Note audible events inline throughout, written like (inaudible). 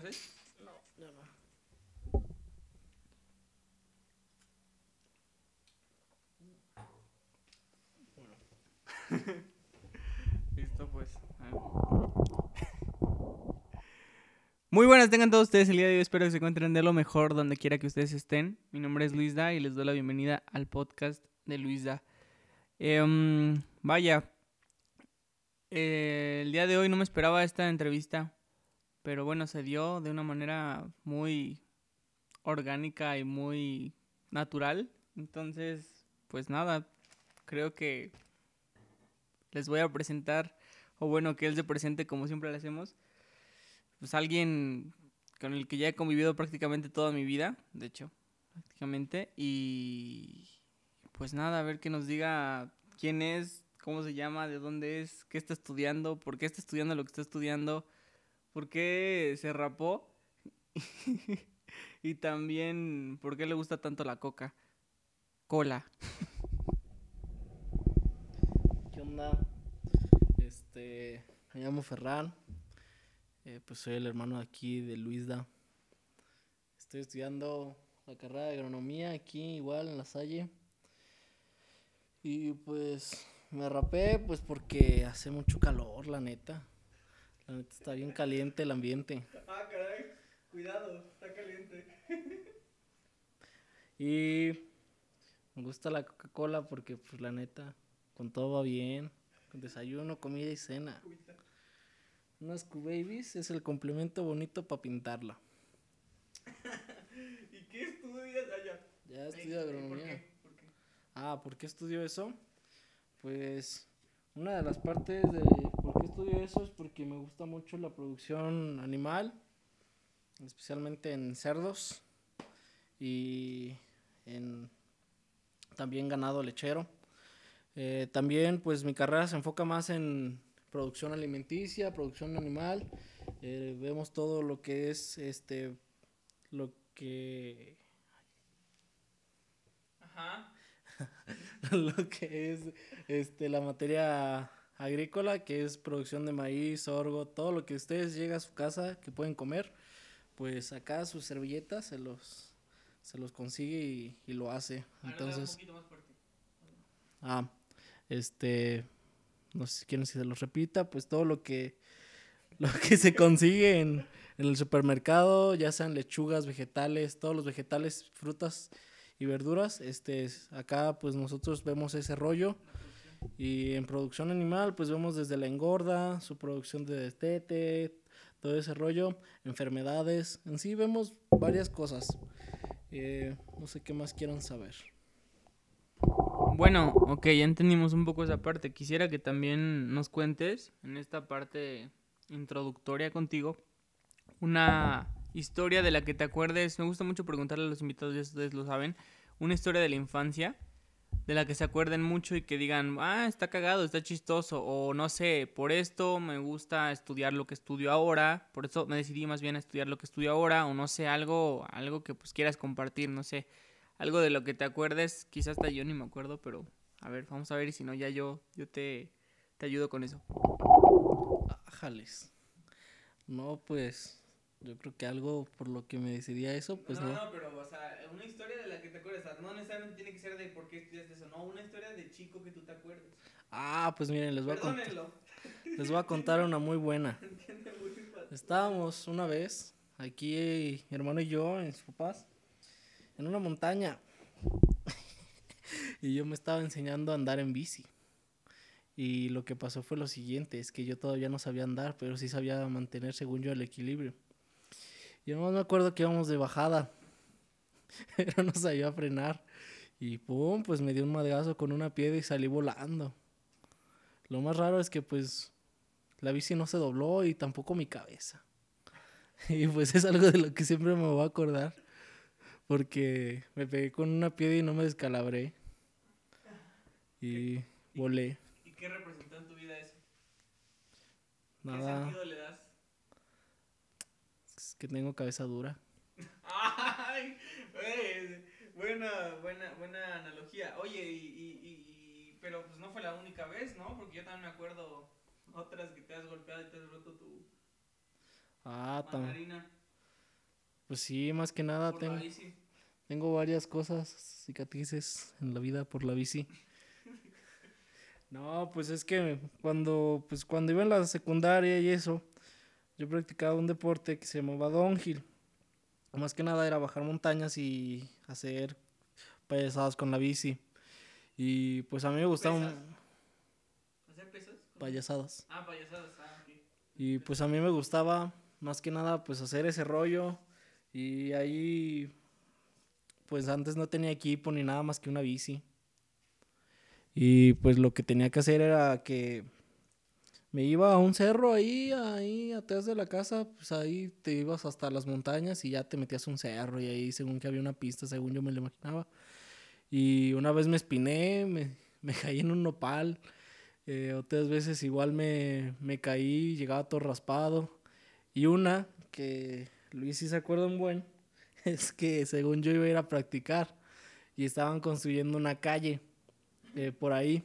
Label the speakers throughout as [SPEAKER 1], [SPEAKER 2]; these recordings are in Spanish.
[SPEAKER 1] clases?
[SPEAKER 2] No, ya no. (laughs)
[SPEAKER 1] Listo, pues. Muy buenas tengan todos ustedes el día de hoy. Espero que se encuentren de lo mejor donde quiera que ustedes estén. Mi nombre es Luis Da y les doy la bienvenida al podcast de Luis Da. Em, vaya, eh, el día de hoy no me esperaba esta entrevista, pero bueno, se dio de una manera muy orgánica y muy natural. Entonces, pues nada, creo que les voy a presentar, o bueno, que él se presente como siempre lo hacemos, pues alguien con el que ya he convivido prácticamente toda mi vida, de hecho, prácticamente, y pues nada, a ver que nos diga quién es, cómo se llama, de dónde es, qué está estudiando, por qué está estudiando lo que está estudiando, por qué se rapó (laughs) y también por qué le gusta tanto la coca. Cola. (laughs)
[SPEAKER 2] ¿Qué onda? Este, me llamo Ferran. eh, pues soy el hermano aquí de Luisda. Estoy estudiando la carrera de agronomía aquí igual en la Salle. Y pues me rapé pues porque hace mucho calor, la neta. La neta está bien caliente el ambiente.
[SPEAKER 1] Ah, caray, cuidado, está caliente. (laughs)
[SPEAKER 2] Y me gusta la Coca-Cola porque pues la neta con todo va bien. Con desayuno, comida y cena. Unas Q-Babies es el complemento bonito para pintarla. (laughs)
[SPEAKER 1] ¿Y qué estudias allá?
[SPEAKER 2] Ya estudio agronomía. Ah, ¿por qué estudio eso? Pues una de las partes de por qué estudio eso es porque me gusta mucho la producción animal, especialmente en cerdos y en también ganado lechero. Eh, también pues mi carrera se enfoca más en producción alimenticia, producción animal. Eh, vemos todo lo que es este lo que
[SPEAKER 1] Ajá. (laughs)
[SPEAKER 2] lo que es este la materia agrícola, que es producción de maíz, sorgo, todo lo que ustedes llega a su casa que pueden comer, pues acá sus servilletas se los se los consigue y, y lo hace. Entonces, ah, este no sé si quieren que se los repita, pues todo lo que lo que se consigue en, en el supermercado, ya sean lechugas, vegetales, todos los vegetales, frutas y verduras, este es- acá pues nosotros vemos ese rollo y en producción animal pues vemos desde la engorda, su producción de destete, todo ese rollo, enfermedades, en sí vemos varias cosas. Eh, no sé qué más quieran saber.
[SPEAKER 1] Bueno, ok, ya entendimos un poco esa parte. Quisiera que también nos cuentes en esta parte introductoria contigo una historia de la que te acuerdes. Me gusta mucho preguntarle a los invitados, ya ustedes lo saben, una historia de la infancia de la que se acuerden mucho y que digan, ah, está cagado, está chistoso, o no sé, por esto me gusta estudiar lo que estudio ahora, por eso me decidí más bien a estudiar lo que estudio ahora, o no sé, algo, algo que pues quieras compartir, no sé, algo de lo que te acuerdes, quizás hasta yo ni me acuerdo, pero a ver, vamos a ver y si no ya yo, yo te, te ayudo con eso.
[SPEAKER 2] Ájales. No, pues yo creo que algo por lo que me decidí a eso, pues no.
[SPEAKER 1] pero, o sea, una historia de la que te acuerdes, no necesariamente tiene que ser de por qué estudiaste eso, no, una historia de chico que tú te acuerdes.
[SPEAKER 2] Ah, pues miren, les voy a contar, (laughs) les voy a contar una muy buena. (laughs) Estábamos una vez, aquí mi hermano y yo, en sus papás, en una montaña. (laughs) y yo me estaba enseñando a andar en bici. Y lo que pasó fue lo siguiente, es que yo todavía no sabía andar, pero sí sabía mantener, según yo, el equilibrio. Y además me acuerdo que íbamos de bajada. (laughs) pero no sabía frenar. Y pum, pues me dio un madrazo con una piedra y salí volando. Lo más raro es que pues la bici no se dobló y tampoco mi cabeza. (laughs) Y pues es algo de lo que siempre me voy a acordar. Porque me pegué con una piedra y no me descalabré. Y volé.
[SPEAKER 1] ¿Y qué representó en tu vida eso? ¿Qué
[SPEAKER 2] Nada,
[SPEAKER 1] sentido le das?
[SPEAKER 2] Que tengo cabeza dura.
[SPEAKER 1] Ay, güey, buena, buena, buena analogía. Oye, y, y, y- pero pues no fue la única vez, ¿no? Porque yo también me acuerdo otras que te has golpeado y te has roto tu
[SPEAKER 2] Ah,
[SPEAKER 1] mandarina
[SPEAKER 2] pues sí, más que nada
[SPEAKER 1] por
[SPEAKER 2] tengo,
[SPEAKER 1] la bici.
[SPEAKER 2] tengo varias cosas, cicatrices en la vida por la bici. (laughs) No, pues es que cuando, pues cuando iba en la secundaria y eso, yo practicaba un deporte que se llamaba downhill. Más que nada era bajar montañas y hacer payasadas con la bici. Y pues a mí me gustaban.
[SPEAKER 1] ¿Hacer pesas?
[SPEAKER 2] Payasadas.
[SPEAKER 1] Ah, payasadas, ah.
[SPEAKER 2] Y pues a mí me gustaba más que nada pues hacer ese rollo. Y ahí pues antes no tenía equipo ni nada más que una bici. Y pues lo que tenía que hacer era que me iba a un cerro ahí, ahí atrás de la casa, pues ahí te ibas hasta las montañas y ya te metías a un cerro y ahí según que había una pista, según yo me lo imaginaba. Y una vez me espiné, me, (laughs) me caí en un nopal. eh, otras veces igual me, me caí, llegaba todo raspado. Y una que Luis sí se acuerda un buen, (laughs) es que según yo iba a ir a practicar y estaban construyendo una calle eh, por ahí.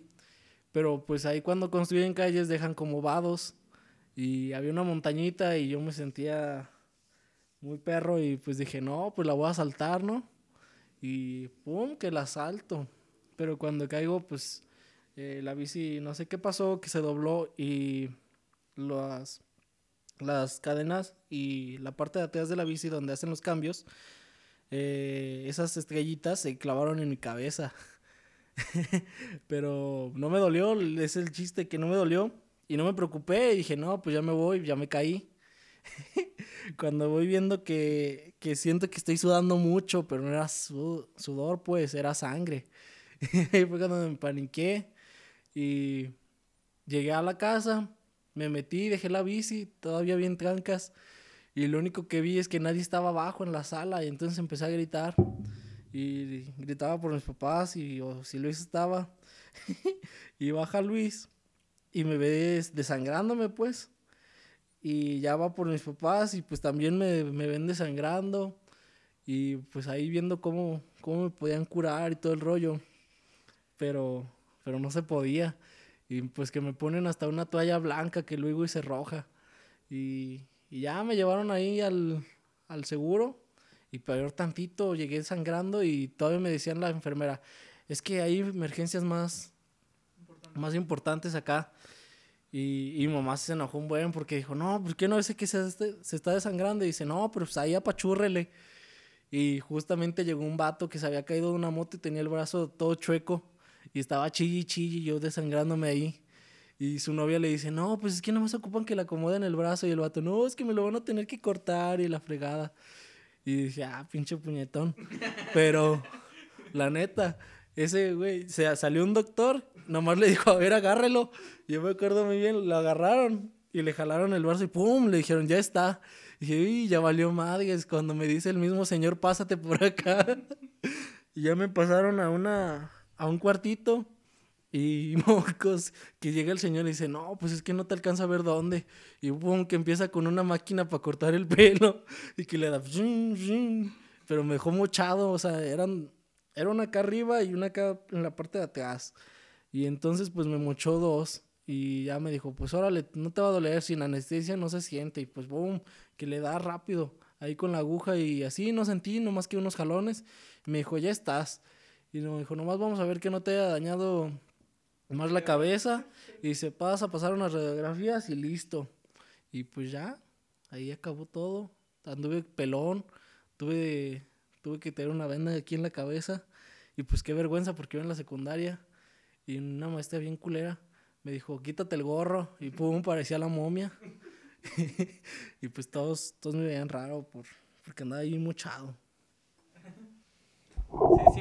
[SPEAKER 2] Pero pues ahí cuando construyen calles dejan como vados y había una montañita y yo me sentía muy perro y pues dije, no, pues la voy a saltar, ¿no? Y pum, que la salto. Pero cuando caigo, pues eh, la bici, no sé qué pasó, que se dobló y las, las cadenas y la parte de atrás de la bici donde hacen los cambios, eh, esas estrellitas se clavaron en mi cabeza. (laughs) Pero no me dolió, es el chiste que no me dolió. Y no me preocupé y dije, no, pues ya me voy, ya me caí. (laughs) Cuando voy viendo que, que siento que estoy sudando mucho, pero no era su- sudor, pues era sangre. (laughs) Ahí fue cuando me paniqué y llegué a la casa, me metí, dejé la bici, todavía bien trancas. Y lo único que vi es que nadie estaba abajo en la sala y entonces empecé a gritar. Y gritaba por mis papás y si Luis estaba. (laughs) y baja Luis y me ve desangrándome pues. Y ya va por mis papás y pues también me, me ven desangrando. Y pues ahí viendo cómo, cómo me podían curar y todo el rollo. Pero, pero no se podía. Y pues que me ponen hasta una toalla blanca que luego hice roja. Y, y ya me llevaron ahí al, al seguro. Y peor tantito, llegué sangrando y todavía me decían la enfermera, es que hay emergencias más, más importantes acá. Y, y mamá se enojó un buen porque dijo, no, ¿por qué no ese que se, se está desangrando? Y dice, no, pero pues ahí apachúrrele. Y justamente llegó un vato que se había caído de una moto y tenía el brazo todo chueco. Y estaba chilli chilli yo desangrándome ahí. Y su novia le dice, no, pues es que no me se ocupan que le acomoden el brazo. Y el vato, no, es que me lo van a tener que cortar y la fregada. Y dije, ah, pinche puñetón. Pero, la neta, ese güey, se salió un doctor, nomás le dijo, a ver, agárrelo. Yo me acuerdo muy bien, lo agarraron y le jalaron el brazo y pum, le dijeron, ya está. Y dije, uy, ya valió madres. Cuando me dice el mismo señor, pásate por acá. (laughs) y ya me pasaron a una, a un cuartito. Y (laughs) mocos, que llega el señor y dice, no, pues es que no te alcanza a ver dónde. Y pum, que empieza con una máquina para cortar el (laughs) pelo. Y que le da... Pero me dejó mochado, o sea, eran... Era una acá arriba y una acá en la parte de atrás. Y entonces pues me mochó dos. Y ya me dijo, pues órale, no te va a doler, sin anestesia no se siente. Y pues boom, que le da rápido, ahí con la aguja y así no sentí, nomás que unos jalones. Y me dijo, ya estás. Y me dijo, nomás vamos a ver que no te haya dañado más la cabeza. Y se pasa a pasar unas radiografías y listo. Y pues ya, ahí acabó todo. Anduve pelón, tuve, tuve que tener una venda aquí en la cabeza. Y pues qué vergüenza porque iba en la secundaria. Y una maestra bien culera me dijo, quítate el gorro. Y pum, parecía la momia. (laughs) y pues todos, todos me veían raro por, porque andaba ahí mochado.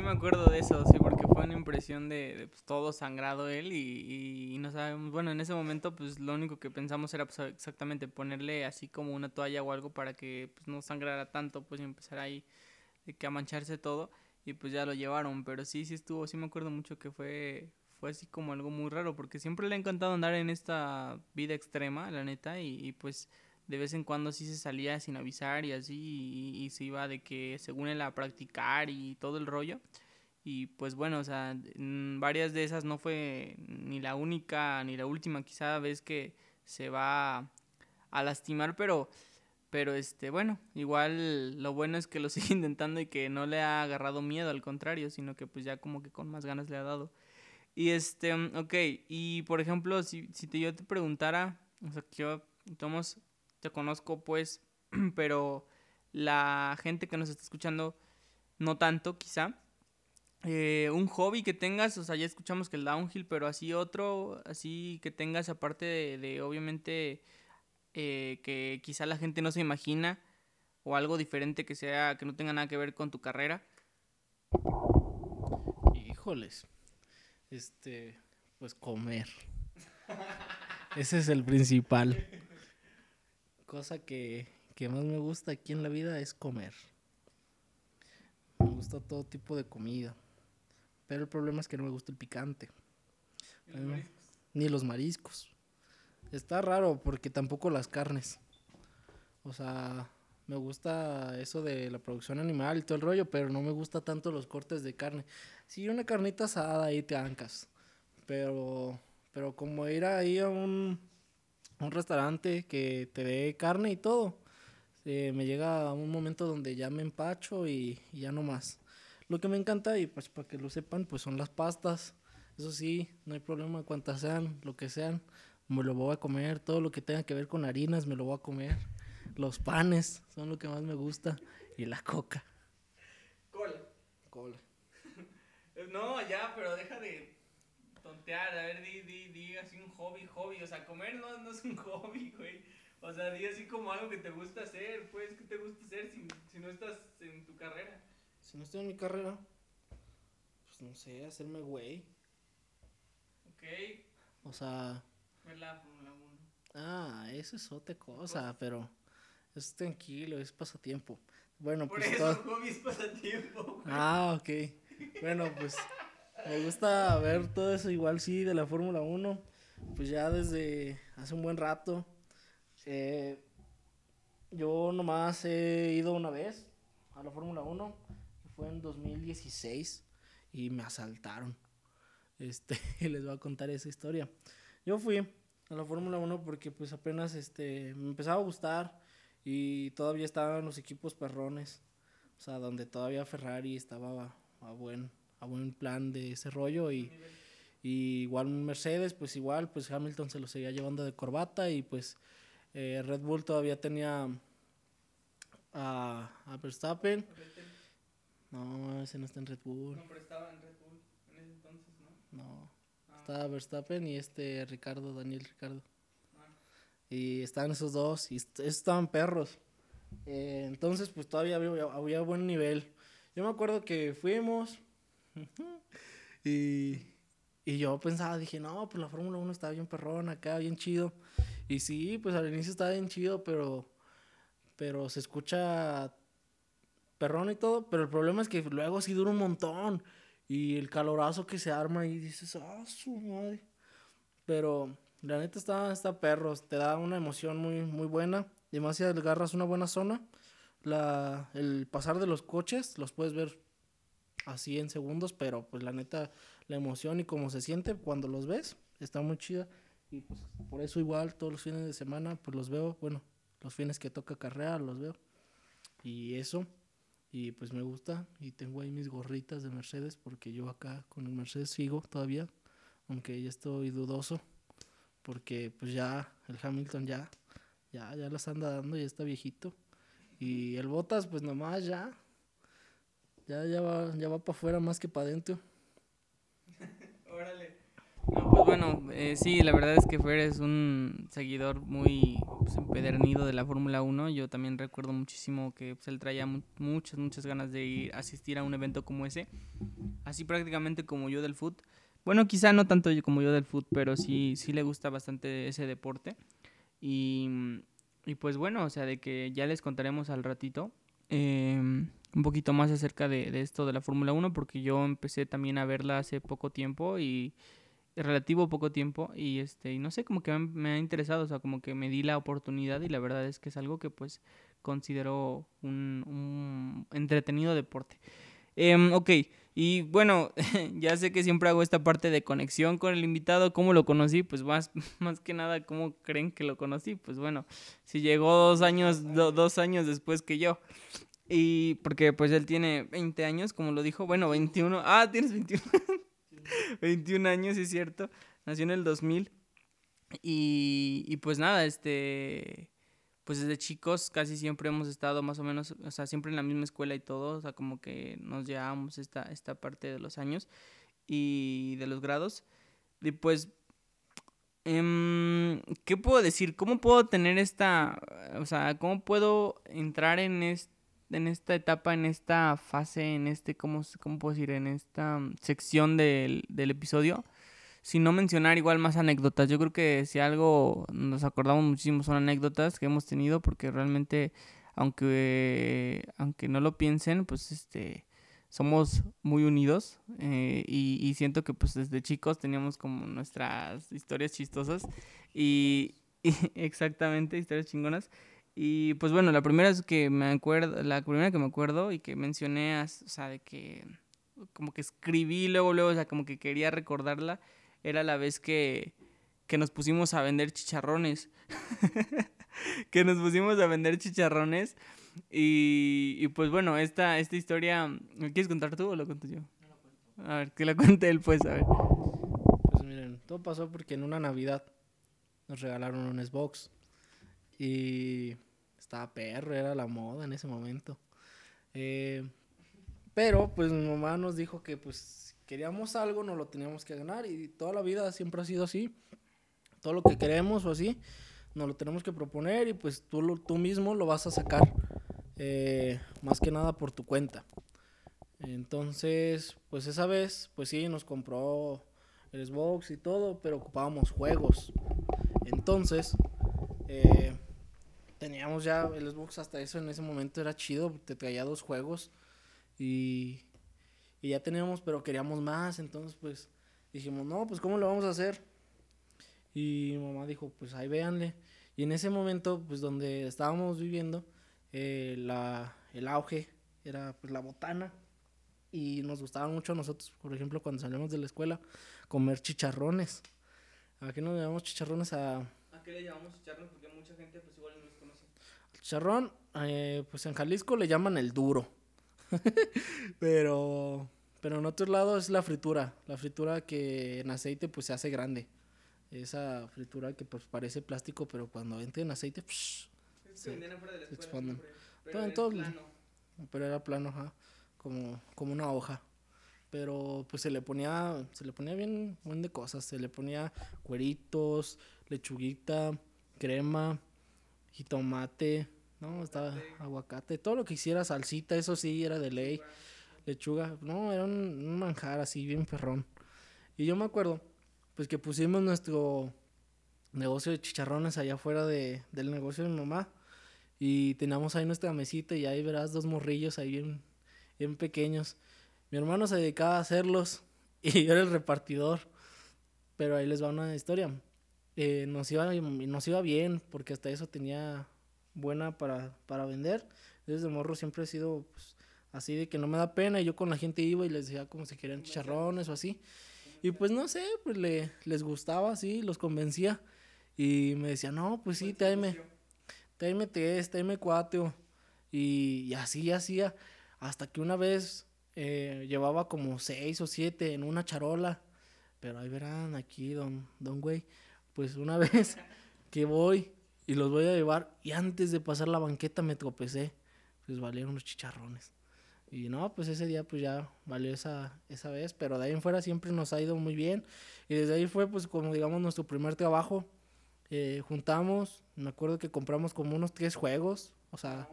[SPEAKER 1] me acuerdo de eso, sí, porque fue una impresión de, pues, todo sangrado él y, no sabemos, bueno, en ese momento pues lo único que pensamos era pues, exactamente ponerle así como una toalla o algo para que pues no sangrara tanto, pues y empezar ahí de que a mancharse todo y pues ya lo llevaron, pero sí, sí estuvo, sí me acuerdo mucho que fue, fue así como algo muy raro, porque siempre le ha encantado andar en esta vida extrema, la neta, y, y pues de vez en cuando sí se salía sin avisar y así, y, y, se iba de que según él a practicar y todo el rollo. Y pues bueno, o sea, varias de esas no fue ni la única ni la última quizá vez que se va a lastimar, pero pero este, bueno, igual lo bueno es que lo (laughs) sigue intentando y que no le ha agarrado miedo, al contrario, sino que pues ya como que con más ganas le ha dado. Y este, ok, y por ejemplo, si, si te, yo te preguntara, o sea, que yo, Tomás, te conozco pues, (clears throat) pero la gente que nos está escuchando, no tanto quizá. Eh, un hobby que tengas, o sea, ya escuchamos que el downhill, pero así otro, así que tengas aparte de, obviamente eh, que quizá la gente no se imagina o algo diferente que sea que no tenga nada que ver con tu carrera?
[SPEAKER 2] Híjoles. Este, pues comer. (laughs) Ese es el principal. Cosa que, que más me gusta aquí en la vida es comer. Me gusta todo tipo de comida. Pero el problema es que no me gusta el picante.
[SPEAKER 1] ¿Ni,
[SPEAKER 2] Ni los mariscos. Está raro porque tampoco las carnes. O sea, me gusta eso de la producción animal y todo el rollo, pero no me gusta tanto los cortes de carne. Sí, una carnita asada ahí te ancas. Pero, pero como ir ahí a un, un restaurante que te dé carne y todo, eh, me llega un momento donde ya me empacho y, y ya no más. Lo que me encanta, y pues para que lo sepan, pues son las pastas. Eso sí, no hay problema, cuantas sean, lo que sean me lo voy a comer, todo lo que tenga que ver con harinas me lo voy a comer. Los panes son lo que más me gusta y la coca.
[SPEAKER 1] Cola.
[SPEAKER 2] Cola. (laughs)
[SPEAKER 1] no, ya, pero deja de tontear, a ver, di, di, di así un hobby, hobby, o sea, comer no, no es un (laughs) hobby, güey. O sea, di así como algo que te gusta hacer, pues, ¿qué te gusta hacer si, si no estás en tu carrera?
[SPEAKER 2] Si no estoy en mi carrera, pues no sé, hacerme güey.
[SPEAKER 1] Ok.
[SPEAKER 2] O sea,
[SPEAKER 1] Ver la Fórmula 1.
[SPEAKER 2] Ah, eso es otra cosa, pero es tranquilo, es pasatiempo. Bueno,
[SPEAKER 1] Por
[SPEAKER 2] pues
[SPEAKER 1] eso
[SPEAKER 2] todo-
[SPEAKER 1] hobby es pasatiempo. güey.
[SPEAKER 2] Ah, ok. Bueno, pues me gusta ver todo eso igual, sí, de la Fórmula 1. Pues ya desde hace un buen rato. Eh, yo nomás he ido una vez a la Fórmula 1. Fue en 2016 y me asaltaron. Este, (laughs) les voy a contar esa historia. Yo fui a la Fórmula 1 porque pues apenas este, me empezaba a gustar y todavía estaban los equipos perrones. O sea, donde todavía Ferrari estaba a, buen, a buen plan de ese rollo y, igual Mercedes, pues igual, pues Hamilton se lo seguía llevando de corbata y pues eh, Red Bull todavía tenía a, a Verstappen. No, ese no está en Red Bull.
[SPEAKER 1] No, pero estaba en Red Bull en ese entonces, ¿no?
[SPEAKER 2] No,
[SPEAKER 1] Ah,
[SPEAKER 2] estaba Verstappen y este Ricardo, Daniel Ricardo.
[SPEAKER 1] ah.
[SPEAKER 2] Y estaban esos dos y est- esos estaban perros. Eh, entonces, pues todavía había, había buen nivel. Yo me acuerdo que fuimos (laughs) y, y yo pensaba, dije, no, pues la Fórmula 1 está bien perrón acá, bien chido. Y sí, pues al inicio estaba bien chido, pero, pero se escucha perrón y todo. Pero el problema es que luego sí dura un montón. Y el calorazo que se arma y dices, ah, su madre. Pero la neta está, está perros, te da una emoción muy, muy buena. Y más si agarras una buena zona, la, el pasar de los coches los puedes ver así en segundos, pero pues la neta, la emoción y cómo se siente cuando los ves, está muy chida. Y pues por eso igual todos los fines de semana, pues los veo, bueno, los fines que toca carrera los veo. Y eso, y pues me gusta. Y tengo ahí mis gorritas de Mercedes, porque yo acá con el Mercedes sigo todavía, aunque ya estoy dudoso porque pues ya el Hamilton ya, ya, ya las anda dando, ya está viejito. Y el Botas pues nomás ya, ya, ya va, ya va para afuera más que para adentro.
[SPEAKER 1] No, pues bueno, eh, sí, la verdad es que Fer es un seguidor muy pues, empedernido de la Fórmula 1. Yo también recuerdo muchísimo que pues, él traía mu- muchas, muchas ganas de ir asistir a un evento como ese. Así prácticamente como yo del foot. Bueno, quizá no tanto como yo del foot, pero sí, sí le gusta bastante ese deporte. Y, y pues bueno, o sea, de que ya les contaremos al ratito eh, un poquito más acerca de, de esto de la Fórmula 1, porque yo empecé también a verla hace poco tiempo y relativo poco tiempo y este y no sé como que me, ha interesado o sea como que me di la oportunidad y la verdad es que es algo que pues considero un, un entretenido deporte. Em, ok y bueno (laughs) ya sé que siempre hago esta parte de conexión con el invitado cómo lo conocí pues más (laughs) más que nada cómo creen que lo conocí pues bueno si llegó dos años do- dos años después que yo y porque pues él tiene 20 años como lo dijo bueno 21 ah tienes 21 (laughs) (laughs) 21 años, es cierto. Nació en el 2000. Y, y pues nada, este. Pues desde chicos casi siempre hemos estado más o menos, o sea, siempre en la misma escuela y todo, o sea, como que nos llevábamos esta, esta parte de los años y de los grados. Y pues, em, ¿qué puedo decir? ¿Cómo puedo tener esta, o sea, cómo puedo entrar en este en esta etapa, en esta fase, en este, ¿cómo, cómo puedo decir? En esta mm, sección del, del episodio, sin no mencionar igual más anécdotas. Yo creo que si algo nos acordamos muchísimo son anécdotas que hemos tenido, porque realmente, aunque, aunque no lo piensen, pues este somos muy unidos eh, y, y siento que pues desde chicos teníamos como nuestras historias chistosas y (laughs) exactamente historias chingonas y pues bueno, la primera es que me acuerdo, la primera que me acuerdo y que mencioné, o sea, de que como que escribí luego, luego, o sea, como que quería recordarla, era la vez que, que nos pusimos a vender chicharrones. (laughs) que nos pusimos a vender chicharrones y, y pues bueno, esta, esta historia, ¿me quieres contar tú o lo cuento yo? A ver, que la cuente él pues, a ver.
[SPEAKER 2] Pues miren, todo pasó porque en una Navidad nos regalaron un Xbox. Y estaba perro, era la moda en ese momento. Eh, pero pues mi mamá nos dijo que pues queríamos algo, nos lo teníamos que ganar. Y toda la vida siempre ha sido así. Todo lo que queremos o así, nos lo tenemos que proponer y pues tú, lo- tú mismo lo vas a sacar. eh, más que nada por tu cuenta. Entonces, pues esa vez, pues sí, nos compró el Xbox y todo, pero ocupábamos juegos. Entonces, eh, teníamos ya el Xbox hasta eso en ese momento era chido, te traía dos juegos y, y ya teníamos, pero queríamos más, entonces pues dijimos, no, pues ¿cómo lo vamos a hacer? Y mamá dijo, pues ahí véanle. Y en ese momento, pues donde estábamos viviendo, eh, la, el auge era pues la botana. Y nos gustaba mucho a nosotros, por ejemplo, cuando salíamos de la escuela, comer chicharrones. ¿A qué nos llamamos chicharrones? A,
[SPEAKER 1] ¿A qué le llamamos chicharrones? Porque mucha gente pues igual no los conoce.
[SPEAKER 2] Chicharrón, eh, pues en Jalisco le llaman el duro. (laughs) pero, pero en otros lados es la fritura. La fritura que en aceite pues se hace grande. Esa fritura que pues parece plástico, pero cuando entra en aceite, psh,
[SPEAKER 1] la
[SPEAKER 2] se expanden.
[SPEAKER 1] pero
[SPEAKER 2] Todo en todo el- pero era plano, ajá, como, como una hoja. Pero pues se le ponía, se le ponía bien, buen de cosas. Se le ponía cueritos, lechuguita, crema, jitomate, no, estaba aguacate, todo lo que hiciera, salsita, eso sí, era de ley. Lechuga, no, era un, un manjar así, bien perrón. Y yo me acuerdo, pues que pusimos nuestro negocio de chicharrones allá afuera de, del negocio de mi mamá. Y teníamos ahí nuestra mesita y ahí verás dos morrillos ahí bien, bien pequeños. Mi hermano se dedicaba a hacerlos (laughs) y yo era el repartidor. Pero ahí les va una historia. Eh, nos, iba, nos iba bien porque hasta eso tenía buena para, para vender. Desde morro siempre he sido pues, así de que no me da pena. Y yo con la gente iba y les decía como si querían chicharrones o así. Y pues no sé, pues le, les gustaba así, los convencía. Y me decía, no, pues sí, tráeme, tráeme tres, tráeme cuatro. Y, y así hacía. Hasta que una vez eh, llevaba como seis o siete en una charola. Pero ahí verán aquí, don, don güey. Pues una (laughs) vez que voy y los voy a llevar y antes de pasar la banqueta me tropecé. Pues valieron los chicharrones. Y no, pues ese día pues ya valió esa, esa vez, pero de ahí en fuera siempre nos ha ido muy bien. Y desde ahí fue pues como digamos nuestro primer trabajo. Eh, juntamos, me acuerdo que compramos como unos tres juegos, o sea,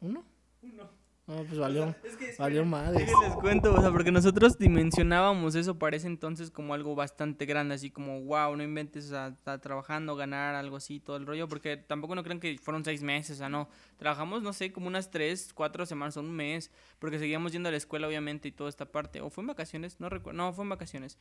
[SPEAKER 2] ¿uno? No, pues valió, valió madre.
[SPEAKER 1] les cuento, o sea, porque nosotros dimensionábamos eso para ese entonces como algo bastante grande, así como, wow, no inventes, o sea, estar trabajando, ganar, algo así, todo el rollo, porque tampoco no creen que fueron seis meses, o sea, no, trabajamos, no sé, como unas tres, cuatro semanas, un mes, porque seguíamos yendo a la escuela, obviamente, y toda esta parte, o fue en vacaciones, no recuerdo, no, fue en vacaciones,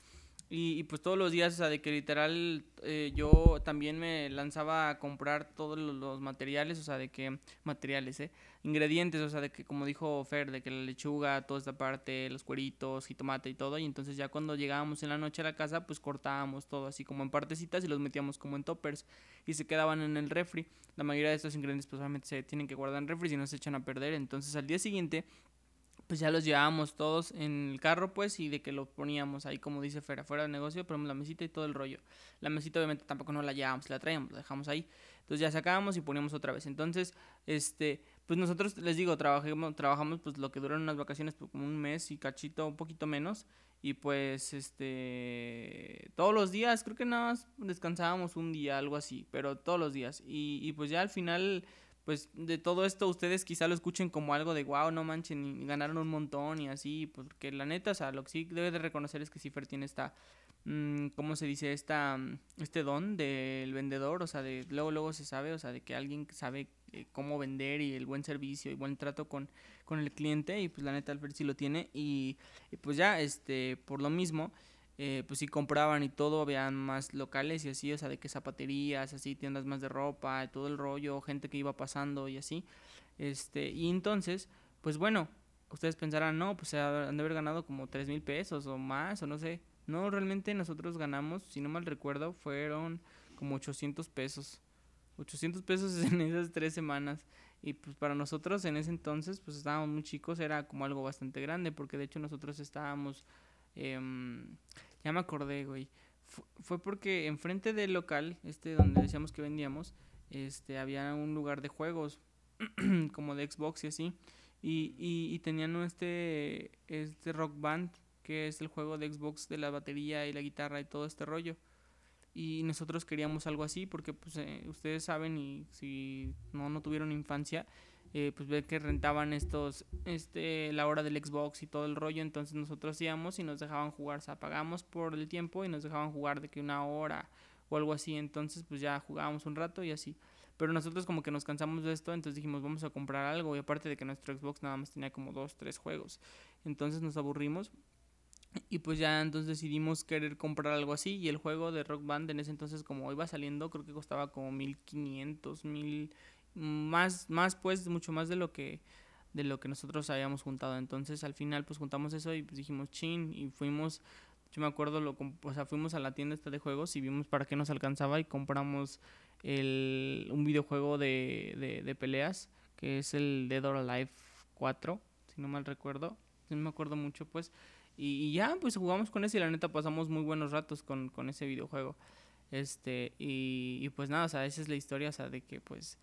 [SPEAKER 1] y, y pues todos los días, o sea, de que literal eh, yo también me lanzaba a comprar todos los, los materiales, o sea, de que, materiales, eh, ingredientes, o sea, de que como dijo Fer, de que la lechuga, toda esta parte, los cueritos, jitomate y todo, y entonces ya cuando llegábamos en la noche a la casa, pues cortábamos todo así como en partecitas y los metíamos como en toppers y se quedaban en el refri. La mayoría de estos ingredientes pues obviamente se tienen que guardar en refri si no se echan a perder, entonces al día siguiente pues ya los llevábamos todos en el carro, pues, y de que lo poníamos ahí, como dice Fer, afuera del negocio, ponemos la mesita y todo el rollo. La mesita obviamente tampoco no la llevábamos, la traíamos, la dejamos ahí. Entonces ya sacábamos y poníamos otra vez. Entonces, este, pues nosotros, les digo, trabajamos, trabajamos pues lo que duran unas vacaciones, pues, como un mes y cachito, un poquito menos. Y pues, este, todos los días, creo que nada más descansábamos un día, algo así, pero todos los días. Y, y pues ya al final pues de todo esto ustedes quizá lo escuchen como algo de wow, no manchen, y ganaron un montón y así, porque la neta, o sea, lo que sí debe de reconocer es que Cipher tiene esta, mmm, ¿cómo se dice? Esta, mm, este don del vendedor, o sea, de luego, luego se sabe, o sea, de que alguien sabe eh, cómo vender y el buen servicio y buen trato con, con el cliente y pues la neta Alfred sí lo tiene y, y pues ya, este, por lo mismo eh, pues sí compraban y todo, habían más locales y así, o sea, de que zapaterías, así, tiendas más de ropa, todo el rollo, gente que iba pasando y así. Este, y entonces, pues bueno, ustedes pensarán, no, pues han de haber ganado como 3 mil pesos o más, o no sé. No, realmente nosotros ganamos, si no mal recuerdo, fueron como 800 pesos. 800 pesos (laughs) en esas tres semanas. Y pues para nosotros en ese entonces, pues estábamos muy chicos, era como algo bastante grande, porque de hecho nosotros estábamos... Eh, ya me acordé, güey. fue porque enfrente del local, este donde decíamos que vendíamos, este, había un lugar de juegos, (clears throat) como de Xbox y así. Y, y, y tenían este, este rock band, que es el juego de Xbox de la batería y la guitarra y todo este rollo. Y nosotros queríamos algo así porque pues eh, ustedes saben y si no, no tuvieron infancia, eh, pues ver que rentaban estos, este, la hora del Xbox y todo el rollo, entonces nosotros íbamos y nos dejaban jugar, o sea, pagamos por el tiempo y nos dejaban jugar de que una hora o algo así, entonces pues ya jugábamos un rato y así. Pero nosotros como que nos cansamos de esto, entonces dijimos vamos a comprar algo y aparte de que nuestro Xbox nada más tenía como dos, tres juegos, entonces nos aburrimos y pues ya entonces decidimos querer comprar algo así y el juego de Rock Band en ese entonces como iba saliendo creo que costaba como 1500, 1000 más, más pues, mucho más de lo que de lo que nosotros habíamos juntado. Entonces al final pues juntamos eso y pues dijimos chin y fuimos, yo me acuerdo, lo, o sea, fuimos a la tienda esta de juegos y vimos para qué nos alcanzaba y compramos el, un videojuego de, de, de peleas que es el Dead or Alive 4, si no mal recuerdo, no me acuerdo mucho pues. Y, ya, pues jugamos con ese y la neta pasamos muy buenos ratos con, con ese videojuego. Este, y, y pues nada, o sea, esa es la historia, o sea, de que pues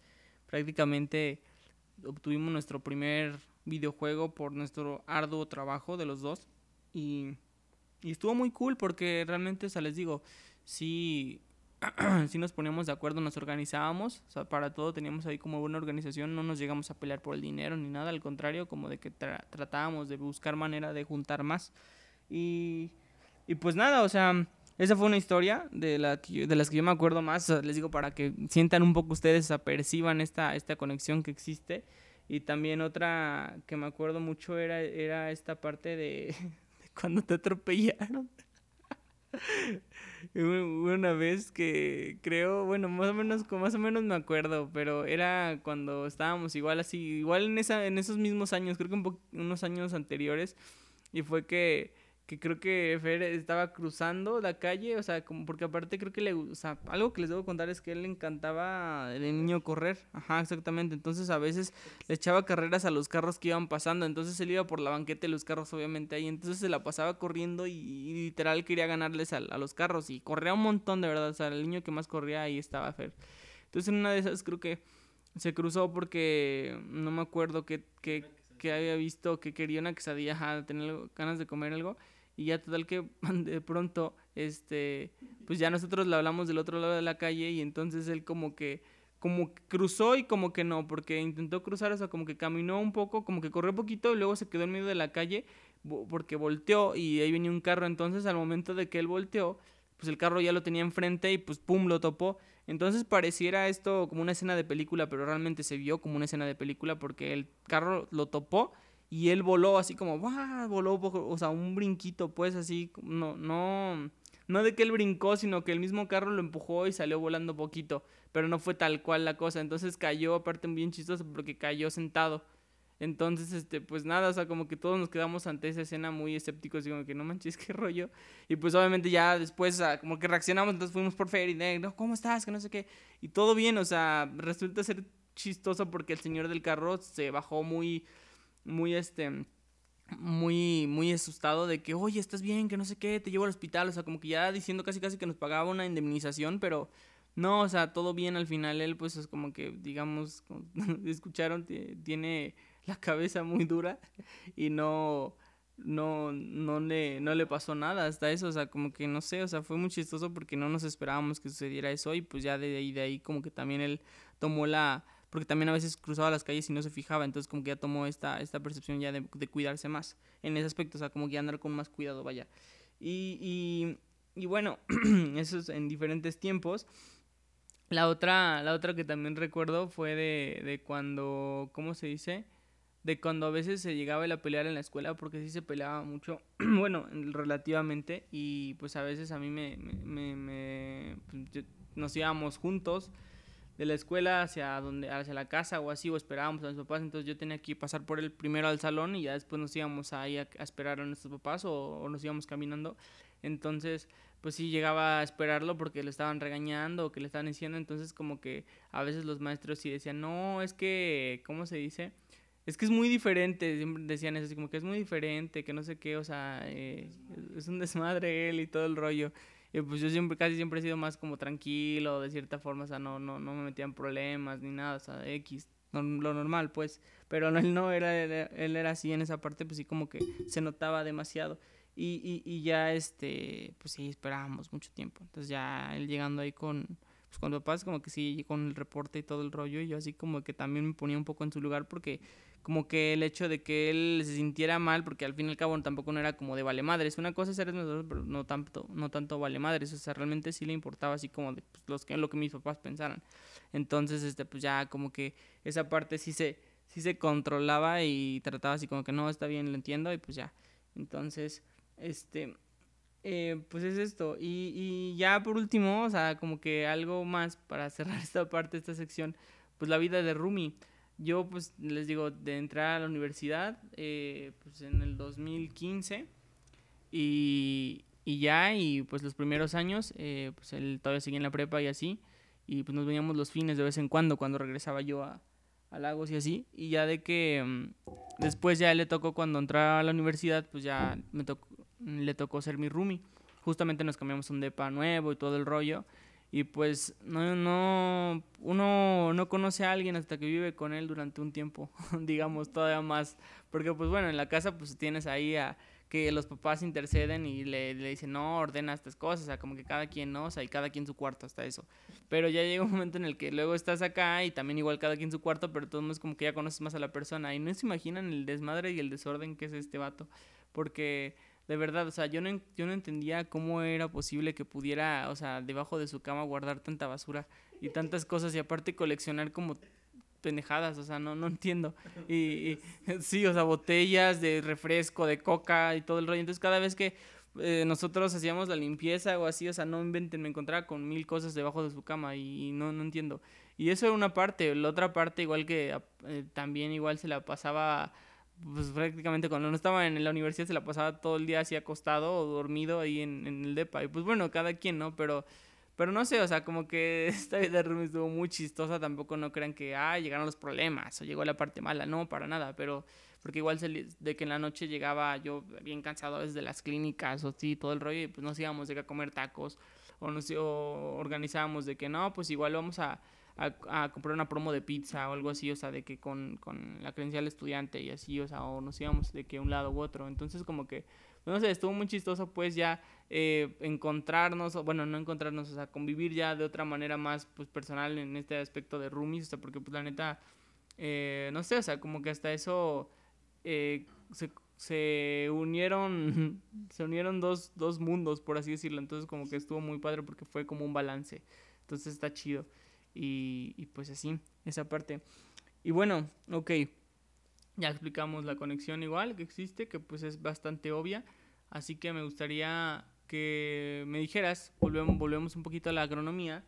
[SPEAKER 1] prácticamente obtuvimos nuestro primer videojuego por nuestro arduo trabajo de los dos y, y estuvo muy cool porque realmente, o sea, les digo, sí, (clears throat) sí nos poníamos de acuerdo, nos organizábamos, o sea, para todo teníamos ahí como buena organización, no nos llegamos a pelear por el dinero ni nada, al contrario, como de que tra tratábamos de buscar manera de juntar más y, y pues nada, o sea, esa fue una historia de, la de las que yo me acuerdo más. les digo, para que sientan un poco ustedes, aperciban esta, esta conexión que existe. Y también otra que me acuerdo mucho era, era esta parte de, (laughs) de cuando te atropellaron. (laughs) una vez que creo, bueno, más o menos, más o menos me acuerdo, pero era cuando estábamos igual así, igual en esa, en esos mismos años, creo que un unos años anteriores, y fue que que creo que Fer estaba cruzando la calle, o sea, como porque aparte creo que le, o sea, algo que les debo contar es que él le encantaba de niño correr, ajá, exactamente, entonces a veces le echaba carreras a los carros que iban pasando, entonces él iba por la banqueta de los carros obviamente ahí, entonces se la pasaba corriendo y, literal quería ganarles a, a, los carros y corría un montón de verdad, o sea, el niño que más corría ahí estaba Fer. Entonces en una de esas creo que se cruzó porque no me acuerdo qué, qué que había visto que quería una quesadilla, ajá, tener ganas de comer algo. Y ya total que (laughs) de pronto, este, pues ya nosotros le hablamos del otro lado de la calle y entonces él como que, como que cruzó y como que no, porque intentó cruzar, o sea, como que caminó un poco, como que corrió poquito y luego se quedó en medio de la calle porque volteó y ahí venía un carro. Entonces al momento de que él volteó, pues el carro ya lo tenía enfrente y pues pum, lo topó. Entonces pareciera esto como una escena de película, pero realmente se vio como una escena de película porque el carro lo topó y él voló así como, ¡buah! voló, o sea, un brinquito, pues así, no, no, no de que él brincó, sino que el mismo carro lo empujó y salió volando poquito, pero no fue tal cual la cosa, entonces cayó, aparte bien chistoso, porque cayó sentado. Entonces, este, pues nada, o sea, como que todos nos quedamos ante esa escena muy escépticos como que no manches, (laughs) qué rollo. Y pues obviamente ya después, sea, como que reaccionamos, entonces fuimos por Fer y de, no, ¿cómo estás? Que no sé qué. Y todo bien, o sea, resulta ser chistoso porque el señor del carro se bajó muy, muy, este, muy, muy asustado de que, oye, ¿estás bien? Que no sé qué, te llevo al hospital. O sea, como que ya diciendo casi casi que nos pagaba una indemnización, pero no, o sea, todo bien al final. Él, pues, es como que, digamos, (laughs) escucharon, ti- tiene la cabeza muy dura y no, no, no le, no le pasó nada hasta eso. O sea, como que no sé, o sea, fue muy chistoso porque no nos esperábamos que sucediera eso y pues ya de ahí, de ahí, como que también él tomó la porque también a veces cruzaba las calles y no se fijaba, entonces como que ya tomó esta, esta percepción ya de, de cuidarse más en ese aspecto, o sea, como que andar con más cuidado, vaya. Y, y, y bueno, (clears throat) eso es en diferentes tiempos. La otra, la otra que también recuerdo fue de, de cuando, ¿cómo se dice? De cuando a veces se llegaba a pelear en la escuela, porque sí se peleaba mucho, (clears throat) bueno, relativamente, y pues a veces a mí me, me, me, me- pues, nos íbamos juntos de la escuela hacia donde hacia la casa o así o esperábamos a nuestros papás. Entonces yo tenía que pasar por él primero al salón y ya después nos íbamos ahí a, esperar a nuestros papás o, o nos íbamos caminando. Entonces pues sí llegaba a esperarlo porque le estaban regañando o que le estaban diciendo. Entonces como que a veces los maestros sí decían no es que cómo se dice es que es muy diferente, siempre decían eso, así como que es muy diferente, que no sé qué, o sea, eh, es un desmadre él y todo el rollo. Y pues yo siempre, casi siempre he sido más como tranquilo, de cierta forma, o sea, no, no, no me metía en problemas ni nada, o sea, X, lo normal, pues. Pero (laughs) él no era, era- él era así en esa parte, pues sí, como que se notaba demasiado. Y, y, y ya, este, pues sí, esperábamos mucho tiempo. Entonces ya él llegando ahí con, pues con papás, como que sí, con el reporte y todo el rollo, y yo así como que también me ponía un poco en su lugar porque como que el hecho de que él se sintiera mal, porque al fin y al cabo tampoco no era como de vale madres. Una cosa es ser nosotros, pero no tanto, no tanto vale madres. O sea, realmente sí le importaba así como de pues, los que, lo que mis papás pensaran. Entonces, este, pues ya como que esa parte sí se, sí se controlaba y trataba así como que no, está bien, lo entiendo, y pues ya. Entonces, este, eh, pues es esto. Y, y ya por último, o sea, como que algo más para (laughs) cerrar esta parte, esta sección, pues la vida de Rumi. Yo, pues, les digo, de entrar a la universidad, eh, pues en el 2015, y, y ya, y pues los primeros años, eh, pues él todavía seguía en la prepa y así, y pues nos veníamos los fines de vez en cuando, cuando regresaba yo a, a Lagos y así, y ya de que mm, después ya le tocó cuando entraba a la universidad, pues ya me tocó, le tocó ser mi roomie. Justamente nos cambiamos un depa nuevo y todo el rollo. Y pues no, no, uno no conoce a alguien hasta que vive con él durante un tiempo, (laughs) digamos, todavía más. Porque pues bueno, en la casa pues tienes ahí a que los papás interceden y le, le dicen, no, ordena estas cosas, o sea, como que cada quien, ¿no? O sea, y cada quien su cuarto, hasta eso. Pero ya llega un momento en el que luego estás acá y también igual cada quien su cuarto, pero todo es como que ya conoces más a la persona y no se imaginan el desmadre y el desorden que es este vato. Porque de verdad, o sea, yo no, yo no entendía cómo era posible que pudiera, o sea, debajo de su cama guardar tanta basura y tantas cosas y aparte coleccionar como pendejadas, o sea, no, no entiendo. (laughs) Y, y sí, o sea, botellas de refresco, de coca y todo el rollo. Entonces, cada vez que eh, nosotros hacíamos la limpieza o así, o sea, no inventen, me encontraba con mil cosas debajo de su cama y, y no, no entiendo. Y eso era una parte, la otra parte igual que eh, también igual se la pasaba pues prácticamente cuando no estaba en la universidad se la pasaba todo el día así acostado o dormido ahí en, en el depa. Y pues bueno, cada quien, ¿no? Pero, pero no sé, o sea, como que (laughs) esta vida de roomie estuvo muy chistosa. Tampoco no crean que, ah, llegaron los problemas o llegó la parte mala. No, para nada. Pero porque igual se de que en la noche llegaba yo bien cansado desde las clínicas o sí, todo el rollo. Y pues nos íbamos de que a comer tacos o nos o organizábamos de que no, pues igual vamos a a, comprar una promo de pizza o algo así, o sea, de que con, con la credencial estudiante y así, o sea, o nos íbamos de que un lado u otro. Entonces, como que, no sé, estuvo muy chistoso, pues ya eh, encontrarnos, o bueno, no encontrarnos, o sea, convivir ya de otra manera más, pues, personal en este aspecto de roomies, o sea, porque, pues, la neta, eh, no sé, o sea, como que hasta eso eh, se, se unieron, (laughs) se unieron dos, dos mundos, por así decirlo. Entonces, como que estuvo muy padre porque fue como un balance. Entonces, está chido. Y, pues así, esa parte. Y bueno, ok. Ya explicamos la conexión igual que existe, que pues es bastante obvia. Así que me gustaría que me dijeras, volvemos, volvemos un poquito a la agronomía.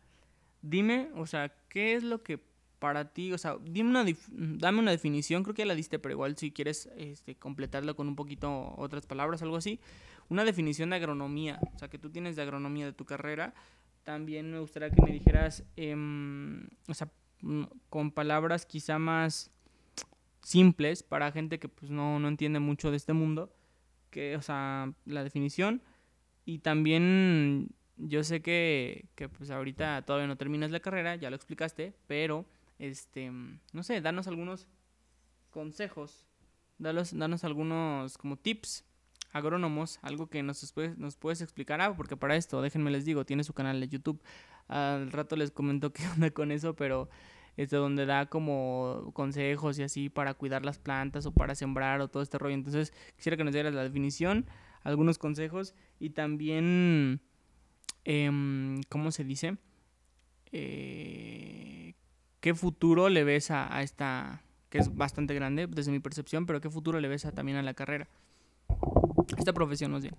[SPEAKER 1] Dime, o sea, ¿qué es lo que para ti, o sea, dime una dame una definición, creo que ya la diste, pero igual si quieres este, completarla con un poquito otras palabras, algo así. Una definición de agronomía, o sea, que tú tienes de agronomía de tu carrera. También me gustaría que me dijeras, em, o sea, mm, con palabras quizá más simples para gente que pues no, no entiende mucho de este mundo, que, o sea, la definición. Y también yo sé que, que pues ahorita todavía no terminas la carrera, ya lo explicaste, pero este, no sé, danos algunos consejos, danos, danos algunos como tips agrónomos, algo que nos, nos puedes explicar, ah, porque para esto, déjenme les digo, tiene su canal de YouTube, al rato les comento (laughs) qué onda con eso, pero este donde da como consejos y así para cuidar las plantas o para sembrar o todo este rollo, entonces quisiera que nos dieras la definición, algunos consejos y también, em, ¿cómo se dice? Eh, ¿Qué futuro le ves a, a esta, que es bastante grande desde mi percepción, pero qué futuro le ves a- también a la carrera? Esta profesión, más bien.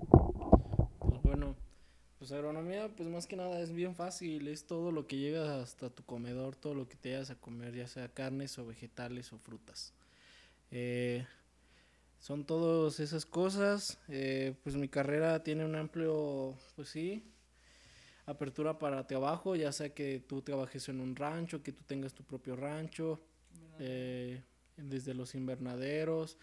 [SPEAKER 2] Pues bueno, pues agronomía, pues más que nada es bien fácil, es todo lo que llega hasta tu comedor, todo lo que te llegas a comer, ya sea carnes o vegetales o frutas. Eh, son todas esas cosas, eh, pues mi carrera tiene un amplio, pues sí, apertura para trabajo, ya sea que tú trabajes en un rancho, que tú tengas tu propio rancho, eh, desde los invernaderos,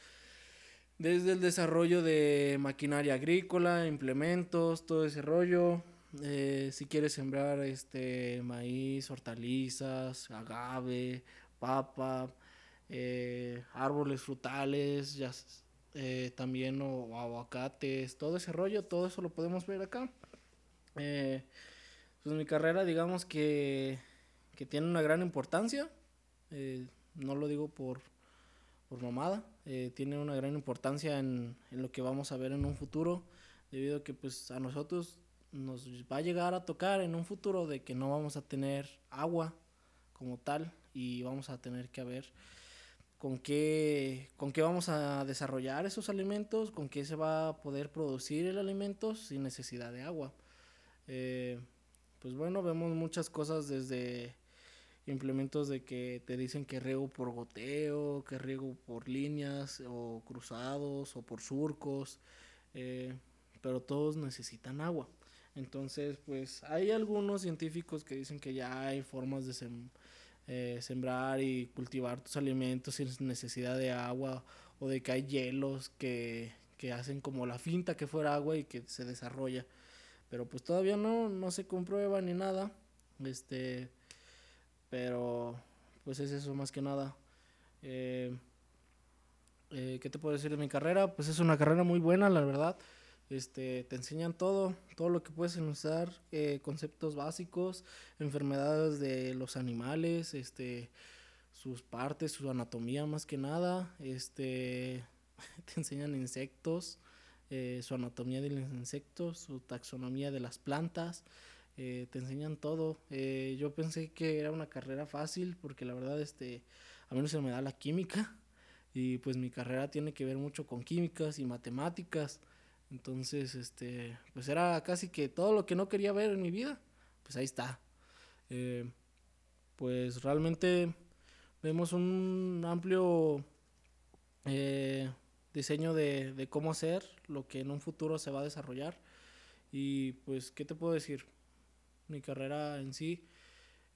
[SPEAKER 2] desde el desarrollo de maquinaria agrícola, implementos, todo ese rollo. eh, si quieres sembrar este maíz, hortalizas, agave, papa, eh, árboles frutales, ya, eh, también o, o aguacates, todo ese rollo, todo eso lo podemos ver acá. Pues mi carrera, digamos que, que tiene una gran importancia. no lo digo por, por mamada. eh, tiene una gran importancia en, en lo que vamos a ver en un futuro. Debido a que pues a nosotros nos va a llegar a tocar en un futuro de que no vamos a tener agua como tal. Y vamos a tener que ver con qué, con qué vamos a desarrollar esos alimentos, con qué se va a poder producir el alimento sin necesidad de agua. Eh, pues bueno, vemos muchas cosas desde implementos de que te dicen que riego por goteo, que riego por líneas o cruzados o por surcos, eh, pero todos necesitan agua. Entonces, pues hay algunos científicos que dicen que ya hay formas de eh, sembrar y cultivar tus alimentos sin necesidad de agua o de que hay hielos que, que hacen como la finta que fuera agua y que se desarrolla. Pero pues todavía no, no se comprueba ni nada. Este, pero pues es eso más que nada. Eh, eh, ¿Qué te puedo decir de mi carrera? Pues es una carrera muy buena, la verdad. Este, te enseñan todo, todo lo que puedes usar, eh, conceptos básicos, enfermedades de los animales, este, sus partes, su anatomía más que nada, este, (laughs) te enseñan insectos, su anatomía de los insectos, su taxonomía de las plantas, eh, te enseñan todo. Eh, yo pensé que era una carrera fácil porque la verdad, este, a mí no se me da la química y pues mi carrera tiene que ver mucho con químicas y matemáticas. Entonces, este, pues era casi que todo lo que no quería ver en mi vida, pues ahí está. Eh, pues realmente vemos un amplio diseño de, de cómo hacer lo que en un futuro se va a desarrollar. Y pues, ¿qué te puedo decir? Mi carrera en sí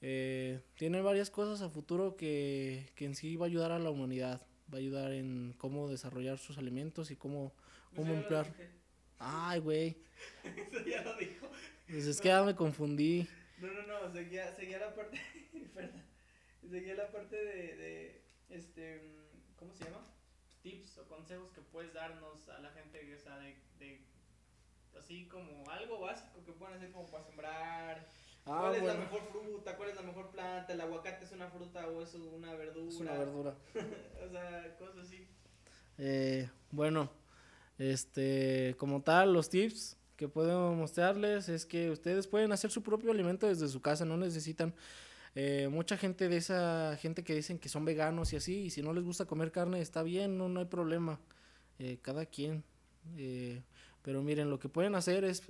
[SPEAKER 2] eh, tiene varias cosas a futuro que, que en sí va a ayudar a la humanidad. Va a ayudar en cómo desarrollar sus alimentos y cómo, cómo emplear. Ay, güey. (laughs)
[SPEAKER 1] Eso ya lo dijo.
[SPEAKER 2] Pues es que ya me confundí.
[SPEAKER 1] No, no, no, seguía, seguía la parte. (laughs) Seguía la parte de, de, este, ¿cómo se llama? Tips o consejos que puedes darnos a la gente, o sea, de así como algo básico que puedan hacer como para sembrar.
[SPEAKER 2] Ah,
[SPEAKER 1] ¿Cuál es la mejor fruta? ¿Cuál es la mejor planta? ¿El aguacate es una fruta o es una verdura?
[SPEAKER 2] Es una verdura. (laughs)
[SPEAKER 1] o sea, cosas así.
[SPEAKER 2] Eh, bueno, este, como tal, los tips que puedo mostrarles es que ustedes pueden hacer su propio alimento desde su casa, no necesitan eh, mucha gente de esa gente que dicen que son veganos y así, y si no les gusta comer carne está bien, no, no hay problema, eh, cada quien. eh, pero miren, lo que pueden hacer es,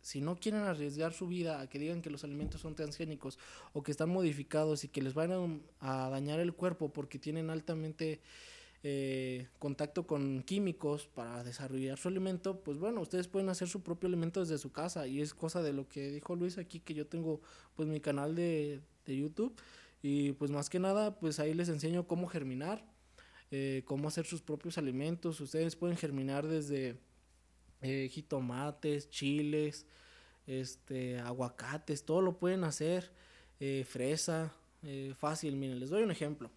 [SPEAKER 2] si no quieren arriesgar su vida a que digan que los alimentos son transgénicos o que están modificados y que les van a, dañar el cuerpo porque tienen altamente eh, contacto con químicos para desarrollar su alimento, pues bueno, ustedes pueden hacer su propio alimento desde su casa. Y es cosa de lo que dijo Luis aquí que yo tengo pues mi canal de, de YouTube. Y pues más que nada pues ahí les enseño cómo germinar, eh, cómo hacer sus propios alimentos, ustedes pueden germinar desde eh, jitomates, chiles, este, aguacates, todo lo pueden hacer, eh, fresa, eh, fácil, miren, les doy un ejemplo.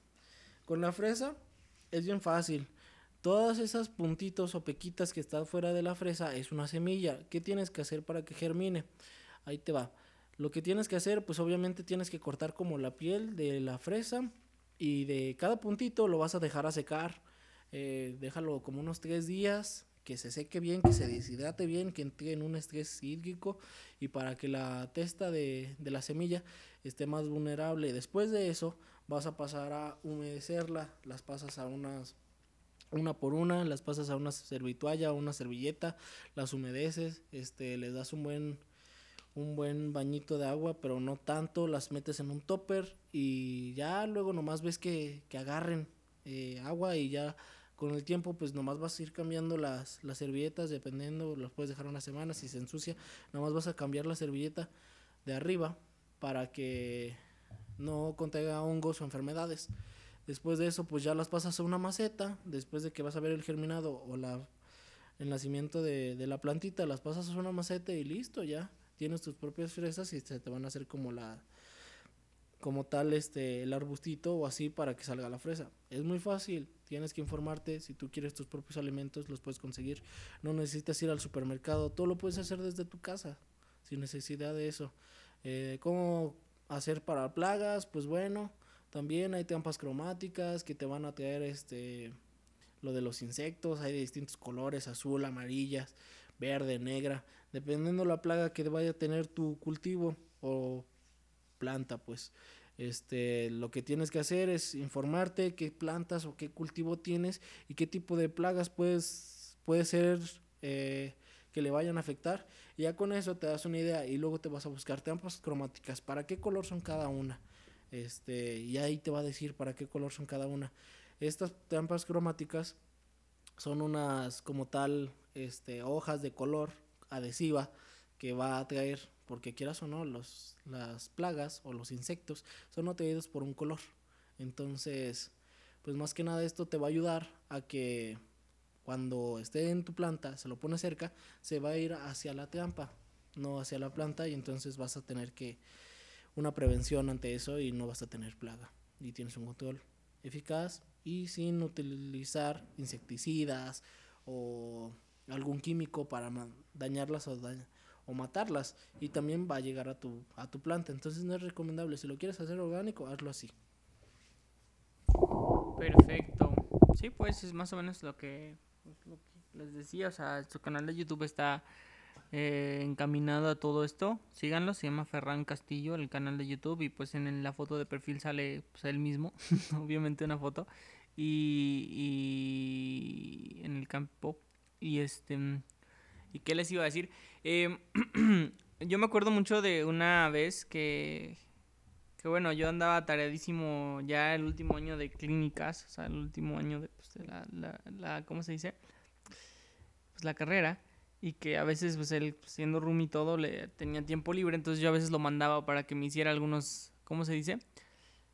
[SPEAKER 2] Con la fresa es bien fácil. Todas esas puntitos o pequitas que están fuera de la fresa es una semilla. ¿Qué tienes que hacer para que germine? Ahí te va. Lo que tienes que hacer, pues obviamente tienes que cortar como la piel de la fresa y de cada puntito lo vas a dejar a secar. Déjalo como unos tres días, que se seque bien, que se deshidrate bien, que entre en un estrés hídrico y para que la testa de, de la semilla esté más vulnerable. Después de eso vas a pasar a humedecerla, las pasas a unas una por una, las pasas a una servitualla o una servilleta, las humedeces, este, les das un buen un buen bañito de agua, pero no tanto, las metes en un topper y ya luego nomás ves que, que agarren eh, agua y ya con el tiempo pues nomás vas a ir cambiando las, las servilletas dependiendo, las puedes dejar una semana, si se ensucia, nomás vas a cambiar la servilleta de arriba para que no contenga hongos o enfermedades. Después de eso, pues ya las pasas a una maceta. Después de que vas a ver el germinado o la, el nacimiento de, de la plantita, las pasas a una maceta y listo, ya. Tienes tus propias fresas y se te van a hacer como la como tal este el arbustito o así para que salga la fresa. Es muy fácil, tienes que informarte, si tú quieres tus propios alimentos los puedes conseguir. No necesitas ir al supermercado, todo lo puedes hacer desde tu casa, sin necesidad de eso. Eh, ¿Cómo hacer para plagas? Pues bueno, también hay trampas cromáticas que te van a traer este lo de los insectos, hay de distintos colores, azul, amarillas, verde, negra, dependiendo la plaga que vaya a tener tu cultivo o planta, pues. Este, lo que tienes que hacer es informarte qué plantas o qué cultivo tienes y qué tipo de plagas puedes, puede ser eh, que le vayan a afectar. Y ya con eso te das una idea y luego te vas a buscar trampas cromáticas. ¿Para qué color son cada una? Este, y ahí te va a decir para qué color son cada una. Estas trampas cromáticas son unas como tal este, hojas de color adhesiva que va a atraer, porque quieras o no, los, las plagas o los insectos son atraídos por un color. Entonces, pues más que nada esto te va a ayudar a que cuando esté en tu planta, se lo pone cerca, se va a ir hacia la trampa, no hacia la planta, y entonces vas a tener que una prevención ante eso y no vas a tener plaga. Y tienes un control eficaz y sin utilizar insecticidas o algún químico para dañarlas o, dañ- o matarlas. Y también va a llegar a tu, a tu planta. Entonces no es recomendable. Si lo quieres hacer orgánico, hazlo así.
[SPEAKER 1] Perfecto. Sí, pues es más o menos lo que, pues, les decía. O sea, su canal de YouTube está eh, encaminado a todo esto. Síganlo, se llama Ferran Castillo, el canal de YouTube. Y pues en, la foto de perfil sale pues, él mismo, (laughs) obviamente una foto. Y, y en el campo. Y este. ¿Y qué les iba a decir? Em, (clears throat) yo me acuerdo mucho de una vez que, que bueno, yo andaba tareadísimo ya el último año de clínicas, o sea, el último año de, pues, la, la, la- ¿cómo se dice? Pues la carrera. Y que a veces, pues él, pues, siendo room y todo, le tenía tiempo libre, entonces yo a veces lo mandaba para que me hiciera algunos, ¿cómo se dice?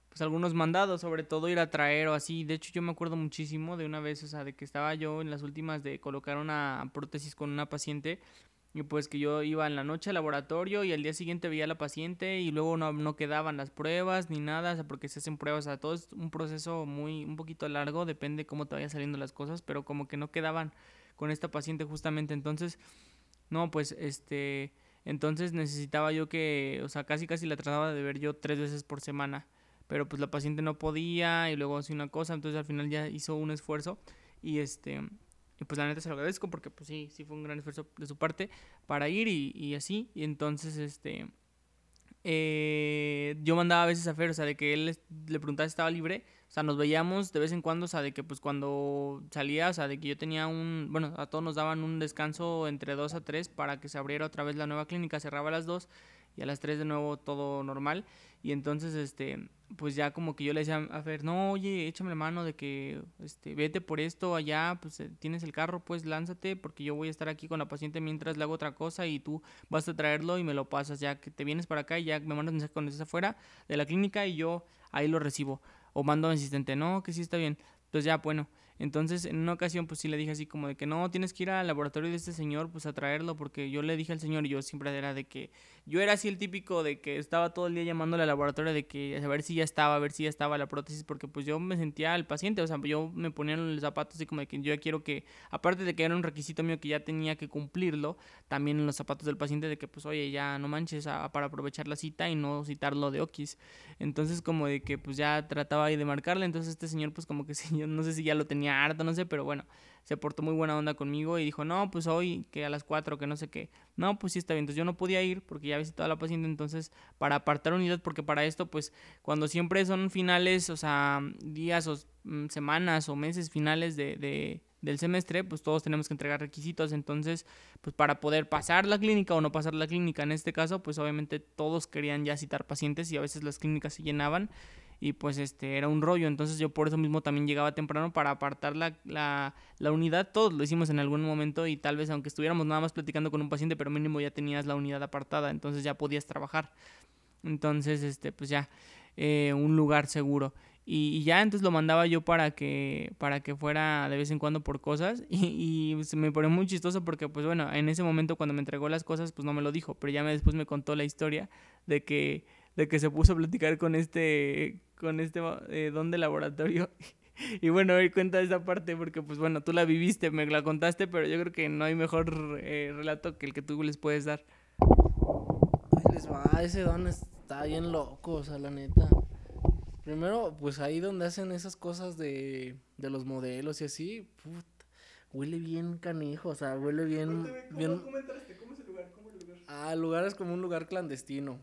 [SPEAKER 1] Pues algunos mandados, sobre todo ir a traer o así. De hecho, yo me acuerdo muchísimo de una vez, o sea, de que estaba yo en las últimas de colocar una prótesis con una paciente Y pues que yo iba en la noche al laboratorio y al día siguiente veía a la paciente y luego no, no quedaban las pruebas ni nada, o sea, porque se hacen pruebas, o todo es un proceso muy, un poquito largo, depende cómo te vayan saliendo las cosas, pero como que no quedaban con esta paciente justamente, entonces, no, pues, este, entonces necesitaba yo que, o sea, casi casi la trataba de ver yo tres veces por semana, pero pues la paciente no podía y luego hacía una cosa, entonces al final ya hizo un esfuerzo y este y pues la neta se lo agradezco porque pues sí, sí fue un gran esfuerzo de su parte para ir y, y así. Y entonces, este, eh, yo mandaba a veces a Fer, o sea, de que él le preguntaba si estaba libre. O sea, nos veíamos de vez en cuando, o sea, de que pues cuando salía, o sea, de que yo tenía un, bueno, a todos nos daban un descanso entre dos a tres para que se abriera otra vez la nueva clínica, cerraba a las dos y a las 3 de nuevo todo normal. Y entonces, este, pues ya como que yo le decía a Fer, no, oye, échame la mano de que, este, vete por esto allá, pues eh, tienes el carro, pues lánzate, porque yo voy a estar aquí con la paciente mientras le hago otra cosa y tú vas a traerlo y me lo pasas, ya que te vienes para acá y ya me mandas mensaje cuando estés afuera de la clínica y yo ahí lo recibo. O mando a mi asistente, no, que sí está bien. Entonces ya, bueno, entonces, en una ocasión, pues sí le dije así como de que no, tienes que ir al laboratorio de este señor, pues a traerlo, porque yo le dije al señor, y yo siempre era de que, yo era así el típico de que estaba todo el día llamándole al laboratorio de que a ver si ya estaba, a ver si ya estaba la prótesis, porque pues yo me sentía al paciente, o sea, yo me ponía en los zapatos así como de que yo quiero que, aparte de que era un requisito mío que ya tenía que cumplirlo, también en los zapatos del paciente de que pues oye, ya no manches para aprovechar la cita y no citarlo de Okis. Entonces como de que pues ya trataba ahí de marcarle, entonces este señor pues como que (laughs) sí, yo no sé si ya lo tenía harto, no sé, pero bueno, se portó muy buena onda conmigo y dijo, no, pues hoy que a las 4, que no sé qué. No, pues sí está bien. Entonces yo no podía ir porque ya visitaba a la paciente, entonces para apartar unidad, porque para esto, pues cuando siempre son finales, o sea, días o mm, semanas o meses finales de, de del semestre, pues todos tenemos que entregar requisitos, entonces, pues para poder pasar la clínica o no pasar la clínica, en este caso, pues obviamente todos querían ya citar pacientes y a veces las clínicas se llenaban y pues este era un rollo, entonces yo por eso mismo también llegaba temprano para apartar la, la, la, unidad, todos lo hicimos en algún momento y tal vez aunque estuviéramos nada más platicando con un paciente, pero mínimo ya tenías la unidad apartada, entonces ya podías trabajar, entonces este pues ya eh, un lugar seguro. Y, ya entonces lo mandaba yo para que, para que fuera de vez en cuando por cosas. (laughs) Y, y, se me pone muy chistoso porque, pues bueno, en ese momento cuando me entregó las cosas, pues no me lo dijo. Pero ya me, después me contó la historia de que, de que se puso a platicar con este, con este eh, don de laboratorio. (laughs) Y bueno, hoy cuenta esa parte porque, pues bueno, tú la viviste, me la contaste, pero yo creo que no hay mejor eh, relato que el que tú les puedes dar.
[SPEAKER 2] Ahí les va, ese don está bien loco, o sea, la neta. Primero, pues ahí donde hacen esas cosas de, de los modelos y así, puta, huele bien canijo, o sea, huele bien... ¿Cómo, bien... ¿Cómo entraste? ¿Cómo es el lugar? ¿Cómo el lugar? Ah, el lugar es como un lugar clandestino.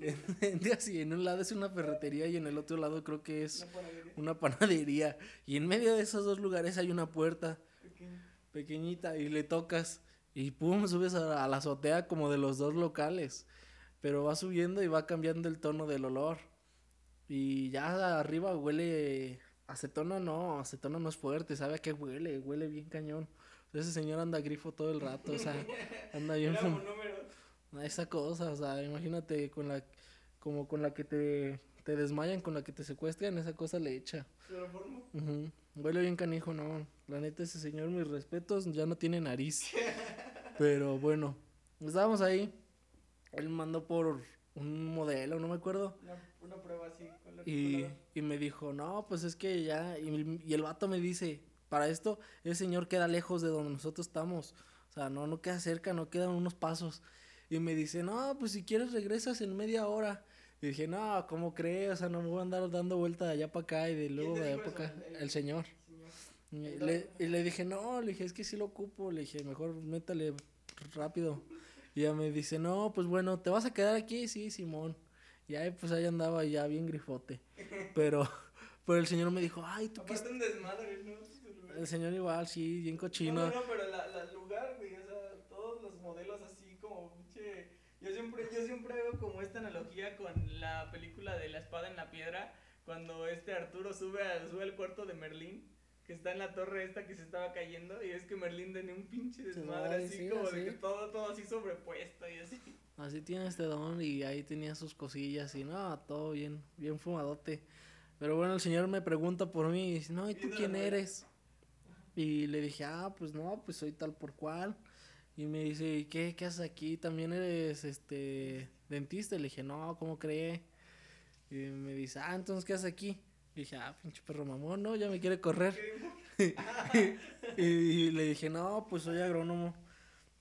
[SPEAKER 2] (laughs) así, en un lado es una ferretería y en el otro lado creo que es una panadería. Y en medio de esos dos lugares hay una puerta pequeñita y le tocas y pum, subes a, la azotea como de los dos locales. Pero va subiendo y va cambiando el tono del olor. Y ya arriba huele acetona, no, acetona no es fuerte, sabe a qué huele, huele bien cañón. Ese señor anda grifo todo el rato, o sea, (laughs) anda bien esa cosa, o sea, imagínate con la como con la que te, te desmayan, con la que te secuestran, esa cosa le echa. Uh Huele bien canijo, no. La neta, ese señor, mis respetos, ya no tiene nariz. (laughs) Pero bueno, estábamos ahí. Él mandó por un modelo, no me acuerdo.
[SPEAKER 1] Una, prueba así.
[SPEAKER 2] y, y me dijo, no, pues es que ya. Y, y el vato me dice, para esto, ese señor queda lejos de donde nosotros estamos. O sea, no, no queda cerca, no quedan unos pasos. Y me dice, no, pues si quieres regresas en media hora. Y dije, no, ¿cómo crees? O sea, no me voy a andar dando vuelta de allá para acá y de luego de allá para acá. El, señor. Y, le, y le dije, no, le dije, es que sí lo ocupo. Le dije, mejor métale rápido. Y ella me dice, no, pues bueno, ¿te vas a quedar aquí? Sí, Simón. Y ahí pues ahí andaba ya bien grifote. (laughs) Pero, pero el señor me dijo, ay, tú
[SPEAKER 1] qué... un desmadre, ¿no?
[SPEAKER 2] El señor igual, sí, bien cochino.
[SPEAKER 1] No, no, pero la, la lugar, güey, o sea, todos los modelos así yo siempre, yo siempre veo como esta analogía con la película de la espada en la piedra, cuando este Arturo sube, a, sube al cuarto de Merlín, que está en la torre esta que se estaba cayendo, y es que Merlín tenía un pinche desmadre así, como de que todo, todo así sobrepuesto y así.
[SPEAKER 2] Así tiene este don y ahí tenía sus cosillas y no, todo bien, bien fumadote. Pero bueno, el señor me pregunta por mí y dice, no, ¿y tú quién eres? Y le dije, ah, pues no, pues soy tal por cual. Y me dice, ¿y qué, qué haces aquí? ¿También eres este dentista? Le dije, no, ¿cómo cree? Y me dice, ah, entonces, ¿qué haces aquí? Le dije, ah, pinche perro mamón, no, ya me quiere correr. (laughs) y, y le dije, no, pues soy agrónomo.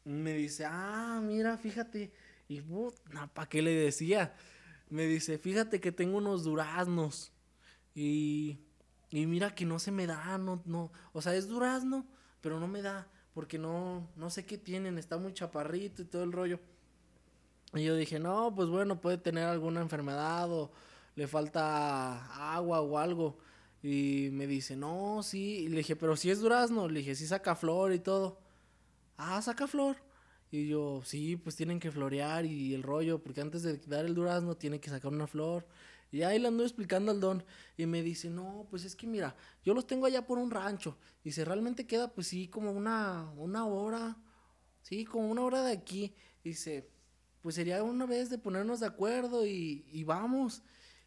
[SPEAKER 2] Y me dice, ah, mira, fíjate. Y, no, ¿para qué le decía? Me dice, fíjate que tengo unos duraznos. Y, y mira que no se me da, no, no. O sea, es durazno, pero no me da. Porque no, no sé qué tienen, está muy chaparrito y todo el rollo. Y yo dije, no, pues bueno, puede tener alguna enfermedad o le falta agua o algo. Y me dice, no, sí. Y le dije, pero si es durazno. Le dije, sí saca flor y todo. Ah, saca flor. Y yo, sí, pues tienen que florear y el rollo, porque antes de dar el durazno tiene que sacar una flor. Y ahí le ando explicando al don. Y me dice, no, pues es que mira, yo los tengo allá por un rancho. Y si realmente queda, pues sí, como una, una hora. Sí, como una hora de aquí. Y dice, pues sería una vez de ponernos de acuerdo y, y vamos.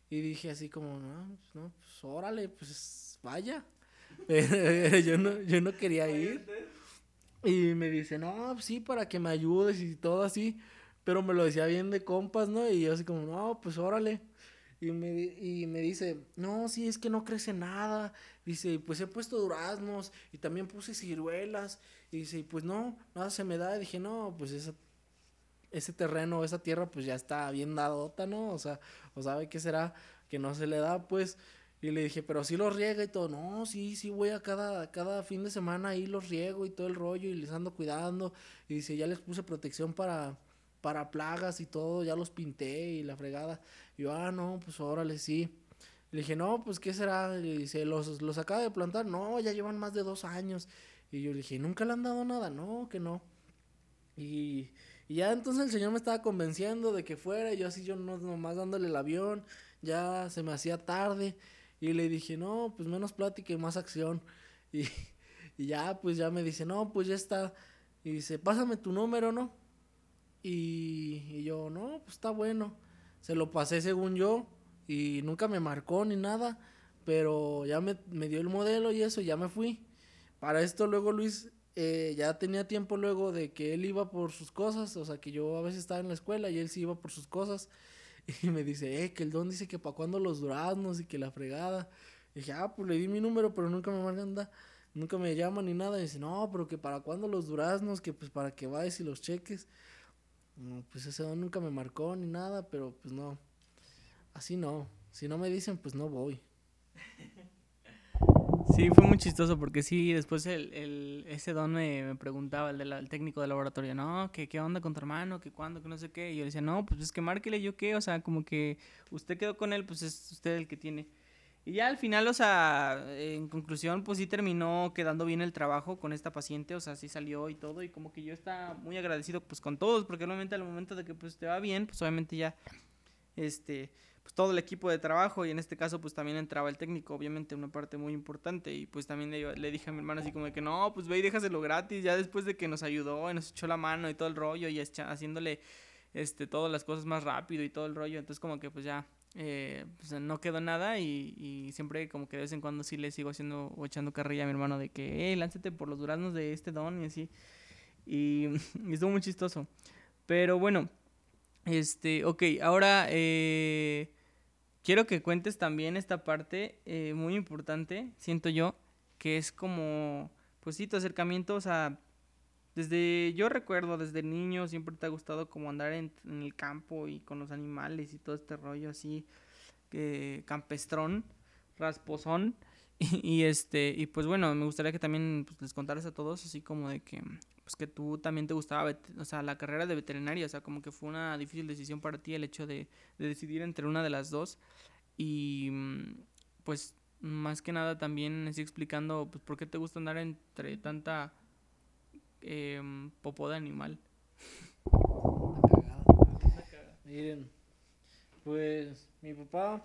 [SPEAKER 2] Y dije así como, no, pues, no, pues órale, pues vaya. (laughs) Yo no, yo no quería ir. Y me dice, no, pues sí, para que me ayudes y todo así. Pero me lo decía bien de compas, ¿no? Y yo así como, no, pues órale. Y me, y me dice, no, sí, es que no crece nada. Dice, pues he puesto duraznos y también puse ciruelas. Y dice, pues no, nada se me da. Y dije, no, pues esa, ese terreno, esa tierra, pues ya está bien dadota, ¿no? O sea, o sabe qué será que no se le da, pues. Y le dije, pero sí los riega y todo. No, sí, sí, voy a cada, cada fin de semana ahí los riego y todo el rollo y les ando cuidando. Y dice, ya les puse protección para, para plagas y todo, ya los pinté y la fregada. Yo, ah, no, pues órale, sí. Le dije, no, pues ¿qué será? Y dice, ¿los, los acaba de plantar? No, ya llevan más de dos años. Y yo le dije, ¿nunca le han dado nada? No, que no. Y, y ya entonces el señor me estaba convenciendo de que fuera. Y yo así, yo no, nomás dándole el avión. Ya se me hacía tarde. Y le dije, no, pues menos plática y más acción. (laughs) Y, y ya, pues ya me dice, no, pues ya está. Y dice, pásame tu número, ¿no? Y, y yo, no, pues está bueno. Se lo pasé según yo y nunca me marcó ni nada, pero ya me, me dio el modelo y eso, y ya me fui. Para esto luego Luis eh, ya tenía tiempo luego de que él iba por sus cosas, o sea que yo a veces estaba en la escuela y él sí iba por sus cosas. (laughs) Y me dice, eh, que el don dice que para cuándo los duraznos y que la fregada. Y dije, ah, pues le di mi número, pero nunca me manda, nunca me llama ni nada. Y dice, no, pero que para cuándo los duraznos, que pues para que vayas y los cheques. No, pues ese don nunca me marcó ni nada, pero pues no. Así no. Si no me dicen, pues no voy.
[SPEAKER 1] Sí, fue muy chistoso porque sí, después el, el ese don me, me preguntaba, el, de la- técnico del laboratorio, no, que qué onda con tu hermano, que cuándo, que no sé qué. Y yo le decía, no, pues es que márquele yo qué, o sea, como que usted quedó con él, pues es usted el que tiene. Y ya al final, o sea, en conclusión, pues sí terminó quedando bien el trabajo con esta paciente, o sea, sí salió y todo, y como que yo estaba muy agradecido pues con todos, porque obviamente al momento de que pues te va bien, pues obviamente ya, este, pues todo el equipo de trabajo, y en este caso pues también entraba el técnico, obviamente una parte muy importante, y pues también le, le dije a mi hermano así como que no, pues ve y déjaselo gratis, ya después de que nos ayudó y nos echó la mano y todo el rollo, y haciéndole, este, todas las cosas más rápido y todo el rollo, entonces como que pues ya eh, pues, no quedó nada y, y siempre como que de vez en cuando sí le sigo haciendo o echando carrilla a mi hermano de que, eh, lánzate por los duraznos de este don y así. (laughs) Y, estuvo muy chistoso. Pero bueno, este, ok, ahora eh, quiero que cuentes también esta parte eh, muy importante, siento yo, que es como, pues sí, tu acercamiento, o sea, desde, yo recuerdo, desde niño siempre te ha gustado como andar en, el campo y con los animales y todo este rollo así, eh, campestrón, rasposón. (laughs) Y, este, y pues bueno, me gustaría que también pues, les contaras a todos así como de que, pues que tú también te gustaba, o sea, la carrera de veterinaria, o sea, como que fue una difícil decisión para ti el hecho de, de decidir entre una de las dos. Y mm, pues más que nada también así explicando, pues por qué te gusta andar entre tanta em, popó de animal.
[SPEAKER 2] Miren, pues mi papá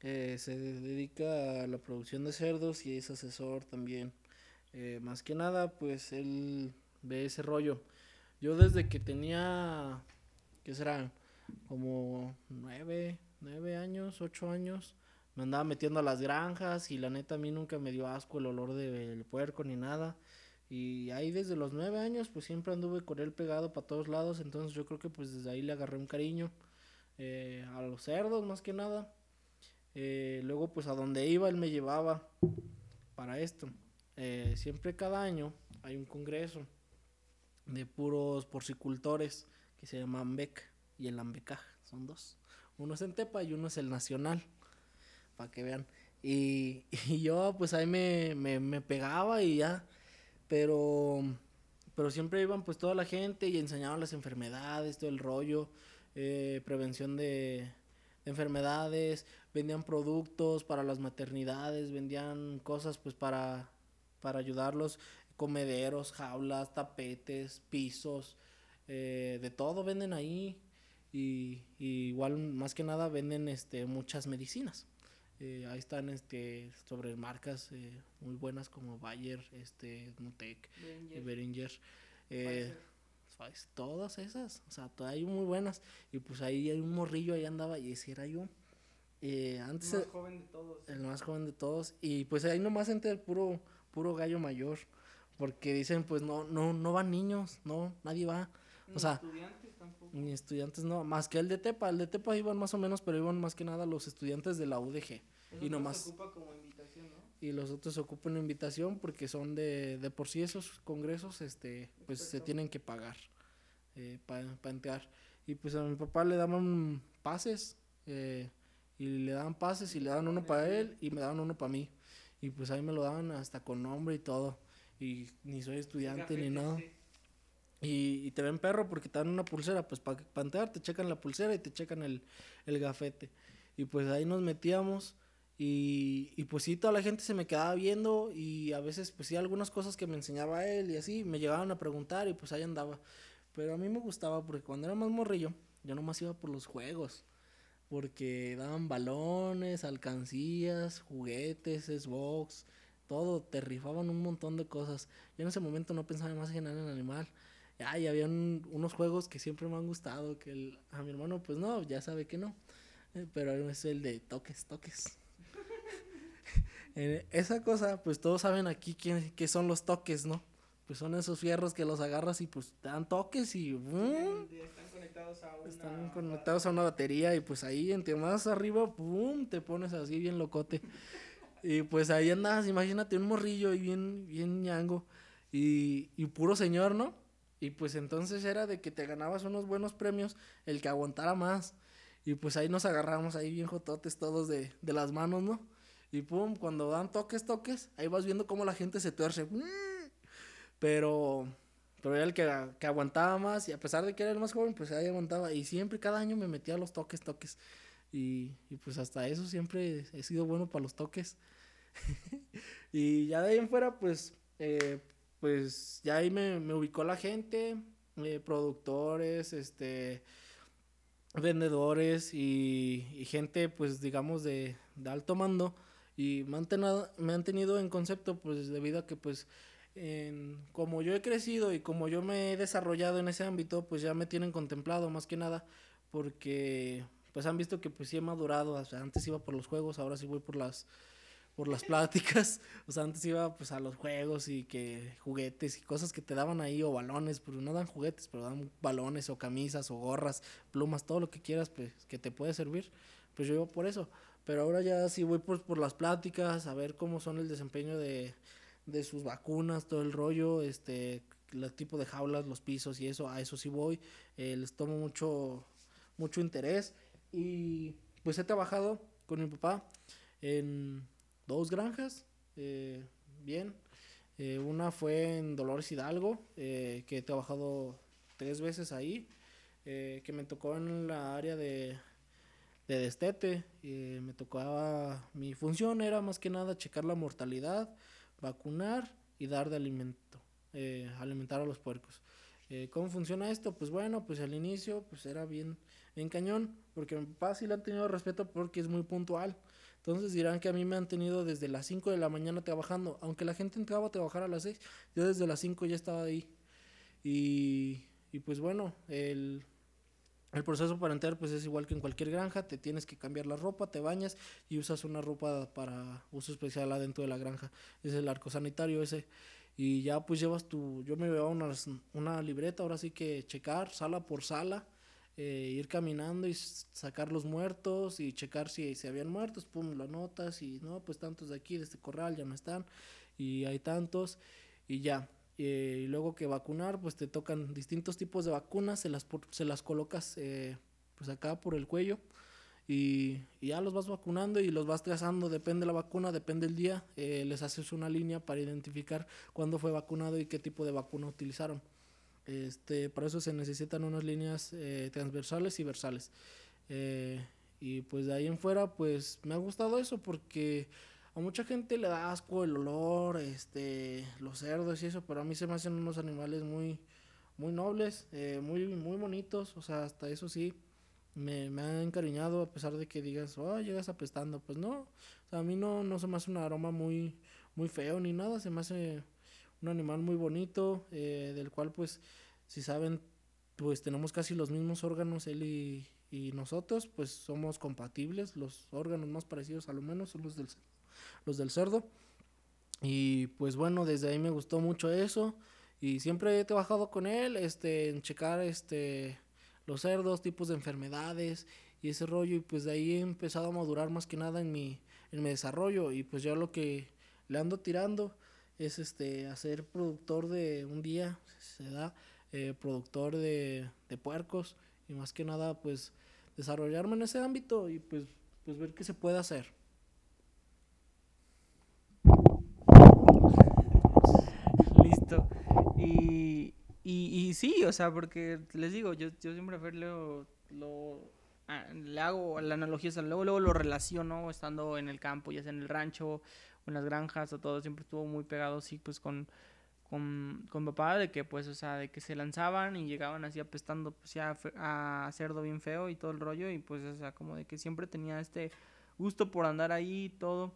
[SPEAKER 2] eh, se dedica a la producción de cerdos y es asesor también. Eh, más que nada, pues él ve ese rollo. Yo desde que tenía, ¿qué será? Como nueve, nueve años, ocho años, me andaba metiendo a las granjas y la neta a mí nunca me dio asco el olor del puerco ni nada. Y ahí desde los nueve años, pues siempre anduve con él pegado para todos lados. Entonces yo creo que pues desde ahí le agarré un cariño eh, a los cerdos más que nada. Eh, luego pues a donde iba él me llevaba para esto. Eh, siempre cada año hay un congreso de puros porcicultores que se llama AMBEC y el AMBECAJ. Son dos. Uno es en Tepa y uno es el Nacional. Para que vean. Y, (laughs) y yo pues ahí me, me, me pegaba y ya pero, pero siempre iban pues toda la gente y enseñaban las enfermedades, todo el rollo, eh, prevención de, de enfermedades, vendían productos para las maternidades, vendían cosas pues para, para ayudarlos, comederos, jaulas, tapetes, pisos, eh, de todo venden ahí y, y igual más que nada venden este muchas medicinas. Eh, ahí están este sobre marcas eh, muy buenas como Bayer, este Nutec. Beringer, eh, todas esas, o sea, todas hay muy buenas y pues ahí hay un morrillo ahí andaba y ese era yo. Eh, antes
[SPEAKER 1] El más joven de todos.
[SPEAKER 2] el más joven de todos y pues ahí nomás entra el puro puro gallo mayor porque dicen pues no no no van niños, no, nadie va. O sea,
[SPEAKER 1] estudiantes tampoco.
[SPEAKER 2] ni estudiantes no, más que el de Tepa, el de Tepa iban más o menos, pero iban más que nada los estudiantes de la UDG.
[SPEAKER 1] Eso
[SPEAKER 2] Y nomás,
[SPEAKER 1] se ocupa como invitación, ¿no?
[SPEAKER 2] y los otros ocupan invitación porque son de, de por sí esos congresos, este, pues se tienen que pagar para entrar. Y pues a mi papá le daban pases, eh, y le daban pases y le daban uno para él y me daban uno para mí. Y pues ahí me lo daban hasta con nombre y todo. Y ni soy estudiante ni nada.
[SPEAKER 1] sí.
[SPEAKER 2] Y, y te ven perro porque te dan una pulsera, pues para entrar te checan la pulsera y te checan el, el gafete. Y pues ahí nos metíamos y, y pues sí, toda la gente se me quedaba viendo y a veces pues sí, algunas cosas que me enseñaba él y así, me llegaban a preguntar y pues ahí andaba. Pero a mí me gustaba porque cuando era más morrillo, yo nomás iba por los juegos. Porque daban balones, alcancías, juguetes, Xbox, todo, te rifaban un montón de cosas. Yo en ese momento no pensaba más que nada en animal. Ay, había unos juegos que siempre me han gustado, que el- a mi hermano pues no, ya sabe que no. Eh, Pero es el de toques, toques. (laughs) Eh, esa cosa, pues todos saben aquí qué, qué son los toques, ¿no? Pues son esos fierros que los agarras y pues te dan toques y ¡bum!
[SPEAKER 1] Están conectados a una...
[SPEAKER 2] Están conectados a una batería y pues ahí entre más arriba, ¡pum! te pones así bien locote. Y pues ahí andas, imagínate un morrillo y bien, bien ñango. Y, y puro señor, ¿no? Y pues entonces era de que te ganabas unos buenos premios el que aguantara más. Y pues ahí nos agarramos ahí bien jototes todos de, de las manos, ¿no? Y pum, cuando dan toques, toques, ahí vas viendo cómo la gente se tuerce. Pero, pero era el que, que aguantaba más y a pesar de que era el más joven, pues ahí aguantaba. Y siempre, cada año me metía a los toques, toques. Y, y pues hasta eso siempre he sido bueno para los toques. (laughs) y ya de ahí en fuera, pues, eh, pues ya ahí me, ubicó la gente, eh, productores, este, vendedores y, gente, pues, digamos, de, alto mando. Y me han, me han tenido en concepto, pues, debido a que, pues, en- como yo he crecido y como yo me he desarrollado en ese ámbito, pues ya me tienen contemplado más que nada, porque pues han visto que pues sí he madurado, antes iba por los juegos, ahora sí voy por las por las pláticas, o sea, antes iba pues a los juegos y que juguetes y cosas que te daban ahí o balones, pero no dan juguetes, pero dan balones o camisas o gorras, plumas, todo lo que quieras pues que te puede servir, pues yo iba por eso, pero ahora ya sí voy por, por las pláticas, a ver cómo son el desempeño de, de sus vacunas, todo el rollo, este, el tipo de jaulas, los pisos y eso, a eso sí voy, eh, les tomo mucho, mucho interés. Y pues he trabajado con mi papá en dos granjas, eh, bien, Eh, una fue en Dolores Hidalgo, eh, que he trabajado tres veces ahí, eh, que me tocó en la área de, de destete, me tocaba, mi función era más que nada checar la mortalidad, vacunar y dar de alimento, alimentar a los puercos. ¿Cómo funciona esto? Pues bueno, pues al inicio pues era bien, bien cañón, porque mi papá sí le han tenido respeto porque es muy puntual. Entonces dirán que a mí me han tenido desde las 5 de la mañana trabajando, aunque la gente entraba a trabajar a las 6, yo desde las 5 ya estaba ahí. Y, pues bueno, el, el proceso para entrar pues es igual que en cualquier granja, te tienes que cambiar la ropa, te bañas y usas una ropa para uso especial adentro de la granja. Es el arco sanitario ese. y ya pues llevas tu, yo me llevaba una, una libreta, ahora sí que checar sala por sala, eh, ir caminando y sacar los muertos y checar si se habían muertos, pum, lo notas y no, pues tantos de aquí, de este corral ya no están y hay tantos y ya. Eh, y luego que vacunar, pues te tocan distintos tipos de vacunas, se las, se las colocas eh, pues acá por el cuello y, ya los vas vacunando y los vas trazando, depende de la vacuna, depende del día, eh, les haces una línea para identificar cuándo fue vacunado y qué tipo de vacuna utilizaron. Este, para eso se necesitan unas líneas eh, transversales y versales. Eh, y pues de ahí en fuera, pues me ha gustado eso porque a mucha gente le da asco el olor, este, los cerdos y eso, pero a mí se me hacen unos animales muy, muy nobles, muy, muy bonitos, o sea, hasta eso sí me, me ha encariñado a pesar de que digas, oh, llegas apestando. Pues no, a mí no, no se me hace un aroma muy, muy feo ni nada, se me hace un animal muy bonito, eh, del cual pues, si saben, pues tenemos casi los mismos órganos él y, y nosotros, pues somos compatibles, los órganos más parecidos a lo menos son los del, los del cerdo. Y pues bueno, desde ahí me gustó mucho eso. Y siempre he trabajado con él, este, en checar, este, los cerdos, tipos de enfermedades y ese rollo y pues de ahí he empezado a madurar más que nada en mi, en mi desarrollo y pues yo lo que le ando tirando es este hacer productor de un día se da eh, productor de, de puercos y más que nada pues desarrollarme en ese ámbito y pues pues ver qué se puede hacer. (laughs)
[SPEAKER 1] Listo. Y y, y sí, o sea, porque les digo, yo, yo siempre Fer lo, ah, le hago la analogía, luego, luego lo relaciono estando en el campo, ya sea en el rancho en las granjas o todo, siempre estuvo muy pegado, sí, pues con, con, con papá, de que pues, o sea, de que se lanzaban y llegaban así apestando, pues ya a cerdo bien feo y todo el rollo, y pues, o sea, como de que siempre tenía este gusto por andar ahí y todo.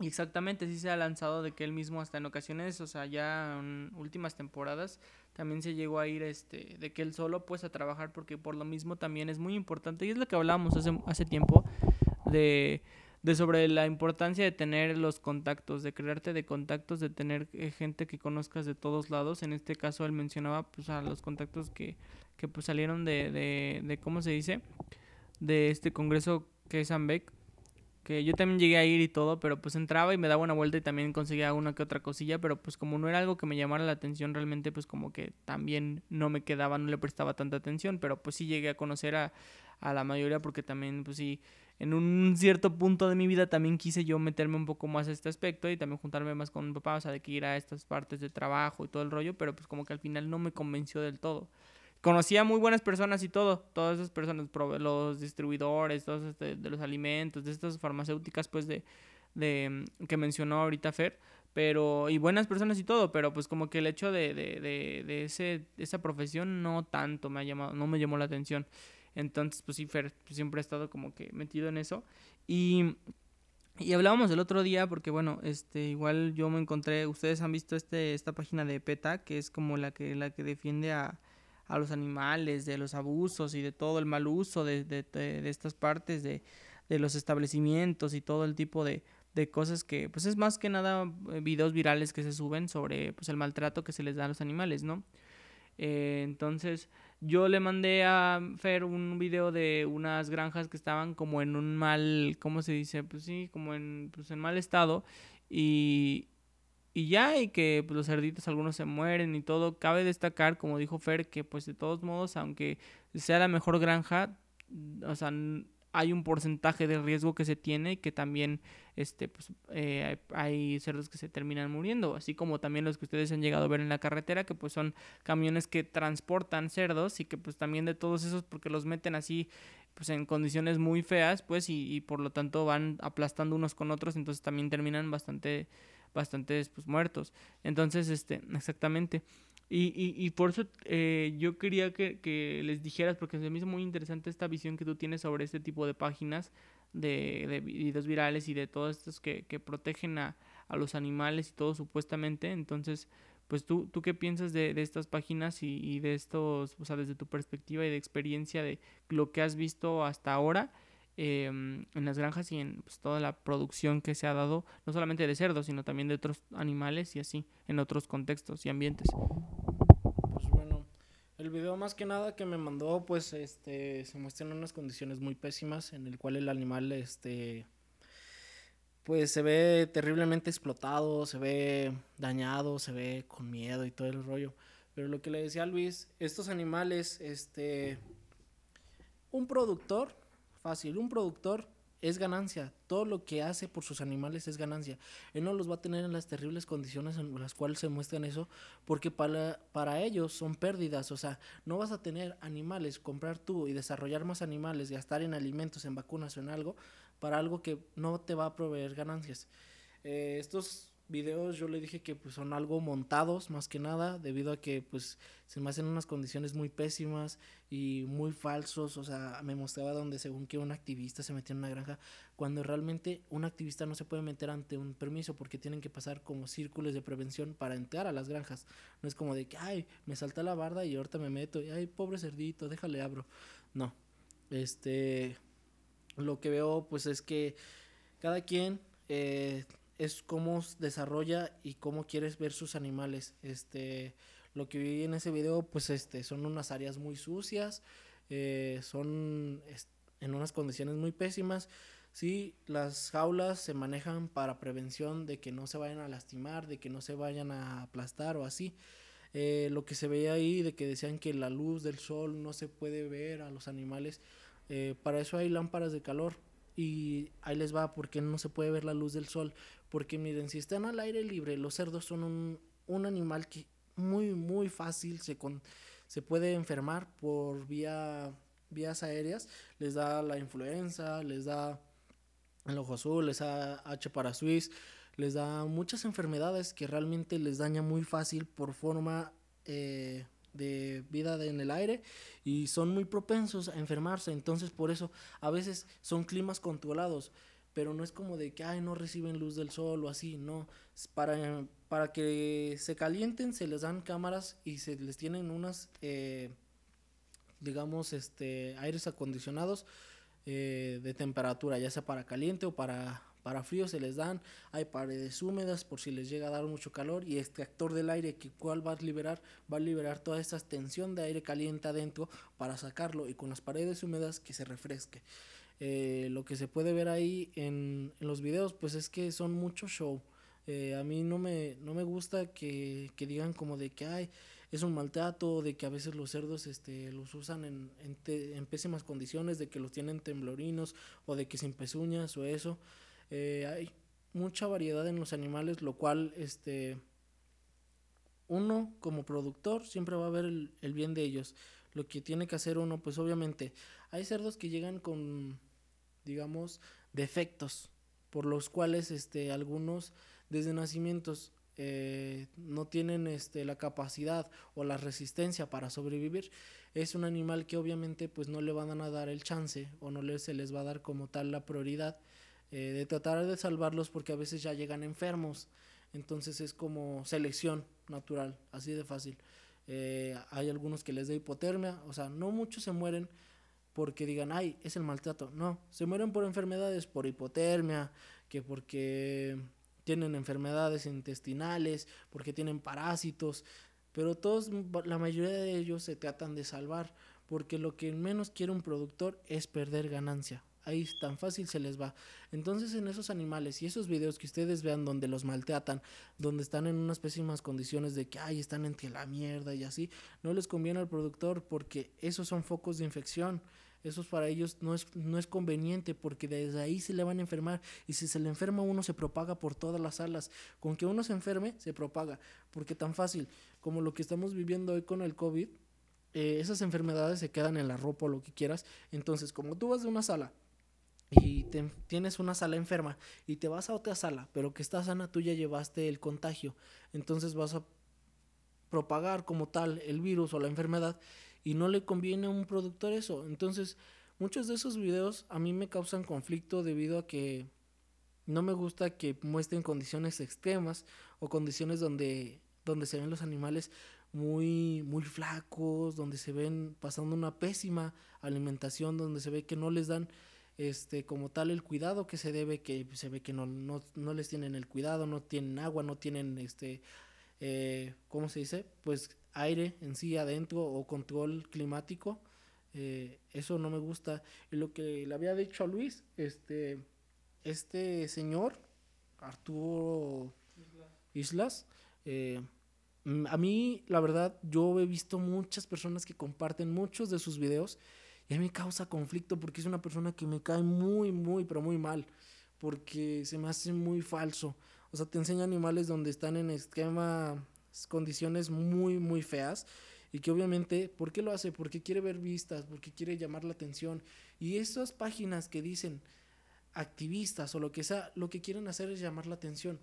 [SPEAKER 1] Y exactamente, sí se ha lanzado de que él mismo hasta en ocasiones, o sea, ya en últimas temporadas, también se llegó a ir este de que él solo pues a trabajar porque por lo mismo también es muy importante y es lo que hablábamos hace, hace tiempo de, de sobre la importancia de tener los contactos, de crearte de contactos, de tener eh, gente que conozcas de todos lados. En este caso él mencionaba pues a los contactos que, que pues salieron de, de, de, ¿cómo se dice? De este congreso que es Ambec que yo también llegué a ir y todo, pero pues entraba y me daba una vuelta y también conseguía una que otra cosilla, pero pues como no era algo que me llamara la atención realmente, pues como que también no me quedaba, no le prestaba tanta atención, pero pues sí llegué a conocer a, a la mayoría porque también pues sí, en un cierto punto de mi vida también quise yo meterme un poco más a este aspecto y también juntarme más con mi papá, o sea, de que ir a estas partes de trabajo y todo el rollo, pero pues como que al final no me convenció del todo conocía muy buenas personas y todo, todas esas personas, los distribuidores, todos este, de los alimentos, de estas farmacéuticas, pues de, de mm, que mencionó ahorita Fer, pero, y buenas personas y todo, pero pues como que el hecho de, de, de, de ese, esa profesión no tanto me ha llamado, no me llamó la atención. Entonces, pues sí, Fer pues, siempre ha estado como que metido en eso. Y, y hablábamos el otro día, porque bueno, este, igual yo me encontré, ustedes han visto este, esta página de PETA, que es como la que, la que defiende a, a los animales, de los abusos y de todo el mal uso de, de, de, estas partes de, de, los establecimientos y todo el tipo de, cosas que pues es más que nada eh, videos virales que se suben sobre pues el maltrato que se les da a los animales, ¿no? Eh, entonces yo le mandé a Fer un video de unas granjas que estaban como en un mal, ¿cómo se dice? Pues sí, como en, pues en mal estado y, y ya, y que pues, los cerditos algunos se mueren y todo. Cabe destacar, como dijo Fer, que pues de todos modos, aunque sea la mejor granja, o sea, hay un porcentaje de riesgo que se tiene y que también este, pues, eh, hay cerdos que se terminan muriendo, así como también los que ustedes han llegado a ver en la carretera, que pues son camiones que transportan cerdos y que pues también de todos esos, porque los meten así pues en condiciones muy feas, pues y, y por lo tanto van aplastando unos con otros, entonces también terminan bastante bastantes pues muertos. Entonces, este, exactamente. Y, y, y por eso eh, yo quería que, que, les dijeras, porque se me hizo muy interesante esta visión que tú tienes sobre este tipo de páginas de, de videos virales y de todos estos que, que protegen a, a, los animales y todo supuestamente. Entonces, pues tú, tú qué piensas de, de estas páginas y, y, de estos, o sea, desde tu perspectiva y de experiencia de lo que has visto hasta ahora em, en las granjas y en pues, toda la producción que se ha dado, no solamente de cerdos, sino también de otros animales y así, en otros contextos y ambientes.
[SPEAKER 2] Pues bueno, el video más que nada que me mandó, pues este, se muestran unas condiciones muy pésimas en el cual el animal, este, pues se ve terriblemente explotado, se ve dañado, se ve con miedo y todo el rollo. Pero lo que le decía a Luis, estos animales, este, un productor, fácil, un productor es ganancia. Todo lo que hace por sus animales es ganancia. Él no los va a tener en las terribles condiciones en las cuales se muestran eso, porque para, para ellos son pérdidas. O sea, no vas a tener animales, comprar tú y desarrollar más animales, gastar en alimentos, en vacunas o en algo, para algo que no te va a proveer ganancias. Eh, estos videos yo le dije que pues son algo montados más que nada debido a que pues se me hacen unas condiciones muy pésimas y muy falsos. O sea me mostraba donde según que un activista se metió en una granja cuando realmente un activista no se puede meter ante un permiso porque tienen que pasar como círculos de prevención para entrar a las granjas. No es como de que ay me salta la barda y ahorita me meto y ay pobre cerdito déjale abro no. Este lo que veo pues es que cada quien eh, es cómo desarrolla y cómo quieres ver sus animales. Este, lo que vi en ese video, pues este, son unas áreas muy sucias, eh, son en unas condiciones muy pésimas. Sí, las jaulas se manejan para prevención de que no se vayan a lastimar, de que no se vayan a aplastar o así. Eh, lo que se veía ahí, de que decían que la luz del sol no se puede ver a los animales, eh, para eso hay lámparas de calor y ahí les va porque no se puede ver la luz del sol porque miren, si están al aire libre, los cerdos son un, un animal que muy, muy fácil se, con, se puede enfermar por vía, vías aéreas. Les da la influenza, les da el ojo azul, les da H para Swiss, les da muchas enfermedades que realmente les daña muy fácil por forma eh, de vida en el aire y son muy propensos a enfermarse. Entonces por eso a veces son climas controlados pero no es como de que, ay, no reciben luz del sol o así, no. Para, para que se calienten se les dan cámaras y se les tienen unas, eh, digamos, este, aires acondicionados eh, de temperatura, ya sea para caliente o para, para frío se les dan, hay paredes húmedas por si les llega a dar mucho calor y este actor del aire que cual va a liberar, va a liberar toda esta tensión de aire caliente adentro para sacarlo y con las paredes húmedas que se refresque. Eh, lo que se puede ver ahí en, los videos, pues es que son mucho show. Eh, a mí no me, no me gusta que, digan como de que hay es un maltrato, de que a veces los cerdos este, los usan en, en, pésimas condiciones, de que los tienen temblorinos o de que sin pezuñas o eso. Eh, hay mucha variedad en los animales, lo cual este, uno como productor siempre va a ver el, el bien de ellos. Lo que tiene que hacer uno, pues obviamente, hay cerdos que llegan con digamos, defectos por los cuales este, algunos desde nacimientos eh, no tienen este, la capacidad o la resistencia para sobrevivir, es un animal que obviamente pues no le van a dar el chance o no le, se les va a dar como tal la prioridad eh, de tratar de salvarlos porque a veces ya llegan enfermos. Entonces es como selección natural, así de fácil. Eh, hay algunos que les da hipotermia, o sea, no muchos se mueren, porque digan, ay, es el maltrato. No, se mueren por enfermedades, por hipotermia, que porque tienen enfermedades intestinales, porque tienen parásitos, pero todos, la mayoría de ellos se tratan de salvar, porque lo que menos quiere un productor es perder ganancia. Ahí tan fácil se les va. Entonces en esos animales y esos videos que ustedes vean donde los maltratan, donde están en unas pésimas condiciones de que, ay, están entre la mierda y así, no les conviene al productor porque esos son focos de infección eso para ellos no es, no es conveniente porque desde ahí se le van a enfermar y si se le enferma uno se propaga por todas las salas. Con que uno se enferme se propaga porque tan fácil como lo que estamos viviendo hoy con el COVID, eh, esas enfermedades se quedan en la ropa o lo que quieras. Entonces como tú vas de una sala y tienes una sala enferma y te vas a otra sala, pero que está sana, tú ya llevaste el contagio. Entonces vas a propagar como tal el virus o la enfermedad y no le conviene a un productor eso. Entonces, muchos de esos videos a mí me causan conflicto debido a que no me gusta que muestren condiciones extremas o condiciones donde, donde se ven los animales muy, muy flacos, donde se ven pasando una pésima alimentación, donde se ve que no les dan este, como tal, el cuidado que se debe, que se ve que no, no, no les tienen el cuidado, no tienen agua, no tienen, este, eh, ¿cómo se dice? Pues aire en sí adentro o control climático. Eh, eso no me gusta. Y lo que le había dicho a Luis, este, este señor, Arturo Islas, eh, a mí, la verdad, yo he visto muchas personas que comparten muchos de sus videos mí me causa conflicto porque es una persona que me cae muy, muy, pero muy mal, porque se me hace muy falso. O sea, te enseña animales donde están en esquema, condiciones muy, muy feas y que obviamente, ¿por qué lo hace? Porque quiere ver vistas, porque quiere llamar la atención. Y esas páginas que dicen activistas o lo que sea, lo que quieren hacer es llamar la atención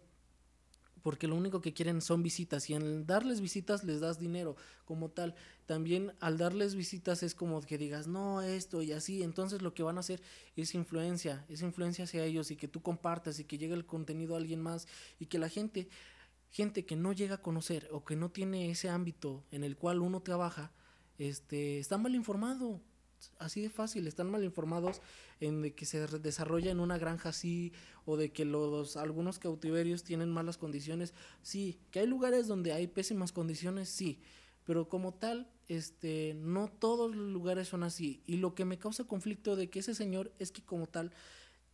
[SPEAKER 2] porque lo único que quieren son visitas y al darles visitas les das dinero como tal. También al darles visitas es como que digas, no, esto y así, entonces lo que van a hacer es influencia, es influencia hacia ellos y que tú compartas y que llegue el contenido a alguien más y que la gente, gente que no llega a conocer o que no tiene ese ámbito en el cual uno trabaja, este, está mal informado así de fácil, están mal informados en de que se desarrolla en una granja así o de que los algunos cautiverios tienen malas condiciones, sí, que hay lugares donde hay pésimas condiciones, sí, pero como tal, este, no todos los lugares son así. Y lo que me causa conflicto de que ese señor es que como tal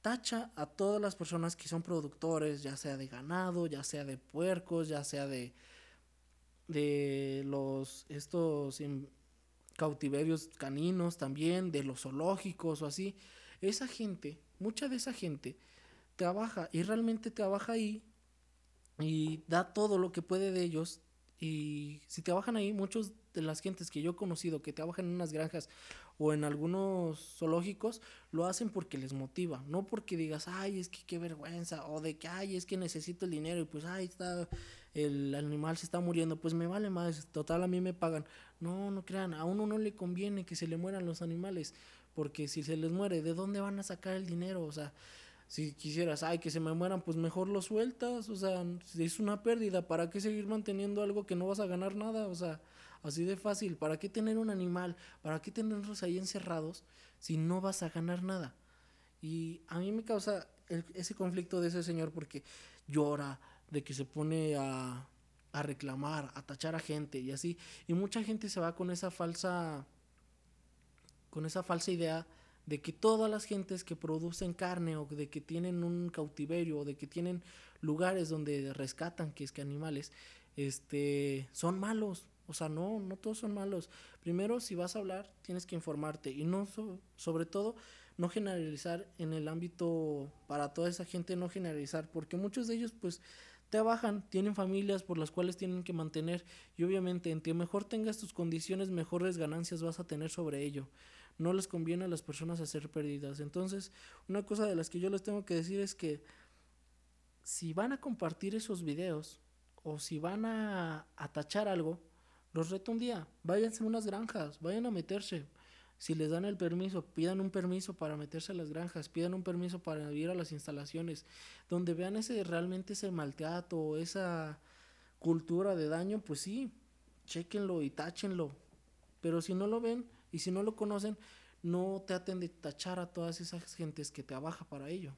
[SPEAKER 2] tacha a todas las personas que son productores, ya sea de ganado, ya sea de puercos, ya sea de de los estos cautiverios caninos también, de los zoológicos o así. Esa gente, mucha de esa gente trabaja y realmente trabaja ahí y da todo lo que puede de ellos. Y si trabajan ahí, muchos de las gentes que yo he conocido que trabajan en unas granjas o en algunos zoológicos, lo hacen porque les motiva, no porque digas, ay, es que qué vergüenza, o de que, ay, es que necesito el dinero y pues, ay, está el animal se está muriendo, pues me vale más, total a mí me pagan. No, no crean, a uno no le conviene que se le mueran los animales, porque si se les muere, ¿de dónde van a sacar el dinero? O sea, si quisieras, ay, que se me mueran, pues mejor lo sueltas, o sea, es una pérdida, ¿para qué seguir manteniendo algo que no vas a ganar nada? O sea, así de fácil, ¿para qué tener un animal? ¿Para qué tenerlos ahí encerrados si no vas a ganar nada? Y a mí me causa ese conflicto de ese señor porque llora, de que se pone a, a reclamar, a tachar a gente y así. Y mucha gente se va con esa falsa, con esa falsa idea de que todas las gentes que producen carne o de que tienen un cautiverio o de que tienen lugares donde rescatan que es que animales este son malos o sea no no todos son malos primero si vas a hablar tienes que informarte y no sobre todo no generalizar en el ámbito para toda esa gente no generalizar porque muchos de ellos pues trabajan, tienen familias por las cuales tienen que mantener y obviamente entre mejor tengas tus condiciones, mejores ganancias vas a tener sobre ello. No les conviene a las personas hacer pérdidas. Entonces, una cosa de las que yo les tengo que decir es que si van a compartir esos videos o si van a, a tachar algo, los reto un día, váyanse a unas granjas, vayan a meterse, si les dan el permiso, pidan un permiso para meterse a las granjas, pidan un permiso para ir a las instalaciones, donde vean ese realmente ese maltrato, esa cultura de daño, pues sí, chequenlo y táchenlo. Pero si no lo ven y si no lo conocen, no traten de tachar a todas esas gentes que trabaja para ello.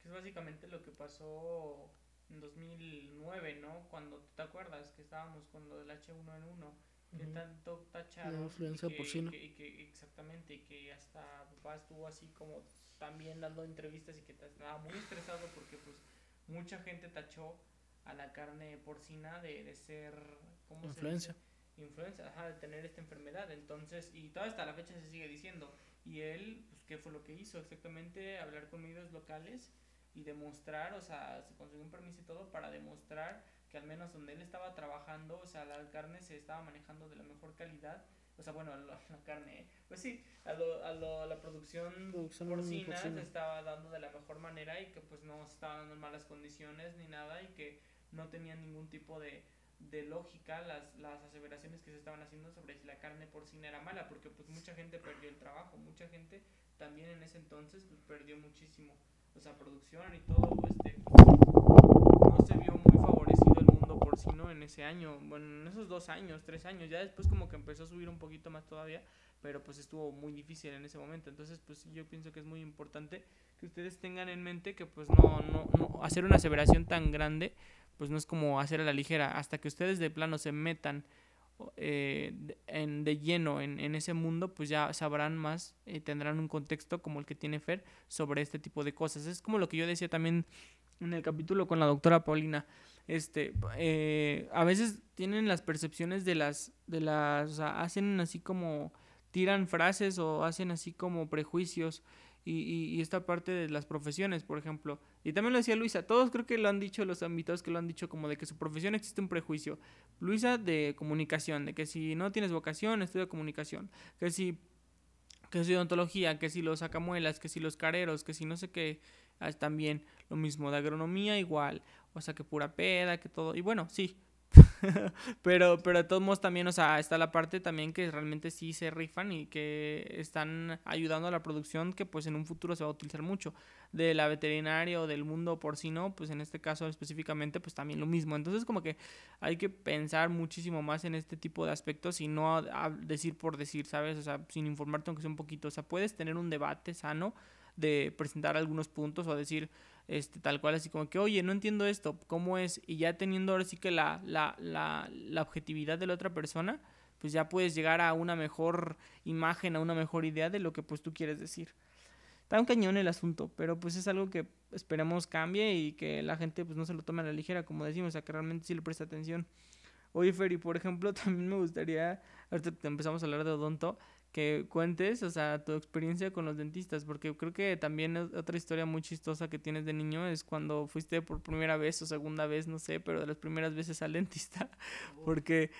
[SPEAKER 1] Que es básicamente lo que pasó en 2009, ¿no? Cuando te acuerdas que estábamos con lo del H1N1 que tanto tacharon.
[SPEAKER 2] influencia porcina.
[SPEAKER 1] Y que, exactamente, y que hasta papá estuvo así como también dando entrevistas y que estaba muy estresado porque pues mucha gente tachó a la carne porcina de, de ser...
[SPEAKER 2] ¿cómo influencia.
[SPEAKER 1] Influencia, ajá, de tener esta enfermedad. Entonces, y toda hasta la fecha se sigue diciendo. Y él, pues, ¿qué fue lo que hizo? Exactamente hablar con medios locales y demostrar, o sea, se consiguió un permiso y todo para demostrar que al menos donde él estaba trabajando, o sea, la carne se estaba manejando de la mejor calidad. O sea, bueno, (laughs) la, carne, pues sí, a, lo, a, lo, la producción, porcina, se estaba dando de la mejor manera y que pues no se estaban dando en malas condiciones ni nada y que no tenían ningún tipo de, de lógica las, las aseveraciones que se estaban haciendo sobre si la carne porcina era mala, porque pues mucha gente perdió el trabajo, mucha gente también en ese entonces pues perdió muchísimo, o sea, producción y todo, este, no se vio muy favorecido el mundo mundo porcino en ese año, bueno, en esos dos años, tres años, ya después como que empezó a subir un poquito más todavía, pero pues estuvo muy difícil en ese momento, entonces pues yo pienso que es muy importante que ustedes tengan en mente que pues no, no, no, hacer una aseveración tan grande, pues no es como hacer a la ligera, hasta que ustedes de plano se metan eh, en, de lleno en, en ese mundo, pues ya sabrán más, eh, tendrán un contexto como el que tiene Fer sobre este tipo de cosas. Es como lo que yo decía también en el capítulo con la doctora Paulina. Este, eh, a veces tienen las percepciones de las, de las, o sea, hacen así como, tiran frases o hacen así como prejuicios y, y, esta parte de las profesiones, por ejemplo. Y también lo decía Luisa, todos creo que lo han dicho los invitados que lo han dicho como de que su profesión existe un prejuicio. Luisa de comunicación, de que si no tienes vocación, estudia comunicación, que si que si odontología, que si los sacamuelas, que si los careros, que si no sé qué, ah, también lo mismo, de agronomía igual, o sea, que pura peda, que todo, y bueno, sí. (laughs) pero, pero de todos modos también, o sea, está la parte también que realmente sí se rifan y que están ayudando a la producción que pues en un futuro se va a utilizar mucho. De la veterinaria o del mundo porcino, pues en este caso específicamente, pues también lo mismo. Entonces como que hay que pensar muchísimo más en este tipo de aspectos y no a- decir por decir, ¿sabes? O sea, sin informarte aunque sea un poquito. O sea, puedes tener un debate sano de presentar algunos puntos o decir este tal cual así como que oye no entiendo esto cómo es y ya teniendo ahora sí que la, la, la, la objetividad de la otra persona pues ya puedes llegar a una mejor imagen a una mejor idea de lo que pues tú quieres decir. Está un cañón el asunto pero pues es algo que esperemos cambie y que la gente pues no se lo tome a la ligera como decimos o que realmente sí le preste atención. Oye, Ferry, por ejemplo, (laughs) también me gustaría, ahorita empezamos a hablar de odonto, que cuentes, o sea, tu experiencia con los dentistas, porque creo que también es otra historia muy chistosa que tienes de niño es cuando fuiste por primera vez o segunda vez, no sé, pero de las primeras veces al dentista, (laughs) porque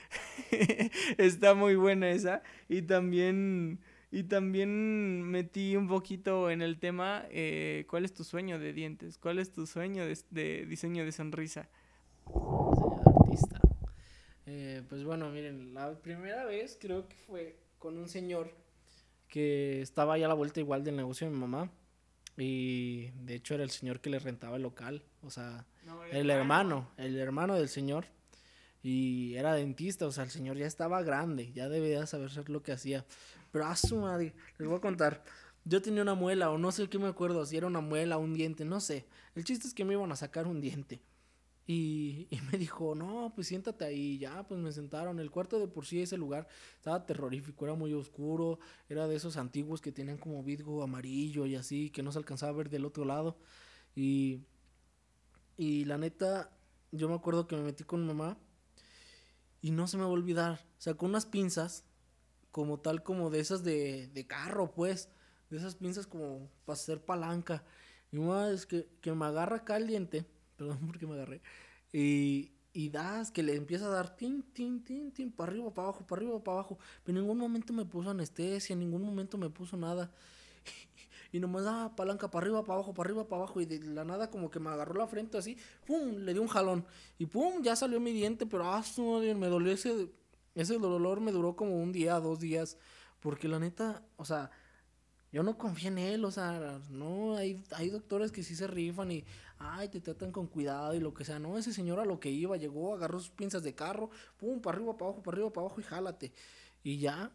[SPEAKER 1] (laughs) está muy buena esa. Y también, y también metí un poquito en el tema, eh, ¿cuál es tu sueño de dientes? ¿Cuál es tu sueño de, diseño de sonrisa?
[SPEAKER 2] señor artista. Eh, pues bueno, miren, la primera vez creo que fue con un señor que estaba ya a la vuelta igual del negocio de mi mamá. Y de hecho era el señor que le rentaba el local. O sea, el hermano, el hermano del señor. Y era dentista, o sea, el señor ya estaba grande, ya debía saber lo que hacía. Pero a su madre, les voy a contar. Yo tenía una muela, o no sé qué me acuerdo, si era una muela, un diente, no sé. El chiste es que me iban a sacar un diente. Y, me dijo, no, pues siéntate ahí. Ya, pues me sentaron. El cuarto de por sí, ese lugar estaba terrorífico, era muy oscuro. Era de esos antiguos que tenían como vidrio amarillo y así, que no se alcanzaba a ver del otro lado. Y, y la neta, yo me acuerdo que me metí con mamá y no se me va a olvidar. Sacó unas pinzas, como tal, como de esas de, de carro, pues. De esas pinzas como para hacer palanca. Y una vez que, que me agarra acá el diente, perdón (laughs) porque me agarré, y, y das, que le empieza a dar tin, tin, tin, tin, para arriba, para abajo, para arriba, para abajo. Pero en ningún momento me puso anestesia, en ningún momento me puso nada. (laughs) Y nomás daba palanca para arriba, para abajo, para arriba, para abajo. Y de la nada como que me agarró la frente así. ¡Pum! Le dio un jalón. Y ¡pum! Ya salió mi diente. Pero ¡ah! Me dolió ese... Ese dolor me duró como un día, dos días. Porque la neta, o sea... Yo no confío en él, o sea, no, hay, hay doctores que sí se rifan y, ay, te tratan con cuidado y lo que sea. No, ese señor a lo que iba, llegó, agarró sus pinzas de carro, pum, para arriba, para abajo, para arriba, para abajo y jálate. Y ya,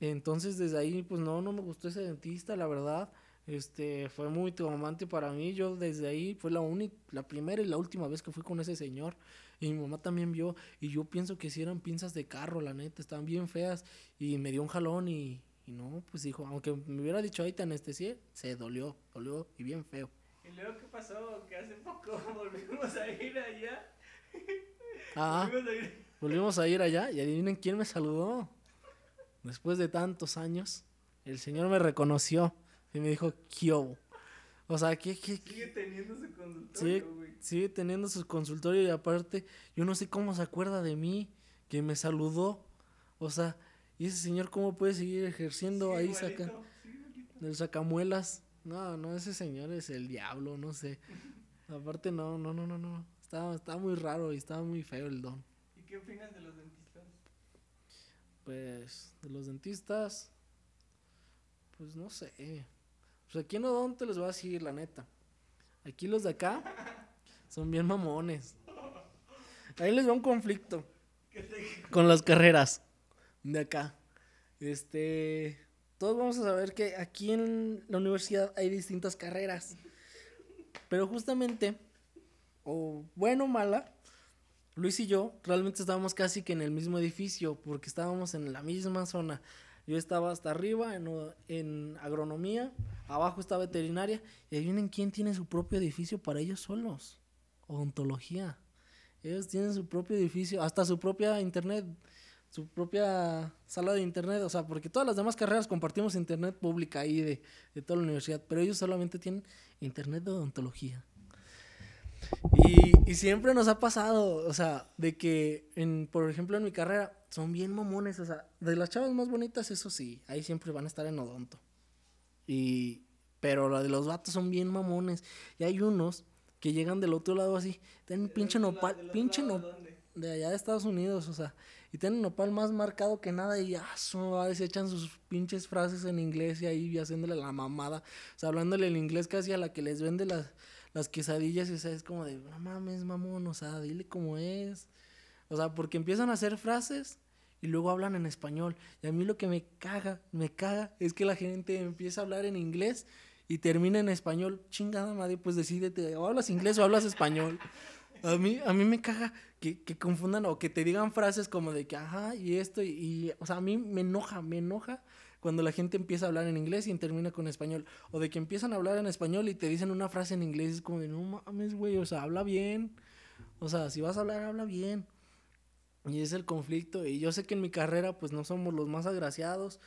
[SPEAKER 2] entonces desde ahí, pues no, no me gustó ese dentista, la verdad. Este, fue muy traumante para mí. Yo desde ahí fue la única, la primera y la última vez que fui con ese señor. Y mi mamá también vio. Y yo pienso que si eran pinzas de carro, la neta, estaban bien feas. Y me dio un jalón y, y no, pues dijo, aunque me hubiera dicho ahí te anestesié, se dolió, dolió y bien feo.
[SPEAKER 1] ¿Y luego qué pasó? Que hace poco (laughs) volvimos a ir allá.
[SPEAKER 2] Ah,
[SPEAKER 1] Volvimos a ir.
[SPEAKER 2] volvimos a ir allá y adivinen quién me saludó. Después de tantos años, el señor me reconoció y me dijo, ¿qué O sea, ¿qué?
[SPEAKER 1] Sigue teniendo su consultorio, güey.
[SPEAKER 2] sigue teniendo su consultorio y aparte, yo no sé cómo se acuerda de mí, que me saludó. O sea, ¿y ese señor cómo puede seguir ejerciendo ahí
[SPEAKER 1] igualito,
[SPEAKER 2] saca,
[SPEAKER 1] igualito.
[SPEAKER 2] del sacamuelas? No, no, ese señor es el diablo, no sé. Aparte, no, no, no, no, no. Estaba, estaba muy raro y estaba muy feo el don.
[SPEAKER 1] ¿Y qué opinas de los dentistas?
[SPEAKER 2] Pues, de los dentistas, pues no sé. Pues aquí en Odonto les voy a decir la neta. Aquí los de acá (laughs) son bien mamones. ahí les va un conflicto con las carreras de acá. Este, todos vamos a saber que aquí en la universidad hay distintas carreras. Pero justamente, o bueno o mala, Luis y yo realmente estábamos casi que en el mismo edificio, porque estábamos en la misma zona. Yo estaba hasta arriba en, en agronomía, abajo está veterinaria, y adivinen quién tiene su propio edificio para ellos solos. Odontología. Ellos tienen su propio edificio, hasta su propia internet, su propia sala de internet, o sea, porque todas las demás carreras compartimos internet pública ahí de, de toda la universidad, pero ellos solamente tienen internet de odontología. Y, y siempre nos ha pasado, o sea, de que, en, por ejemplo, en mi carrera, son bien mamones, o sea, de las chavas más bonitas, eso sí, ahí siempre van a estar en odonto. Y, pero la de los vatos son bien mamones. Y hay unos que llegan del otro lado así, tienen pinche nopal, pinche nopal, de allá de Estados Unidos, o sea, y tienen nopal más marcado que nada y ya, su madre, se echan sus pinches frases en inglés y ahí haciéndole la mamada, o sea, hablándole el inglés casi a la que les vende las, las quesadillas y o sea, es como de, no mames, mamón, o sea, dile cómo es. O sea, porque empiezan a hacer frases y luego hablan en español. Y a mí lo que me caga, me caga, es que la gente empieza a hablar en inglés y termina en español. Chingada madre, pues decídete, o hablas inglés o hablas español. A mí, a mí me caga que, que confundan o que te digan frases como de que, ajá, y esto, y, o sea, a mí me enoja, me enoja cuando la gente empieza a hablar en inglés y termina con español. O de que empiezan a hablar en español y te dicen una frase en inglés, es como de, no mames, güey, o sea, habla bien. O sea, si vas a hablar, habla bien. Y es el conflicto. Y yo sé que en mi carrera, pues no somos los más agraciados.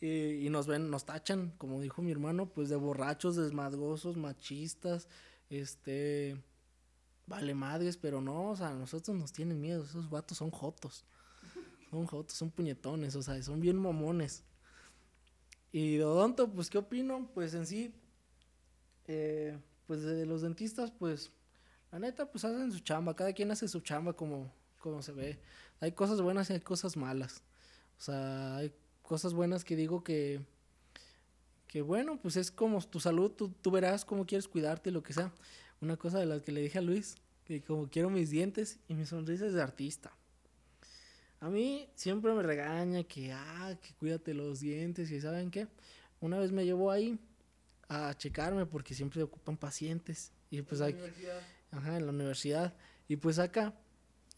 [SPEAKER 2] eh, y nos ven, nos tachan, como dijo mi hermano, pues de borrachos, desmadrosos, machistas, este, vale madres, pero no, o sea, a nosotros nos tienen miedo, esos vatos son jotos, son jotos, son puñetones, o sea, son bien mamones. Y odonto, pues, ¿qué opino? Pues en sí, eh, pues de los dentistas, pues, la neta, pues hacen su chamba, cada quien hace su chamba como, como se ve. Hay cosas buenas y hay cosas malas. O sea, hay cosas buenas que digo que, que bueno, pues es como tu salud, tú, tú verás cómo quieres cuidarte, lo que sea. Una cosa de las que le dije a Luis, que como quiero mis dientes y mis sonrisas de artista. A mí siempre me regaña que, ah, que cuídate los dientes y ¿saben qué? Una vez me llevó ahí a checarme porque siempre ocupan pacientes y pues hay, ajá, en la universidad y pues acá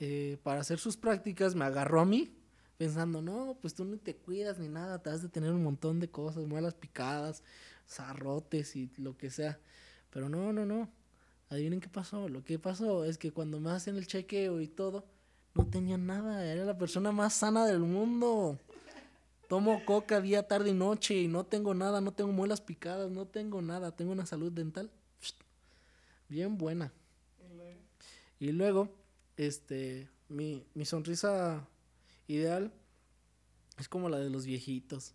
[SPEAKER 2] eh, para hacer sus prácticas me agarró a mí pensando, no, pues tú ni te cuidas ni nada, te has de tener un montón de cosas, muelas picadas, zarrotes y lo que sea. Pero no, no, no. Adivinen qué pasó. Lo que pasó es que cuando me hacen el chequeo y todo, no tenía nada. Era la persona más sana del mundo. Tomo coca día, tarde y noche y no tengo nada, no tengo muelas picadas, no tengo nada. Tengo una salud dental bien buena. Y luego, este, mi, mi sonrisa ideal es como la de los viejitos.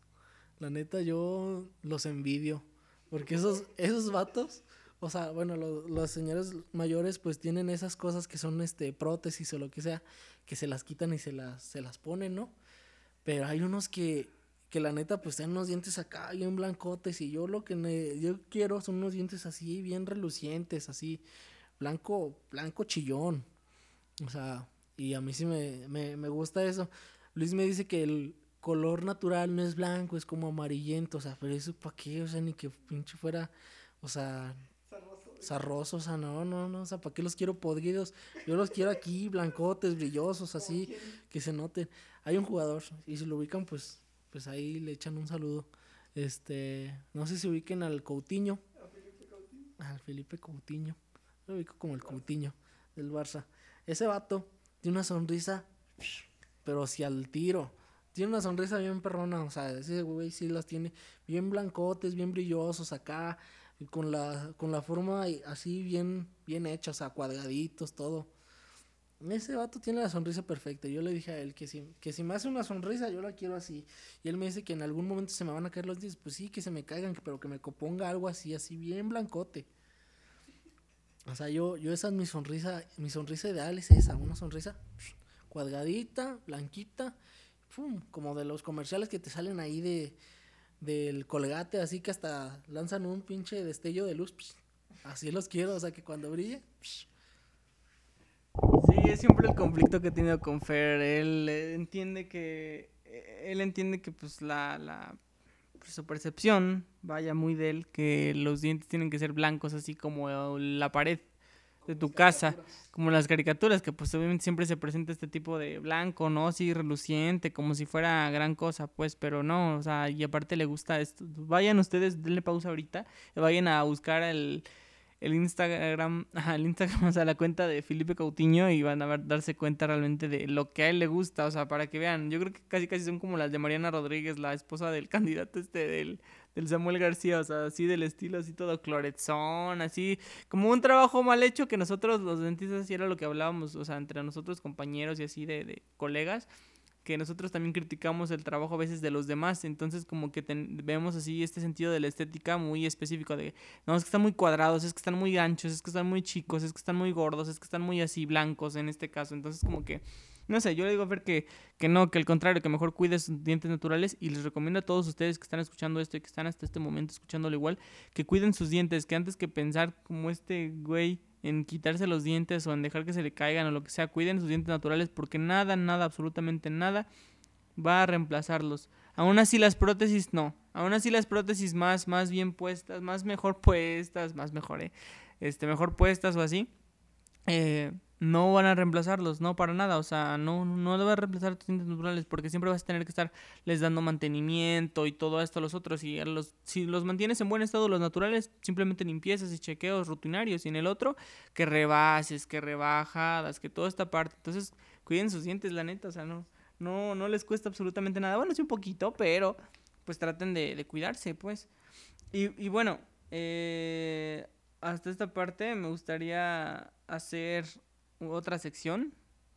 [SPEAKER 2] La neta, yo los envidio. Porque esos, esos vatos, o sea, bueno, lo- los señores mayores pues tienen esas cosas que son este prótesis o lo que sea, que se las quitan y se las, se las ponen, ¿no? Pero hay unos que, que la neta pues tienen unos dientes acá bien blancotes y yo lo que ne- yo quiero son unos dientes así bien relucientes, así blanco, blanco chillón. O sea, y a mí sí me, me, me gusta eso. Luis me dice que el color natural no es blanco, es como amarillento, o sea, pero eso para qué, o sea, ni que pinche fuera, o sea, zarroso, o sea, no, no, no, o sea, ¿para qué los quiero podridos? Yo los quiero aquí, blancotes, brillosos, así, que se noten. Hay un jugador, y si lo ubican, pues, pues ahí le echan un saludo. Este, no sé si ubiquen al Coutinho. Al Felipe Coutinho. Lo ubico como el Coutinho del Barça. Ese vato tiene una sonrisa, pero hacia el tiro. Tiene una sonrisa bien perrona, o sea, ese güey sí las tiene bien blancotes, bien brillosos acá, con la, con la forma así bien, bien hecha, o sea, cuadraditos, todo. Ese vato tiene la sonrisa perfecta. Yo le dije a él que si, que si me hace una sonrisa, yo la quiero así. Y él me dice que en algún momento se me van a caer los dientes. Pues sí, que se me caigan, pero que me ponga algo así, así bien blancote. O sea, yo, yo esa es mi sonrisa, mi sonrisa ideal es esa, una sonrisa cuadradita, blanquita, pum, como de los comerciales que te salen ahí de del colgate, así que hasta lanzan un pinche destello de luz. Así los quiero, o sea que cuando brille.
[SPEAKER 1] Sí, es siempre el conflicto que he tenido con Fer. Él eh, entiende que. eh, Él entiende que, pues, la. la pues, su percepción vaya muy de él, que los dientes tienen que ser blancos, así como la pared de tu casa, como las caricaturas, que pues obviamente siempre se presenta este tipo de blanco, ¿no? Así reluciente, como si fuera gran cosa, pues, pero no, o sea, y aparte le gusta esto. Vayan ustedes, denle pausa ahorita, vayan a buscar el, el Instagram, (laughs) el Instagram, o sea, la cuenta de Felipe Cautiño y van a ver, darse cuenta realmente de lo que a él le gusta, o sea, para que vean, yo creo que casi casi son como las de Mariana Rodríguez, la esposa del (laughs) candidato este del, del Samuel García, o sea, así del estilo, así todo cloretsón, así, como un trabajo mal hecho que nosotros los dentistas así era lo que hablábamos, o sea, entre nosotros compañeros y así de, de colegas, que nosotros también criticamos el trabajo a veces de los demás, entonces como que vemos así este sentido de la estética muy específico de, no, es que están muy cuadrados, es que están muy anchos, es que están muy chicos, es que están muy gordos, es que están muy así blancos en este caso, entonces como que, no sé, yo le digo a Fer que, que no, que al contrario, que mejor cuide sus dientes naturales y les recomiendo a todos ustedes que están escuchando esto y que están hasta este momento escuchándolo igual, que cuiden sus dientes, que antes que pensar como este güey en quitarse los dientes o en dejar que se le caigan o lo que sea, cuiden sus dientes naturales porque nada, nada, absolutamente nada va a reemplazarlos. Aún así las prótesis no. Aún así las prótesis más, más bien puestas, más mejor puestas, más mejor, eh, este, mejor puestas o así, eh, no van a reemplazarlos, no para nada. O sea, no, no le va a reemplazar tus dientes naturales porque siempre vas a tener que estar les dando mantenimiento y todo esto a los otros. Y a los, si los mantienes en buen estado los naturales, simplemente limpiezas y chequeos rutinarios. Y en el otro, que rebases, que rebajadas, que toda esta parte. Entonces, cuiden sus dientes, la neta. O sea, no, no, no les cuesta absolutamente nada. Bueno, sí un poquito, pero pues traten de, de cuidarse, pues. Y, y bueno, eh, hasta esta parte me gustaría hacer otra sección.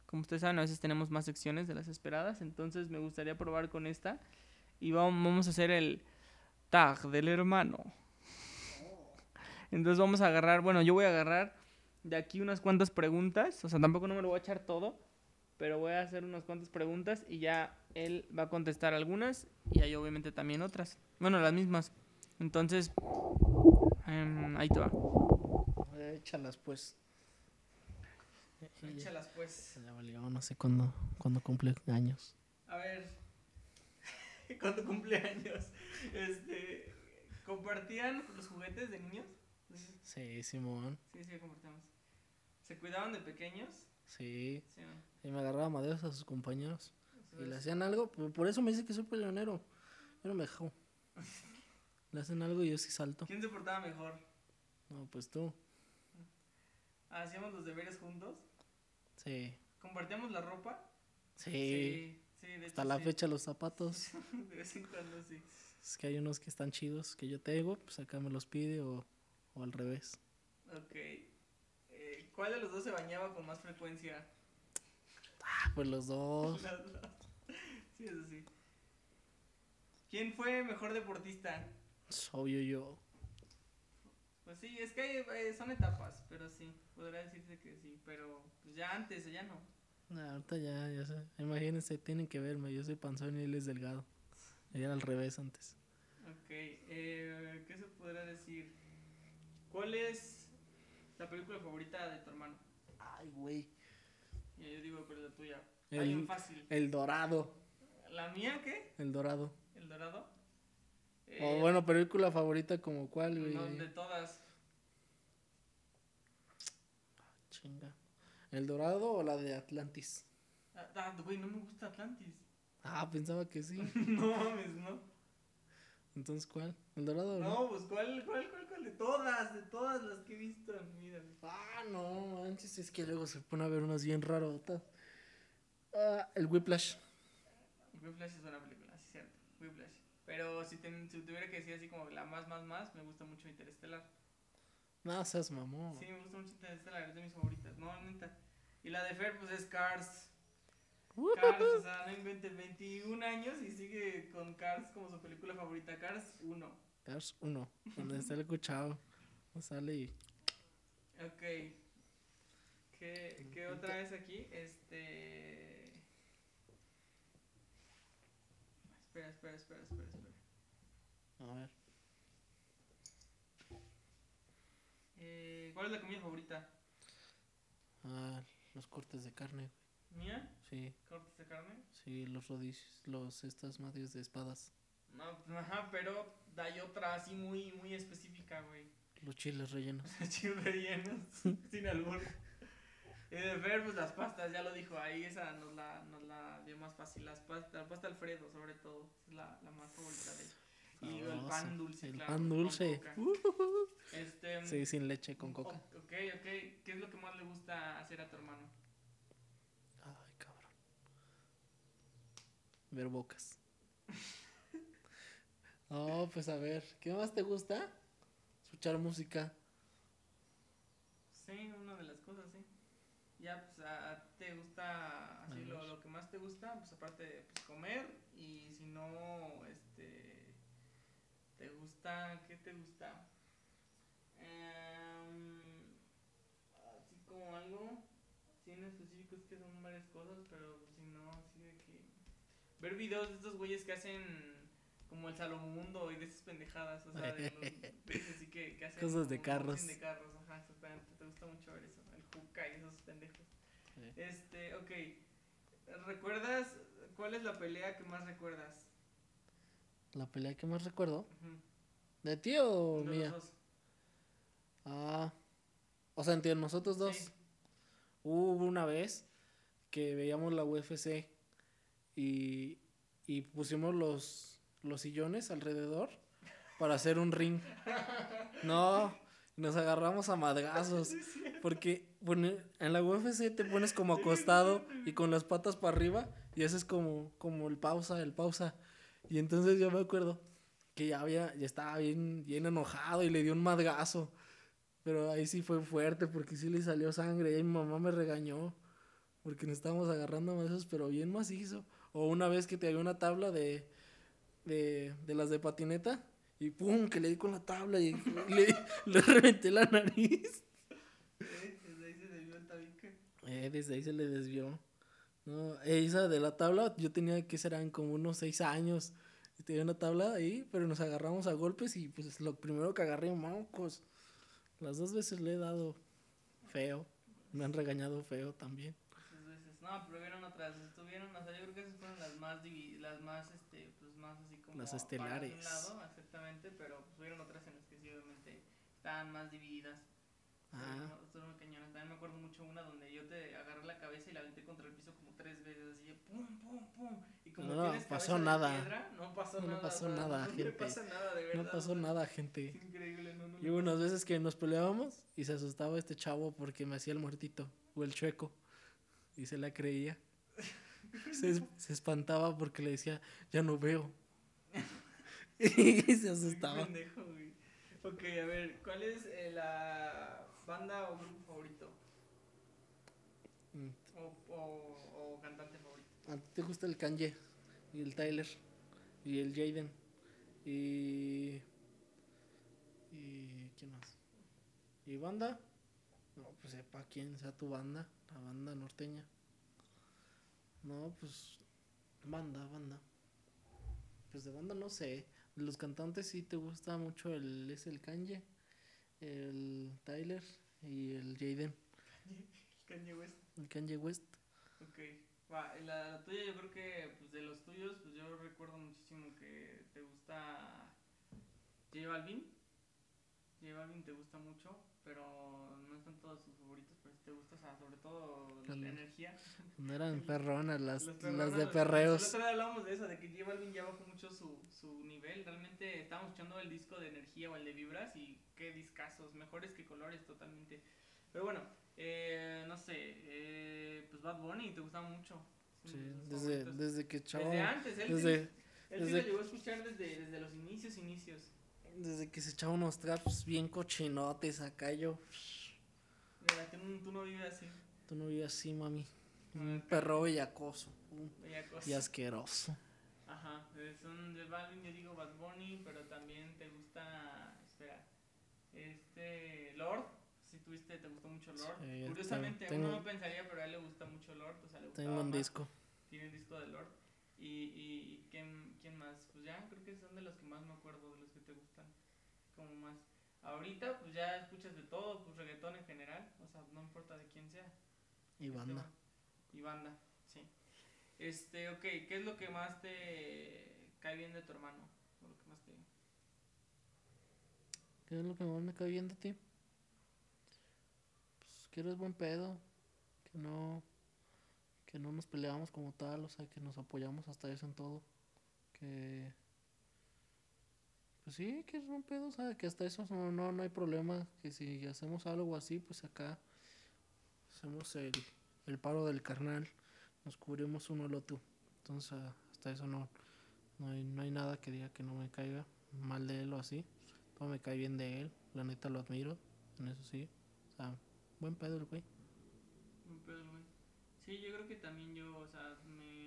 [SPEAKER 1] Como ustedes saben, a veces tenemos más secciones de las esperadas. Entonces me gustaría probar con esta. Y vamos, a hacer el tag del hermano. Entonces vamos a agarrar, bueno, yo voy a agarrar de aquí unas cuantas preguntas. O sea, tampoco no me lo voy a echar todo. Pero voy a hacer unas cuantas preguntas y ya él va a contestar algunas y ahí obviamente también otras. Bueno, las mismas. Entonces, em, ahí te va.
[SPEAKER 2] Échalas pues.
[SPEAKER 1] Échalas pues.
[SPEAKER 2] Ya valió, no sé cuándo, cuándo cumple años.
[SPEAKER 1] A ver, (laughs) ¿cuándo cumpleaños? Este, ¿compartían los juguetes de niños?
[SPEAKER 2] Sí, Simón.
[SPEAKER 1] Sí, sí, compartíamos. ¿Se cuidaban de pequeños?
[SPEAKER 2] Sí.
[SPEAKER 1] Sí, ¿no?
[SPEAKER 2] Y me agarraba maderos a sus compañeros. Y le hacían algo, por por eso me dice que soy peleonero. Yo no me dejo. (laughs) Le hacen algo y yo sí salto.
[SPEAKER 1] ¿Quién se portaba mejor?
[SPEAKER 2] No, pues tú.
[SPEAKER 1] ¿Hacíamos los deberes juntos?
[SPEAKER 2] Sí.
[SPEAKER 1] ¿Compartíamos la ropa?
[SPEAKER 2] Sí.
[SPEAKER 1] sí, de
[SPEAKER 2] Hasta
[SPEAKER 1] hecho,
[SPEAKER 2] la
[SPEAKER 1] sí.
[SPEAKER 2] fecha los zapatos. (laughs)
[SPEAKER 1] De vez en cuando sí.
[SPEAKER 2] Es que hay unos que están chidos que yo tengo, pues acá me los pide o, o al revés.
[SPEAKER 1] Ok. Eh, ¿Cuál de los dos se bañaba con más frecuencia?
[SPEAKER 2] Ah, pues los dos. (laughs)
[SPEAKER 1] Sí, eso sí. ¿Quién fue mejor deportista?
[SPEAKER 2] Es obvio yo.
[SPEAKER 1] Pues sí, es que eh, son etapas, pero sí, podría decirse que sí, pero pues ya antes, ya no.
[SPEAKER 2] Nah, ahorita ya, ya sé. Imagínense, tienen que verme. Yo soy panzón y él es delgado. Era al revés antes.
[SPEAKER 1] Ok, eh, ¿qué se podrá decir? ¿Cuál es la película favorita de tu hermano?
[SPEAKER 2] Ay, güey.
[SPEAKER 1] Ya yo digo, pero la tuya.
[SPEAKER 2] El-
[SPEAKER 1] Hay un fácil.
[SPEAKER 2] El dorado.
[SPEAKER 1] ¿La mía qué?
[SPEAKER 2] El dorado.
[SPEAKER 1] ¿El dorado?
[SPEAKER 2] O
[SPEAKER 1] Eh,
[SPEAKER 2] bueno, película favorita como cuál, güey.
[SPEAKER 1] no, de todas.
[SPEAKER 2] Chinga. ¿El dorado o la de Atlantis?
[SPEAKER 1] Ah, ah, güey, no me gusta Atlantis.
[SPEAKER 2] Ah, pensaba que sí. (laughs)
[SPEAKER 1] no mames, no.
[SPEAKER 2] Entonces, ¿cuál? ¿El dorado o no?
[SPEAKER 1] No, pues ¿cuál, cuál, cuál, cuál? De todas, de todas las que he visto en mi vida. güey.
[SPEAKER 2] Ah, no, manches, es que luego se pone a ver unas bien rarotas. Ah, el Whiplash.
[SPEAKER 1] Whiplash es una película. Pero si, ten- si tuviera que decir así como la más, más, más, me gusta mucho Interestelar.
[SPEAKER 2] No seas mamón.
[SPEAKER 1] Sí, me gusta mucho Interestelar, es de mis favoritas. No, neta. Y la de Fer, pues es Cars. Cars, o sea, no invente 21 años y sigue con Cars como su película favorita. Cars 1.
[SPEAKER 2] Cars 1, donde está el escuchado. Sale y.
[SPEAKER 1] Ok. ¿Qué, qué otra vez aquí? Este. Espera, espera, espera, espera, espera.
[SPEAKER 2] A ver.
[SPEAKER 1] Eh, ¿Cuál es la comida favorita?
[SPEAKER 2] Ah, los cortes de carne,
[SPEAKER 1] ¿Mía?
[SPEAKER 2] sí,
[SPEAKER 1] ¿Cortes de carne?
[SPEAKER 2] sí, los rodillos, los, estas madres de espadas,
[SPEAKER 1] No, pues, ajá, pero hay otra así muy, muy específica, güey.
[SPEAKER 2] los chiles rellenos. (laughs)
[SPEAKER 1] Chiles rellenos, (laughs) sin albur. Y de ver, pues las pastas, ya lo dijo ahí, esa nos la, nos la dio más fácil. Las pastas, la pasta Alfredo, sobre todo, es la, la más favorita de él. Y el pan dulce,
[SPEAKER 2] El
[SPEAKER 1] claro.
[SPEAKER 2] pan dulce.
[SPEAKER 1] coca.
[SPEAKER 2] Uh,
[SPEAKER 1] Este,
[SPEAKER 2] sí, sin leche, con coca.
[SPEAKER 1] Ok, ok. ¿Qué es lo que más le gusta hacer a tu hermano?
[SPEAKER 2] Ay, cabrón. Ver bocas. (laughs) Oh, pues a ver, ¿qué más te gusta? Escuchar música.
[SPEAKER 1] Sí, una de las cosas, sí. Ya, pues, a, a ti te gusta, así, lo, lo que más te gusta, pues, aparte de pues, comer, y si no, este, te gusta, ¿qué te gusta? Em, así como algo, así en específico, es que son varias cosas, pero si no, así de que... Ver videos de estos güeyes que hacen como el Salomundo y de esas pendejadas, o sea, de los, (laughs) así que, que hacen
[SPEAKER 2] Cosas de carros.
[SPEAKER 1] de carros, ajá, exactamente, te gusta mucho ver eso, el Juca y esos pendejos.
[SPEAKER 2] Sí.
[SPEAKER 1] Este, ok, ¿recuerdas cuál es la pelea que más recuerdas?
[SPEAKER 2] La pelea que más recuerdo. ¿De ti o
[SPEAKER 1] de los
[SPEAKER 2] mía?
[SPEAKER 1] dos.
[SPEAKER 2] Ah. O sea, entre nosotros dos.
[SPEAKER 1] Sí.
[SPEAKER 2] Hubo una vez que veíamos la UFC y, y pusimos los, los sillones alrededor para hacer un ring. (laughs) No, nos agarramos a madrazos. (laughs) Porque en la UFC te pones como acostado y con las patas para arriba y haces como, como el pausa, el pausa. Y entonces yo me acuerdo que ya había, ya estaba bien, bien enojado y le dio un madrazo. Pero ahí sí fue fuerte porque sí le salió sangre y mi mamá me regañó porque nos estábamos agarrando a madrazos, pero bien macizo. O una vez que te había una tabla de, de, de las de patineta y pum, que le di con la tabla y le, (laughs) le reventé la nariz.
[SPEAKER 1] Eh, Desde ahí se debió el tabique.
[SPEAKER 2] Eh, desde ahí se le desvió. No, esa de la tabla, yo tenía que serán como unos seis años. Tenía una tabla ahí, pero nos agarramos a golpes y pues lo primero que agarré, mocos. Las dos veces le he dado feo. Me han regañado feo también.
[SPEAKER 1] No, pero hubieron otras, estuvieron, o sea, yo creo que esas fueron las más, las más, este, más así como...
[SPEAKER 2] Las
[SPEAKER 1] un
[SPEAKER 2] estelares.
[SPEAKER 1] lado, exactamente, pero pues hubieron otras en las que sí, obviamente, estaban más divididas.
[SPEAKER 2] Ah,
[SPEAKER 1] No, estuvieron cañonas. También me acuerdo mucho una donde yo te agarré la cabeza y la aventé contra el piso como tres veces, así de pum, pum, pum. Y como
[SPEAKER 2] No,
[SPEAKER 1] tienes
[SPEAKER 2] pasó
[SPEAKER 1] de
[SPEAKER 2] nada.
[SPEAKER 1] piedra, no pasó
[SPEAKER 2] No
[SPEAKER 1] nada.
[SPEAKER 2] pasó
[SPEAKER 1] no,
[SPEAKER 2] gente.
[SPEAKER 1] le pasa nada, de verdad.
[SPEAKER 2] no pasó nada,
[SPEAKER 1] Es
[SPEAKER 2] gente.
[SPEAKER 1] increíble, no, no.
[SPEAKER 2] Y hubo unas veces que nos peleábamos y se asustaba este chavo porque me hacía el muertito o el chueco. Y se la creía. (laughs) Se, se espantaba porque le decía, ya no veo. (laughs) y se asustaba.
[SPEAKER 1] pendejo, güey. Ok, a ver, ¿cuál es eh, la banda o grupo favorito?
[SPEAKER 2] Mm,
[SPEAKER 1] O, o, o cantante favorito.
[SPEAKER 2] ¿A ti te gusta el Kanye y el Tyler y el Jaden? Y. ¿Y quién más? ¿Y banda? No, pues sepa quién sea tu banda, la banda norteña. No, pues. Banda, banda. Pues de banda no sé. De los cantantes sí te gusta mucho el. Es el Kanye, el Tyler y el Jaden. (laughs)
[SPEAKER 1] Kanye West.
[SPEAKER 2] El Kanye West.
[SPEAKER 1] Ok, va, la, la tuya yo creo que, pues de los tuyos, pues yo recuerdo muchísimo que te gusta J Balvin. J Balvin te gusta mucho, pero no están favoritos, pero sí te gusta, o sea, sobre todo la energía.
[SPEAKER 2] No eran (laughs) perronas las, las
[SPEAKER 1] perronas,
[SPEAKER 2] de perreos.
[SPEAKER 1] día hablábamos de eso, de que J Balvin ya bajó mucho su, su nivel. Realmente estábamos escuchando el disco de energía o el de vibras y qué discazos, mejores que colores totalmente. Pero bueno, eh, no sé, eh, pues Bad Bunny te gustaba mucho.
[SPEAKER 2] Sí, desde, desde que chavo.
[SPEAKER 1] Desde antes, él,
[SPEAKER 2] desde-
[SPEAKER 1] él sí
[SPEAKER 2] desde-
[SPEAKER 1] lo llegó a escuchar desde, desde los inicios, inicios.
[SPEAKER 2] Desde que se echaba unos traps bien cochinotes acá yo.
[SPEAKER 1] Tú, no- tú no vives así.
[SPEAKER 2] Tú no vivías así, mami. Un
[SPEAKER 1] Ah,
[SPEAKER 2] perro bellacoso. un-
[SPEAKER 1] bella cosa.
[SPEAKER 2] Y asqueroso.
[SPEAKER 1] Ajá, eh, son de Balvin, yo digo Bad Bunny, pero también te gusta, espera, este, Lord, si tuviste, te gustó mucho Lord.
[SPEAKER 2] Sí,
[SPEAKER 1] Curiosamente,
[SPEAKER 2] tengo-
[SPEAKER 1] uno no pensaría, pero a él le gusta mucho Lord, o sea, le
[SPEAKER 2] Tengo un
[SPEAKER 1] más.
[SPEAKER 2] disco.
[SPEAKER 1] Tiene un disco de Lord. Y, y, y ¿quién, quién más? Pues ya, creo que son de los que más me acuerdo, de los que te gustan, como más. Ahorita, pues ya escuchas de todo, pues reggaetón en general, o sea, no importa de quién sea.
[SPEAKER 2] Y banda.
[SPEAKER 1] Y banda, sí. Este, ok, ¿qué es lo que más te cae bien de tu hermano? O lo que más te...
[SPEAKER 2] ¿Qué es lo que más me cae bien de ti? Pues que eres buen pedo, que no, que no nos peleamos como tal, o sea, que nos apoyamos hasta eso en todo, que, pues sí, que es buen pedo, sea, que hasta eso no, no, no hay problema, que si hacemos algo así, pues acá hacemos el, el paro del carnal, nos cubrimos uno al otro, entonces ah, hasta eso no, no hay, no hay nada que diga que no me caiga mal de él o así. Todo me cae bien de él. La neta lo admiro. En eso sí. O sea, buen pedo el güey.
[SPEAKER 1] Un pedo, güey. Sí, yo creo que también yo, o sea. Me,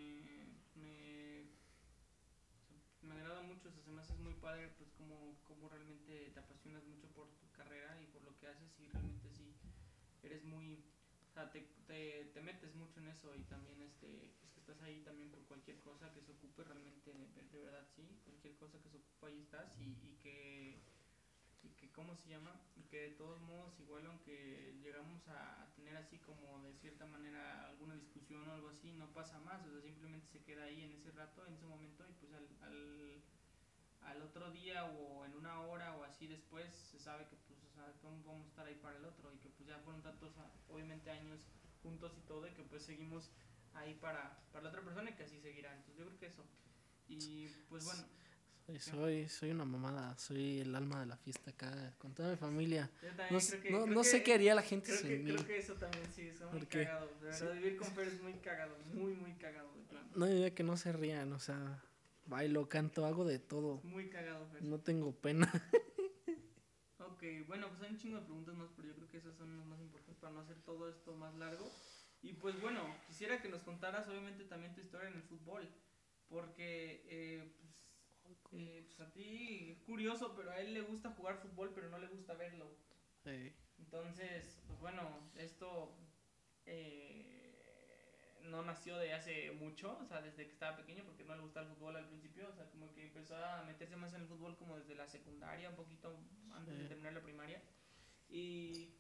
[SPEAKER 1] o sea, me agrada mucho, o sea, muy padre, pues, como, como realmente te apasionas mucho por tu carrera y por lo que haces, y realmente sí eres muy. O sea, te, te, te metes mucho en eso y también, este, pues, que estás ahí también por cualquier cosa que se ocupe, realmente, de, de verdad, sí, cualquier cosa que se ocupe, ahí estás, y, y que cómo se llama que de todos modos igual aunque llegamos a, tener así como de cierta manera alguna discusión o algo así no pasa más o sea simplemente se queda ahí en ese rato en ese momento y pues al, al, al otro día o en una hora o así después se sabe que pues o sea vamos a estar ahí para el otro y que pues ya fueron tantos ah, obviamente años juntos y todo y que pues seguimos ahí para, para la otra persona y que así seguirá. Entonces yo creo que eso. Y pues bueno
[SPEAKER 2] Soy, soy, una mamada. Soy el alma de la fiesta acá. Con toda mi familia.
[SPEAKER 1] yo también
[SPEAKER 2] No,
[SPEAKER 1] creo que-
[SPEAKER 2] no,
[SPEAKER 1] creo
[SPEAKER 2] no sé
[SPEAKER 1] que-
[SPEAKER 2] qué haría la gente
[SPEAKER 1] Creo que,
[SPEAKER 2] sin mí.
[SPEAKER 1] creo que eso también sí, es muy cagado. De verdad, vivir con Fer es muy cagado, muy, muy cagado, de plano.
[SPEAKER 2] No diría que no se rían. O sea, bailo, canto, hago de todo.
[SPEAKER 1] Muy cagado, Fer.
[SPEAKER 2] No tengo pena. (laughs)
[SPEAKER 1] Ok, bueno, pues hay un chingo de preguntas más, pero yo creo que esas son las más importantes para no hacer todo esto más largo. Y pues bueno, quisiera que nos contaras obviamente también tu historia en el fútbol, porque eh, pues, eh, pues a ti es curioso, pero a él le gusta jugar fútbol, pero no le gusta verlo. Entonces, pues bueno, esto eh, no nació de hace mucho, o sea, desde que estaba pequeño, porque no le gustaba el fútbol al principio, o sea, como que empezó a meterse más en el fútbol como desde la secundaria, un poquito antes de terminar la primaria. Y,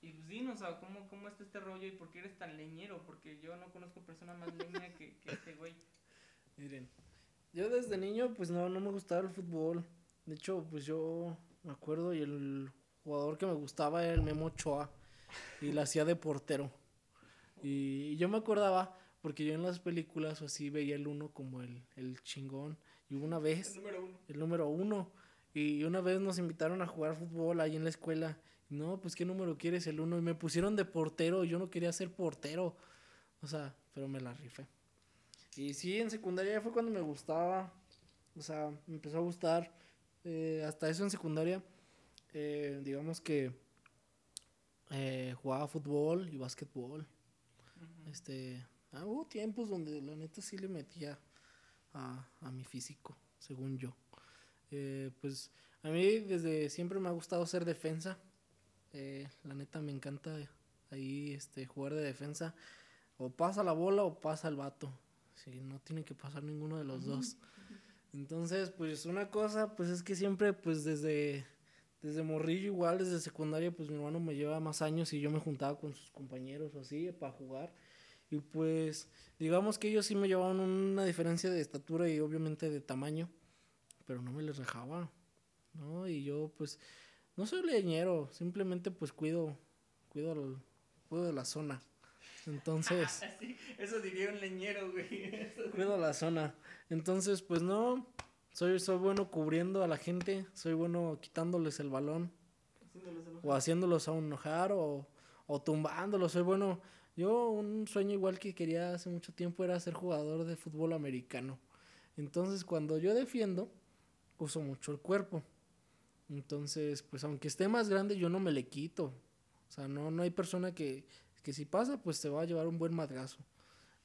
[SPEAKER 1] y pues dinos, o sea, ¿cómo, ¿cómo está este rollo y por qué eres tan leñero? Porque yo no conozco persona más leña que, que este güey. (laughs)
[SPEAKER 2] miren. Yo desde niño, pues no, no me gustaba el fútbol. De hecho, pues yo me acuerdo y el jugador que me gustaba era el Memo Ochoa. Y la hacía de portero. Y yo me acordaba, porque yo en las películas o así veía el uno como el, el chingón. Y una vez,
[SPEAKER 1] número uno.
[SPEAKER 2] el número uno. Y una vez nos invitaron a jugar fútbol ahí en la escuela. No, pues qué número quieres el uno. Y me pusieron de portero. Yo no quería ser portero. O sea, pero me la rifé. Y sí, en secundaria fue cuando me gustaba. O sea, me empezó a gustar. eh, hasta eso en secundaria. eh, digamos que eh, jugaba fútbol y básquetbol. Este, ah, hubo tiempos donde la neta sí le metía a, a mi físico, según yo. Eh, pues a mí desde siempre me ha gustado ser defensa. Eh, la neta me encanta ahí este, jugar de defensa. O pasa la bola o pasa el vato. Sí, no tiene que pasar ninguno de los dos. Entonces, pues una cosa, pues es que siempre, pues desde, desde morrillo igual, desde secundaria, pues mi hermano me lleva más años y yo me juntaba con sus compañeros o así para jugar. Y pues, digamos que ellos sí me llevaban una diferencia de estatura y obviamente de tamaño, pero no me les rajaba, ¿no? Y yo, pues, no soy leñero, simplemente pues cuido, cuido, el- cuido de la zona. Entonces, (laughs)
[SPEAKER 1] Así, eso diría un leñero, güey.
[SPEAKER 2] Cuido la zona. Entonces, pues no, soy, soy bueno cubriendo a la gente, soy bueno quitándoles el balón
[SPEAKER 1] haciéndolos
[SPEAKER 2] o haciéndolos a enojar o, o tumbándolos. Soy bueno. Yo un sueño igual que quería hace mucho tiempo era ser jugador de fútbol americano. Entonces cuando yo defiendo, uso mucho el cuerpo. Entonces, pues aunque esté más grande, yo no me le quito. O sea, no, no hay persona que, que si pasa, pues te va a llevar un buen madrazo.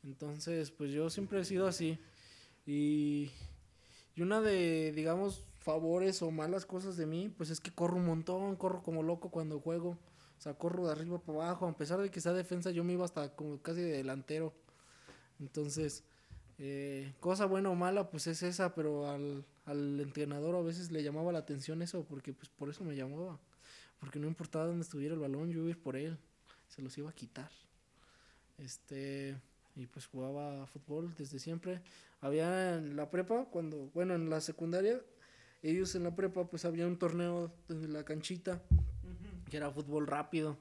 [SPEAKER 2] Entonces, pues yo siempre he sido así. Y, y una de, digamos, favores o malas cosas de mí, pues es que corro un montón, corro como loco cuando juego. O sea, corro de arriba para abajo. A pesar de que sea defensa, yo me iba hasta como casi de delantero. Entonces, eh, cosa buena o mala, pues es esa, pero al, al entrenador a veces le llamaba la atención eso, porque pues por eso me llamaba. Porque no importaba dónde estuviera el balón, yo iba por él. Se los iba a quitar. Este, y pues jugaba fútbol desde siempre. Había en la prepa, cuando, bueno, en la secundaria, ellos en la prepa, pues había un torneo desde la canchita, que era fútbol rápido.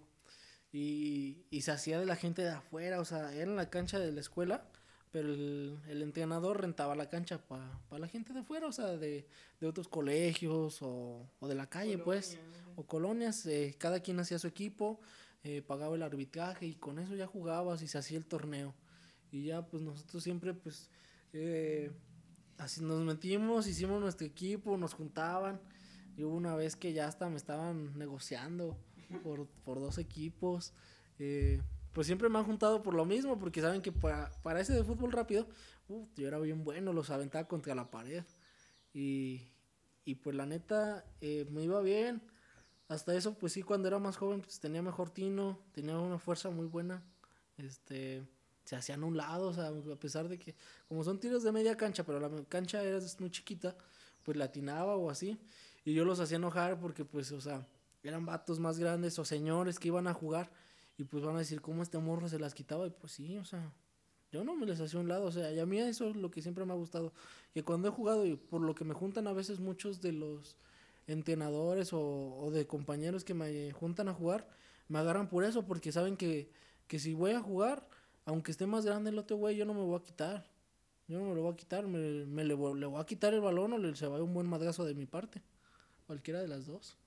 [SPEAKER 2] Y, y se hacía de la gente de afuera, o sea, era en la cancha de la escuela, pero el, el entrenador rentaba la cancha para la gente de afuera, o sea, de, de otros colegios o, o de la calle, pues, o colonias. eh, cada quien hacía su equipo, eh, pagaba el arbitraje y con eso ya jugabas y se hacía el torneo. Y ya, pues nosotros siempre, pues, eh, así nos metimos, hicimos nuestro equipo, nos juntaban. Y hubo una vez que ya hasta me estaban negociando por, por dos equipos. eh, pues siempre me han juntado por lo mismo, porque saben que para, para ese de fútbol rápido, yo era bien bueno, los aventaba contra la pared. Y, y pues la neta, me iba bien. Hasta eso, pues sí, cuando era más joven, pues tenía mejor tino, tenía una fuerza muy buena. Este, se hacían a un lado, o sea, a pesar de que, como son tiros de media cancha, pero la cancha era muy chiquita, pues latinaba o así. Y yo los hacía enojar porque, pues, o sea, eran vatos más grandes o señores que iban a jugar. Y pues van a decir, ¿cómo este morro se las quitaba? Y pues sí, o sea, yo no me les hacía un lado. O sea, y a mí eso es lo que siempre me ha gustado. Que cuando he jugado, y por lo que me juntan a veces muchos de los entrenadores o, o de compañeros que me juntan a jugar, me agarran por eso, porque saben que, que si voy a jugar, aunque esté más grande el otro güey, yo no me voy a quitar. Yo no me lo voy a quitar, me, me le, voy, le voy a quitar el balón o le, se va a un buen madrazo de mi parte. Cualquiera de las dos.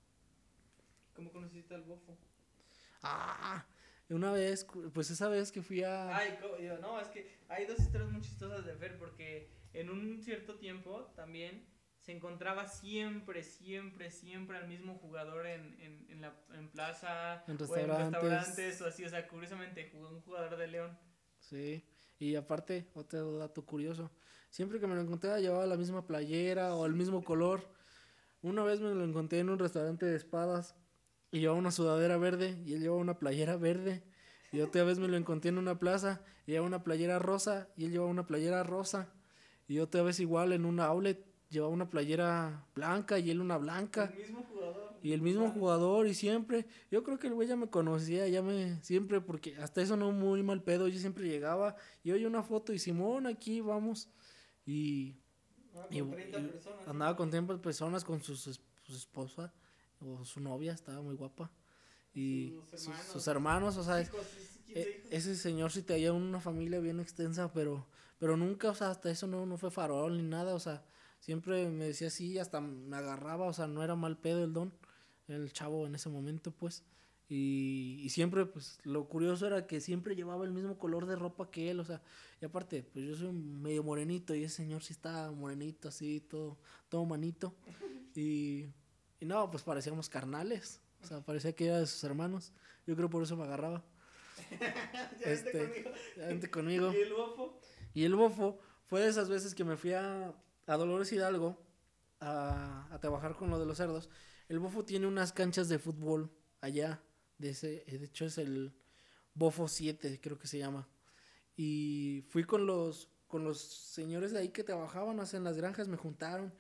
[SPEAKER 1] ¿Cómo conociste al bofo?
[SPEAKER 2] Ah, una vez, pues esa vez que fui a...
[SPEAKER 1] Ay, no, es que hay dos historias muy chistosas de Fer porque en un cierto tiempo también se encontraba siempre, siempre, siempre al mismo jugador en, en, en la en plaza
[SPEAKER 2] En
[SPEAKER 1] o en
[SPEAKER 2] restaurantes.
[SPEAKER 1] restaurantes o así, o sea, curiosamente jugó un jugador de León.
[SPEAKER 2] Sí, y aparte, otro dato curioso, siempre que me lo encontraba llevaba la misma playera o el mismo color. Una vez me lo encontré en un restaurante de espadas y llevaba una sudadera verde y él llevaba una playera verde. Y otra vez me lo encontré en una plaza y llevaba una playera rosa y él llevaba una playera rosa. Y otra vez igual en un outlet llevaba una playera blanca y él una blanca.
[SPEAKER 1] El mismo jugador.
[SPEAKER 2] Y el mismo jugador y siempre, yo creo que el güey ya me conocía, ya me, siempre, porque hasta eso no muy mal pedo, yo siempre llegaba y oye una foto y Simón, aquí vamos. Y,
[SPEAKER 1] Ah,
[SPEAKER 2] y-
[SPEAKER 1] con 30
[SPEAKER 2] y
[SPEAKER 1] personas.
[SPEAKER 2] andaba con 30 personas con sus, su esposa o su novia, estaba muy guapa. Y
[SPEAKER 1] Sus
[SPEAKER 2] sus,
[SPEAKER 1] hermanos.
[SPEAKER 2] sus hermanos, o sea, es-
[SPEAKER 1] Hijos, sí, 15
[SPEAKER 2] e- ese señor sí tenía una familia bien extensa, pero, pero nunca, o sea, hasta eso no, no fue farol ni nada, o sea, siempre me decía así, hasta me agarraba, o sea, no era mal pedo el don, el chavo en ese momento, pues. Y, y siempre, pues, lo curioso era que siempre llevaba el mismo color de ropa que él, o sea, y aparte, pues yo soy medio morenito y ese señor sí estaba morenito, así, todo, todo manito. (laughs) Y, y no, pues parecíamos carnales, o sea, parecía que era de sus hermanos. Yo creo por eso me agarraba. (laughs)
[SPEAKER 1] Ya vente
[SPEAKER 2] este,
[SPEAKER 1] conmigo.
[SPEAKER 2] Ya vente conmigo. (laughs)
[SPEAKER 1] ¿Y el bofo?
[SPEAKER 2] Y el bofo fue de esas veces que me fui a, a Dolores Hidalgo a, a trabajar con lo de los cerdos. El bofo tiene unas canchas de fútbol allá. De, ese, de hecho es el Bofo 7, creo que se llama. Y fui con los, con los señores de ahí que trabajaban en las granjas, me juntaron.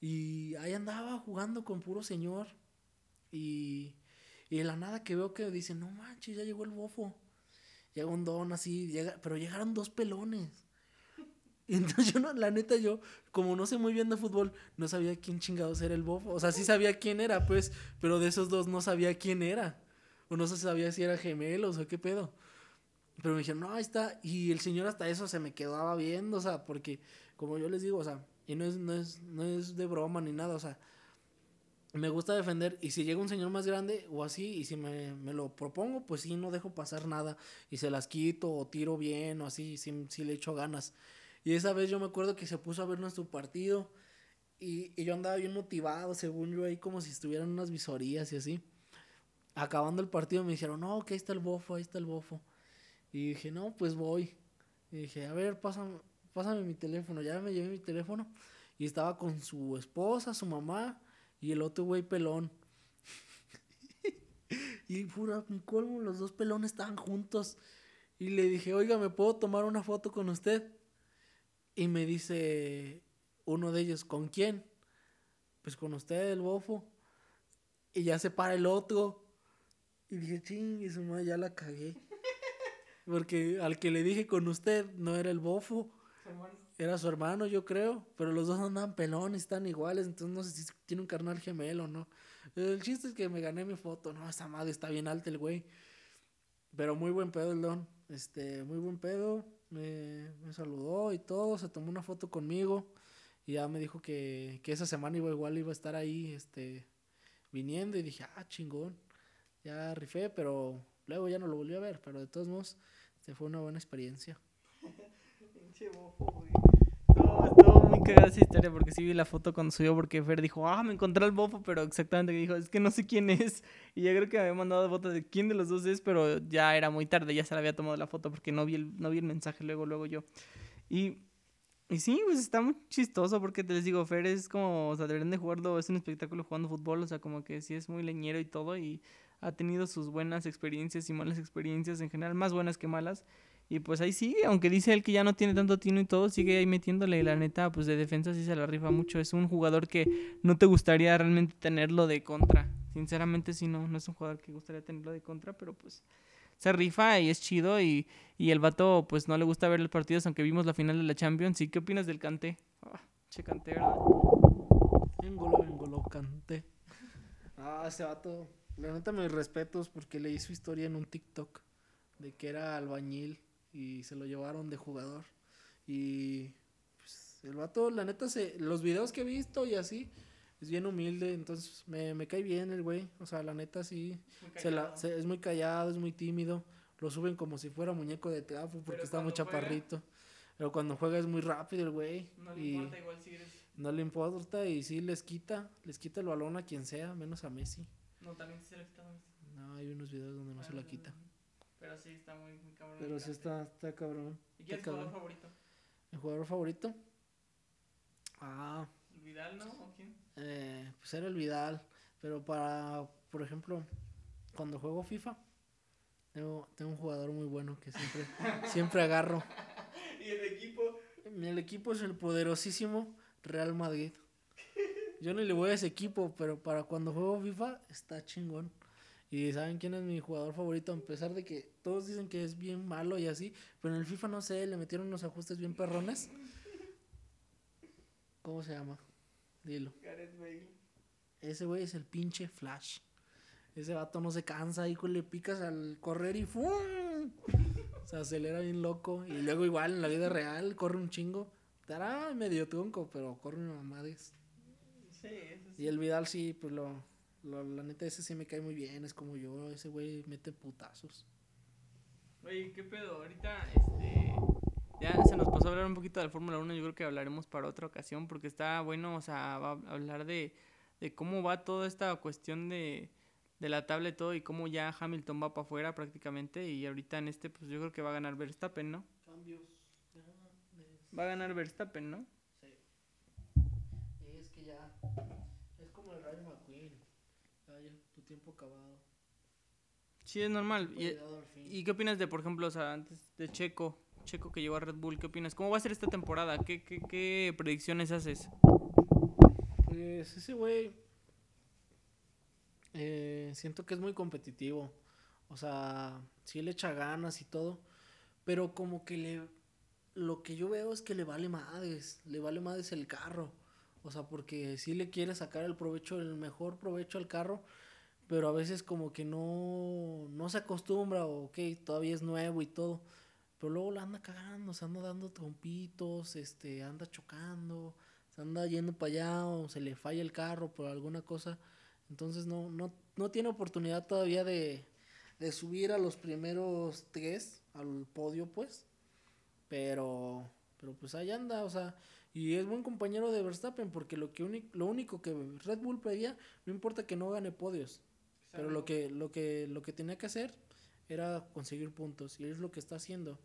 [SPEAKER 2] Y ahí andaba jugando con puro señor. Y, y de la nada que veo que dicen, no manches, ya llegó el bofo. Llega un don así, llega, pero llegaron dos pelones. (laughs) Entonces yo, no, la neta, yo, como no sé muy bien de fútbol, no sabía quién chingados era el bofo. O sea, sí sabía quién era, pues, pero de esos dos no sabía quién era. O no se sabía si era gemelos o qué pedo. Pero me dijeron, no, ahí está. Y el señor hasta eso se me quedaba viendo, o sea, porque, como yo les digo, o sea, y no es, no es, no es de broma ni nada, o sea, me gusta defender. Y si llega un señor más grande o así, y si me, me lo propongo, pues sí, no dejo pasar nada. Y se las quito o tiro bien o así, sí, sí le echo ganas. Y esa vez yo me acuerdo que se puso a ver nuestro partido. Y, y yo andaba bien motivado, según yo, ahí como si estuvieran unas visorías y así. Acabando el partido me dijeron, no, que ahí está el bofo, ahí está el bofo. Y dije, no, pues voy. Y dije, a ver, pásame, pásame mi teléfono. Ya me llevé mi teléfono. Y estaba con su esposa, su mamá y el otro güey pelón. (laughs) y pura, colmo, los dos pelones estaban juntos. Y le dije, oiga, ¿me puedo tomar una foto con usted? Y me dice uno de ellos, ¿con quién? Pues con usted, el bofo. Y ya se para el otro. Y dije, ching, y su madre ya la cagué. (laughs) Porque al que le dije con usted no era el bofo, era su hermano, yo creo. Pero los dos andan pelones, están iguales, entonces no sé si tiene un carnal gemelo o no. El chiste es que me gané mi foto. No, esta madre está bien alta el güey. Pero muy buen pedo el don. Este, muy buen pedo. Me, me saludó y todo. Se tomó una foto conmigo. Y ya me dijo que, que esa semana iba igual iba a estar ahí, este, viniendo. Y dije, ah, chingón. Ya rifé, pero luego ya no lo volví a ver. Pero de todos modos, este, fue una buena experiencia. (laughs)
[SPEAKER 1] Güey. No, muy cagada esa historia porque sí vi la foto cuando subió porque Fer dijo, ah, me encontré al bofo, pero exactamente dijo, es que no sé quién es. Y ya creo que me había mandado foto de quién de los dos es, pero ya era muy tarde, ya se la había tomado la foto porque no vi el, no vi el mensaje luego, luego yo. Y, y sí, pues está muy chistoso porque te les digo, Fer es como, o sea, deberían de jugarlo, es un espectáculo jugando fútbol, o sea, como que sí es muy leñero y todo y ha tenido sus buenas experiencias y malas experiencias en general, más buenas que malas. Y pues ahí sigue, aunque dice él que ya no tiene tanto tino y todo, sigue ahí metiéndole. Y la neta, pues de defensa sí se la rifa mucho. Es un jugador que no te gustaría realmente tenerlo de contra. Sinceramente, sí, no, no es un jugador que gustaría tenerlo de contra, pero pues se rifa y es chido. Y, y el vato, pues no le gusta ver los partidos, aunque vimos la final de la Champions. ¿Y qué opinas del Canté? Ah, che, Canté, ¿verdad?
[SPEAKER 2] Engolo, engolo, canté. Ah, ese vato. La neta, mis respetos porque leí su historia en un TikTok de que era albañil y se lo llevaron de jugador. Y pues, el vato, la neta, se, los videos que he visto y así, es bien humilde, entonces me, me cae bien el güey. O sea, la neta sí, se la, se- es muy callado, es muy tímido. Lo suben como si fuera muñeco de teatro porque
[SPEAKER 1] Pero
[SPEAKER 2] está muy
[SPEAKER 1] cuando juega-
[SPEAKER 2] chaparrito. Pero cuando juega es muy rápido el güey. y
[SPEAKER 1] igual si eres.
[SPEAKER 2] no le importa y sí les quita, les quita el balón a quien sea, menos a Messi.
[SPEAKER 1] No, también se le quita
[SPEAKER 2] No, hay unos videos donde no se la quita.
[SPEAKER 1] Pero sí, está muy, muy cabrón.
[SPEAKER 2] Pero sí está, está cabrón.
[SPEAKER 1] ¿Y quién es tu jugador favorito?
[SPEAKER 2] ¿Mi jugador favorito? Ah,
[SPEAKER 1] ¿Vidal, no? ¿O quién?
[SPEAKER 2] eh, pues era el Vidal. Pero para, por ejemplo, cuando juego FIFA, tengo, tengo un jugador muy bueno que siempre, (laughs) siempre agarro.
[SPEAKER 1] ¿Y el equipo?
[SPEAKER 2] El equipo es el poderosísimo Real Madrid. Yo no le voy a ese equipo, pero para cuando juego FIFA está chingón. Y saben quién es mi jugador favorito, a pesar de que todos dicen que es bien malo y así, pero en el FIFA no sé, le metieron unos ajustes bien perrones. ¿Cómo se llama? Dilo.
[SPEAKER 1] Gareth Bale.
[SPEAKER 2] Ese güey es el pinche Flash. Ese vato no se cansa, hijo, le picas al correr y ¡fum! Se acelera bien loco. Y luego igual en la vida real corre un chingo. Estará medio tronco, pero corre una mamadez.
[SPEAKER 1] Sí, eso sí.
[SPEAKER 2] Y el Vidal sí, pues lo, lo- la neta ese sí me cae muy bien, es como yo, ese güey mete putazos.
[SPEAKER 1] Oye, ¿qué pedo? Ahorita, este... Ya se nos pasó a hablar un poquito de la Fórmula 1, yo creo que hablaremos para otra ocasión, porque está bueno, o sea, va a hablar de, de cómo va toda esta cuestión de, de la tabla y todo, y cómo ya Hamilton va para afuera prácticamente, y ahorita en este, pues yo creo que va a ganar Verstappen, ¿no?
[SPEAKER 2] Cambios.
[SPEAKER 1] Va a ganar Verstappen, ¿no?
[SPEAKER 2] Sí. Es que ya. Es como el Rayo McQueen. Tiempo acabado.
[SPEAKER 1] Sí, es normal. Y,
[SPEAKER 2] fin.
[SPEAKER 1] ¿Y qué opinas de, por ejemplo, o sea, antes de Checo, Checo que llegó a Red Bull, qué opinas? ¿Cómo va a ser esta temporada? ¿Qué, qué, qué predicciones haces?
[SPEAKER 2] Pues ese güey. eh, siento que es muy competitivo. O sea, sí le echa ganas y todo. Pero como que le. Lo que yo veo es que le vale madres. Le vale madres el carro. O sea, porque sí le quiere sacar el provecho, el mejor provecho al carro. Pero a veces como que no, no se acostumbra. O ok, todavía es nuevo y todo. Pero luego la anda cagando, se anda dando trompitos, este, anda chocando, se anda yendo para allá o se le falla el carro por alguna cosa. Entonces no, no, no tiene oportunidad todavía de, de subir a los primeros tres al podio, pues. Pero, pero pues ahí anda, o sea, y es buen compañero de Verstappen porque lo que lo único que Red Bull pedía, no importa que no gane podios, pero lo que, lo que, lo que tenía que hacer era conseguir puntos. Y es lo que está haciendo.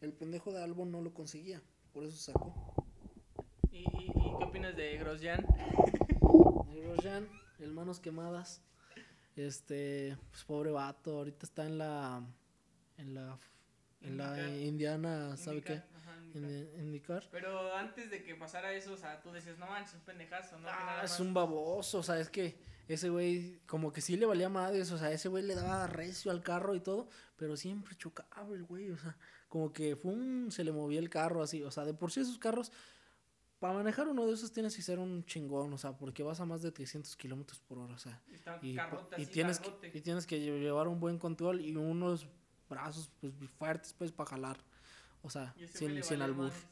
[SPEAKER 2] El pendejo de Albon no lo conseguía. Por eso sacó.
[SPEAKER 1] ¿Y, y, y qué opinas de Grosjean?
[SPEAKER 2] Grosjean, el manos quemadas. Este, pues pobre vato. Ahorita está en la. En la. En la. Indiana, ¿sabe qué?
[SPEAKER 1] Ajá,
[SPEAKER 2] el IndyCar.
[SPEAKER 1] Pero antes de que pasara eso, o sea, tú decías, no manches, un pendejazo, ¿no? Que
[SPEAKER 2] Ah,
[SPEAKER 1] nada
[SPEAKER 2] es un baboso, o sea, es que ese güey, como que sí le valía madres, o sea, ese güey le daba recio al carro y todo, pero siempre chocaba el güey, o sea, como que un se le movía el carro así, o sea, de por sí esos carros, para manejar uno de esos tienes que ser un chingón, o sea, porque vas a más de 300 kilómetros por hora, o sea, y, tienes
[SPEAKER 1] carrote.
[SPEAKER 2] que, y tienes que lle- llevar un buen control y unos brazos pues fuertes pues para jalar, o sea, sin, sin albur.
[SPEAKER 1] madres.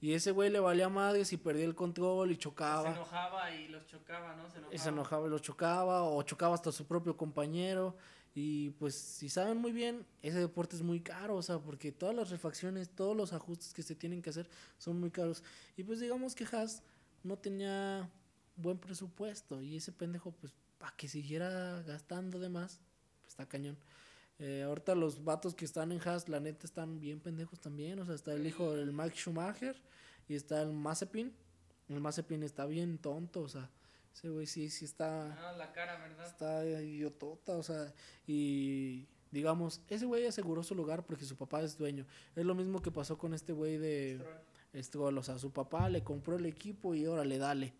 [SPEAKER 2] Y ese güey le valía madres y perdía el control y
[SPEAKER 1] Se
[SPEAKER 2] chocaba.
[SPEAKER 1] enojaba y los chocaba, ¿no? Se enojaba.
[SPEAKER 2] Y se enojaba y lo chocaba, o chocaba hasta su propio compañero. Y pues, si saben muy bien, ese deporte es muy caro, o sea, porque todas las refacciones, todos los ajustes que se tienen que hacer son muy caros. Y pues, digamos que Haas no tenía buen presupuesto, y ese pendejo, pues, para que siguiera gastando de más, pues está cañón. Eh, ahorita los vatos que están en Haas, la neta, están bien pendejos también. O sea, está el hijo del Max Schumacher y está el Mazepin. El Mazepin está bien tonto, o sea, ese güey sí, sí está,
[SPEAKER 1] Ah, la cara, ¿verdad?
[SPEAKER 2] está idiotota, o sea, y digamos, ese güey aseguró su lugar porque su papá es dueño. Es lo mismo que pasó con este güey de
[SPEAKER 1] Stroll.
[SPEAKER 2] O sea, su papá le compró el equipo y órale, dale.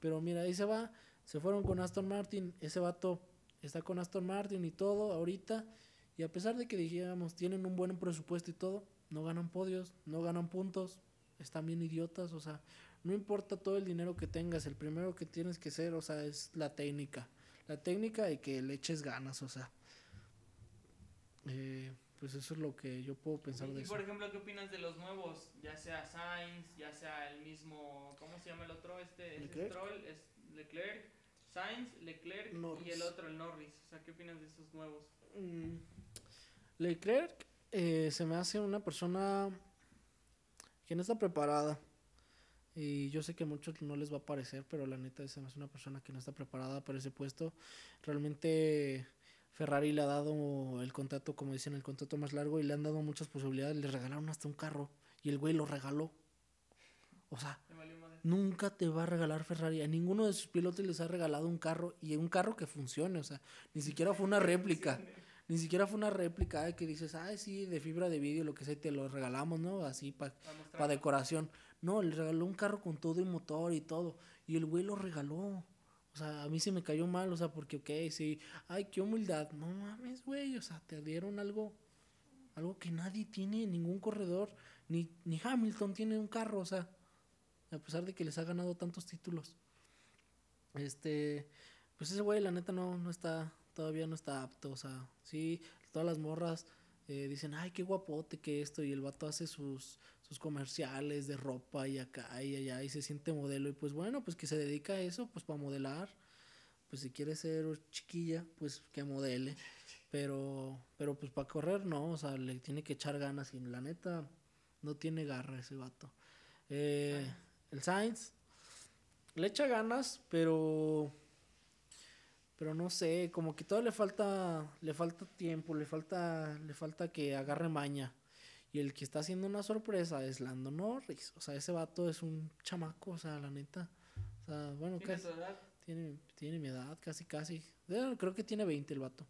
[SPEAKER 2] Pero mira, ahí se va, se fueron con Aston Martin, ese vato está con Aston Martin y todo ahorita, y a pesar de que dijéramos, tienen un buen presupuesto y todo, no ganan podios, no ganan puntos, están bien idiotas, o sea, no importa todo el dinero que tengas, el primero que tienes que ser, o sea, es la técnica, la técnica y que le eches ganas, o sea. Eh, pues eso es lo que yo puedo pensar
[SPEAKER 1] Y,
[SPEAKER 2] de
[SPEAKER 1] y,
[SPEAKER 2] eso.
[SPEAKER 1] por ejemplo, ¿qué opinas de los nuevos? Ya sea Sainz, ya sea el mismo, ¿cómo se llama el otro? Este, es
[SPEAKER 2] Leclerc.
[SPEAKER 1] Stroll, es Leclerc, Sainz, Leclerc y
[SPEAKER 2] Norris.
[SPEAKER 1] el otro, el Norris. O sea, ¿qué opinas de esos nuevos?
[SPEAKER 2] Mm, Leclerc eh, se me hace una persona que no está preparada. Y yo sé que a muchos no les va a parecer, pero la neta se me hace una persona que no está preparada para ese puesto. Realmente Ferrari le ha dado el contrato, como dicen, el contrato más largo y le han dado muchas posibilidades. Le regalaron hasta un carro y el güey lo regaló. O sea. Nunca te va a regalar Ferrari. A ninguno de sus pilotos les ha regalado un carro y un carro que funcione. O sea, ni siquiera fue una réplica. Ni siquiera fue una réplica de que dices, ay, sí, de fibra de vidrio, lo que sea, y te lo regalamos, ¿no? Así para
[SPEAKER 1] mostrar.
[SPEAKER 2] pa decoración. No, le regaló un carro con todo y motor y todo. Y el güey lo regaló. O sea, a mí se me cayó mal, o sea, porque, ok, sí, ay, qué humildad. No mames, güey, o sea, te dieron algo, algo que nadie tiene, ningún corredor, ni, ni Hamilton tiene un carro, o sea, a pesar de que les ha ganado tantos títulos. Este, pues ese güey, la neta, no, no está, todavía no está apto, o sea, sí, todas las morras eh, dicen, ay, qué guapote que esto, y el vato hace sus, sus comerciales de ropa y acá y allá, y se siente modelo, y pues bueno, pues que se dedica a eso, pues para modelar, pues si quiere ser chiquilla, pues que modele, pero, pero pues para correr no, o sea, le tiene que echar ganas, y la neta, no tiene garra ese vato. Eh, el Sainz le echa ganas, pero pero no sé, como que todavía le falta le falta tiempo, le falta le falta que agarre maña. Y el que está haciendo una sorpresa es Lando Norris, o sea, ese vato es un chamaco, o sea, la neta. O sea, bueno,
[SPEAKER 1] ¿Tiene
[SPEAKER 2] casi
[SPEAKER 1] tu edad?
[SPEAKER 2] tiene, tiene mi edad, casi, casi. Eh, Creo que tiene 20 el vato.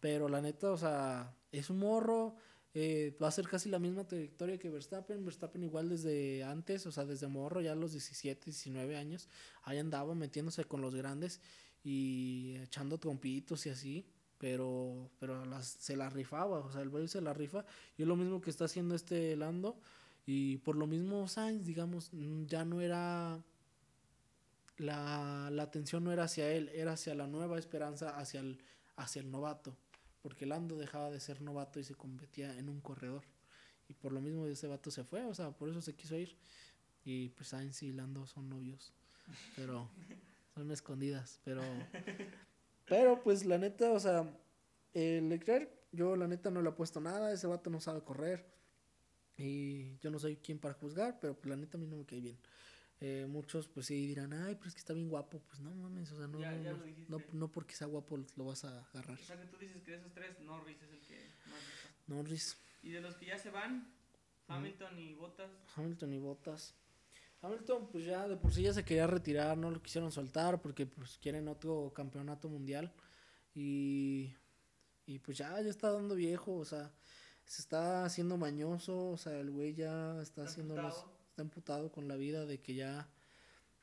[SPEAKER 2] Pero la neta, o sea, es un morro. eh, va a ser casi la misma trayectoria que Verstappen. Verstappen igual desde antes, o sea, desde morro, ya a los 17, 19 años. Ahí andaba metiéndose con los grandes y echando trompitos y así. Pero, pero las, se la rifaba, o sea, el güey se la rifa. Y es lo mismo que está haciendo este Lando. Y por lo mismo Sainz, digamos, mm, ya no era la, la atención no era hacia él, era hacia la nueva esperanza, hacia el, hacia el novato. Porque Lando dejaba de ser novato y se convertía en un corredor. Y por lo mismo ese vato se fue, o sea, por eso se quiso ir. Y pues Sainz y Lando son novios. Pero (laughs) son escondidas. Pero, (laughs) pero pues la neta, o sea, el Leclerc, yo la neta no le he puesto nada. Ese vato no sabe correr. Y yo no soy quien para juzgar, pero pues, la neta a mí no me cae bien. Eh, muchos pues sí dirán, ay, pero es que está bien guapo. Pues no mames, o sea, no,
[SPEAKER 1] Ya-
[SPEAKER 2] no,
[SPEAKER 1] ya
[SPEAKER 2] no, porque sea guapo lo vas a agarrar.
[SPEAKER 1] O sea, que tú dices que de esos tres, Norris es el que más.
[SPEAKER 2] Norris,
[SPEAKER 1] Y de los que ya se van, Hamilton y Bottas.
[SPEAKER 2] Hamilton y Bottas. Hamilton pues ya de por sí ya se quería retirar, no lo quisieron soltar porque pues quieren otro campeonato mundial. Y, y pues ya, ya está dando viejo, o sea, se está haciendo mañoso, o sea, el güey ya está haciendo está emputado con la vida de que ya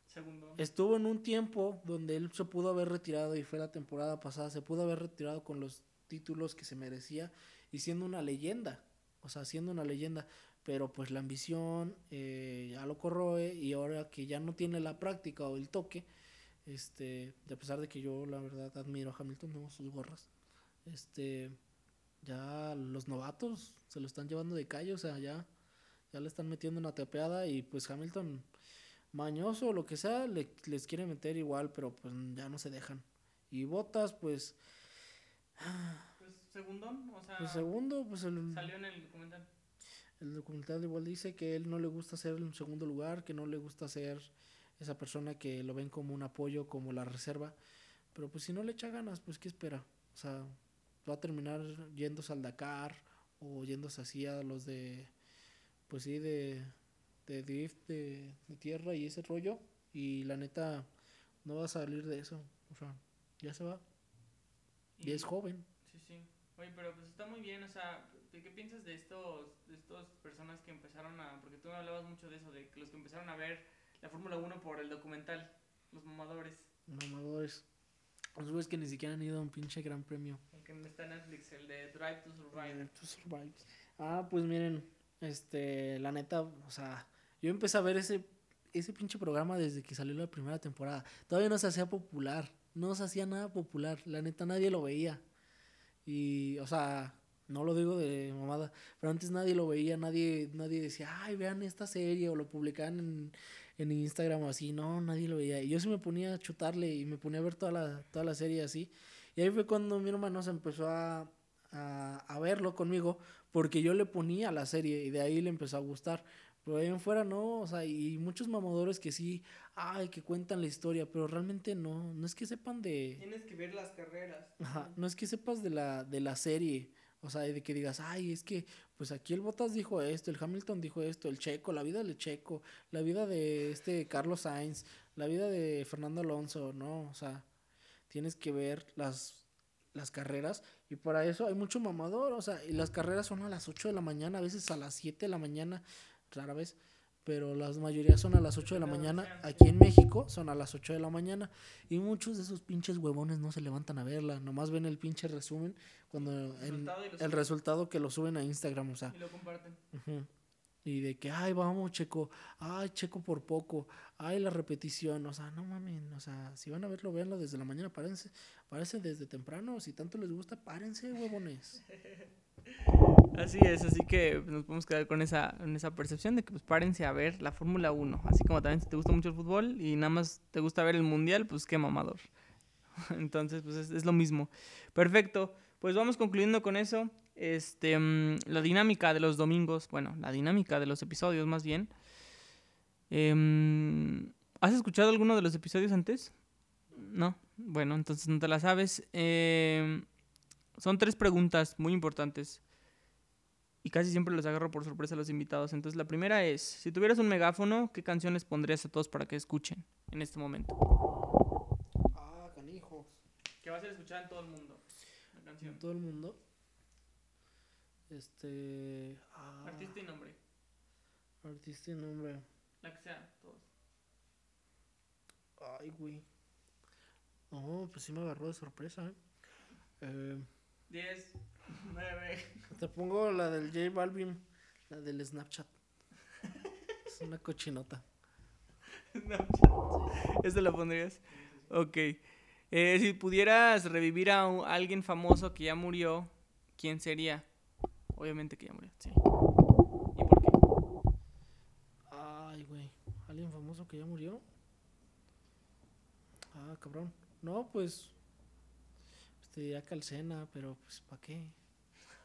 [SPEAKER 1] Segundo.
[SPEAKER 2] estuvo en un tiempo donde él se pudo haber retirado y fue la temporada pasada, se pudo haber retirado con los títulos que se merecía y siendo una leyenda, o sea, siendo una leyenda, pero pues la ambición eh, ya lo corroe y ahora que ya no tiene la práctica o el toque, este, a pesar de que yo la verdad admiro a Hamilton, tengo sus gorras, este, ya los novatos se lo están llevando de calle, o sea, ya, ya le están metiendo una tapeada y pues Hamilton mañoso o lo que sea, le- les quiere meter igual, pero pues ya no se dejan. Y Botas, pues,
[SPEAKER 1] Pues segundón, o sea,
[SPEAKER 2] pues segundo, pues el,
[SPEAKER 1] salió en el documental.
[SPEAKER 2] El documental igual dice que él no le gusta ser el segundo lugar, que no le gusta ser esa persona que lo ven como un apoyo, como la reserva. Pero pues si no le echa ganas, pues ¿qué espera? O sea, va a terminar yéndose al Dakar o yéndose así a los de, pues sí, de, de drift, de, de tierra y ese rollo. Y la neta, no va a salir de eso. O sea, ya se va. Y es joven.
[SPEAKER 1] Sí, sí. Oye, pero pues está muy bien, o sea, ¿de qué piensas de estos, de estas personas que empezaron a, porque tú me hablabas mucho de eso, de que los que empezaron a ver la Fórmula 1 por el documental, los mamadores,
[SPEAKER 2] Mamadores. Los güeyes que ni siquiera han ido a un pinche gran premio.
[SPEAKER 1] el que está en Netflix, el de Drive to Survive.
[SPEAKER 2] Drive to Survive. Ah, pues miren, este, la neta, o sea, yo empecé a ver ese, ese pinche programa desde que salió la primera temporada. Todavía no se hacía popular, no se hacía nada popular, la neta nadie lo veía. Y, o sea, no lo digo de mamada, pero antes nadie lo veía, nadie, nadie decía, ay, vean esta serie, o lo publicaban en, en Instagram o así, no, nadie lo veía. Y yo sí me ponía a chutarle y me ponía a ver toda la, toda la serie así. Y ahí fue cuando mi hermano se empezó a, a, a verlo conmigo, porque yo le ponía la serie y de ahí le empezó a gustar. Pero ahí en fuera no, o sea, y muchos mamadores que sí, ay, que cuentan la historia, pero realmente no, no es que sepan de...
[SPEAKER 1] Tienes que ver las carreras.
[SPEAKER 2] Ajá, no es que sepas de la, de la serie, o sea, de que digas, ay, es que, pues aquí el Bottas dijo esto, el Hamilton dijo esto, el Checo, la vida del Checo, la vida de este Carlos Sainz, la vida de Fernando Alonso, no, o sea, tienes que ver las, las carreras y para eso hay mucho mamador, o sea, y las carreras son a las 8 de la mañana, a veces a las 7 de la mañana, rara vez, pero las mayorías son a las 8 de la mañana, aquí en México son a las 8 de la mañana y muchos de esos pinches huevones no se levantan a verla, nomás ven el pinche resumen cuando
[SPEAKER 1] Resultado
[SPEAKER 2] el resultado que lo suben a Instagram, o sea,
[SPEAKER 1] Y lo comparten.
[SPEAKER 2] ujú. y de que, ay, vamos, Checo, ay, Checo por poco, ay, la repetición, o sea, no mamen, o sea, si van a verlo, véanlo desde la mañana, párense, párense desde temprano, si tanto les gusta, párense, huevones. (laughs)
[SPEAKER 1] Así es, así que nos podemos quedar con esa, con esa percepción de que pues párense a ver la Fórmula 1, así como también si te gusta mucho el fútbol y nada más te gusta ver el Mundial, pues qué mamador. (laughs) Entonces, pues es, lo mismo. Perfecto, pues vamos concluyendo con eso. Este, mm, la dinámica de los domingos, bueno, la dinámica de los episodios más bien. Em, ¿Has escuchado alguno de los episodios antes? No, bueno, entonces no te la sabes. Em, son tres preguntas muy importantes. Y casi siempre los agarro por sorpresa a los invitados. Entonces la primera es, si tuvieras un megáfono, ¿qué canciones pondrías a todos para que escuchen en este momento?
[SPEAKER 2] Ah, canijos.
[SPEAKER 1] Que va a ser escuchada en todo el mundo. La
[SPEAKER 2] En
[SPEAKER 1] canción.
[SPEAKER 2] todo el mundo. Este. ah,
[SPEAKER 1] Artista y nombre.
[SPEAKER 2] artista y nombre.
[SPEAKER 1] La que sea, todos.
[SPEAKER 2] Ay, güey. No, pues sí me agarró de sorpresa, ¿eh? Eh,
[SPEAKER 1] 10, 9.
[SPEAKER 2] Te pongo la del J Balvin, la del Snapchat. es una cochinota.
[SPEAKER 1] ¿Esa la pondrías? Ok. Eh, si pudieras revivir a un- alguien famoso que ya murió, ¿quién sería? Obviamente que ya murió, sí. ¿Y por qué?
[SPEAKER 2] Ay, güey. ¿Alguien famoso que ya murió? Ah, cabrón. No, pues. Te diría Calcena, pero pues ¿para qué?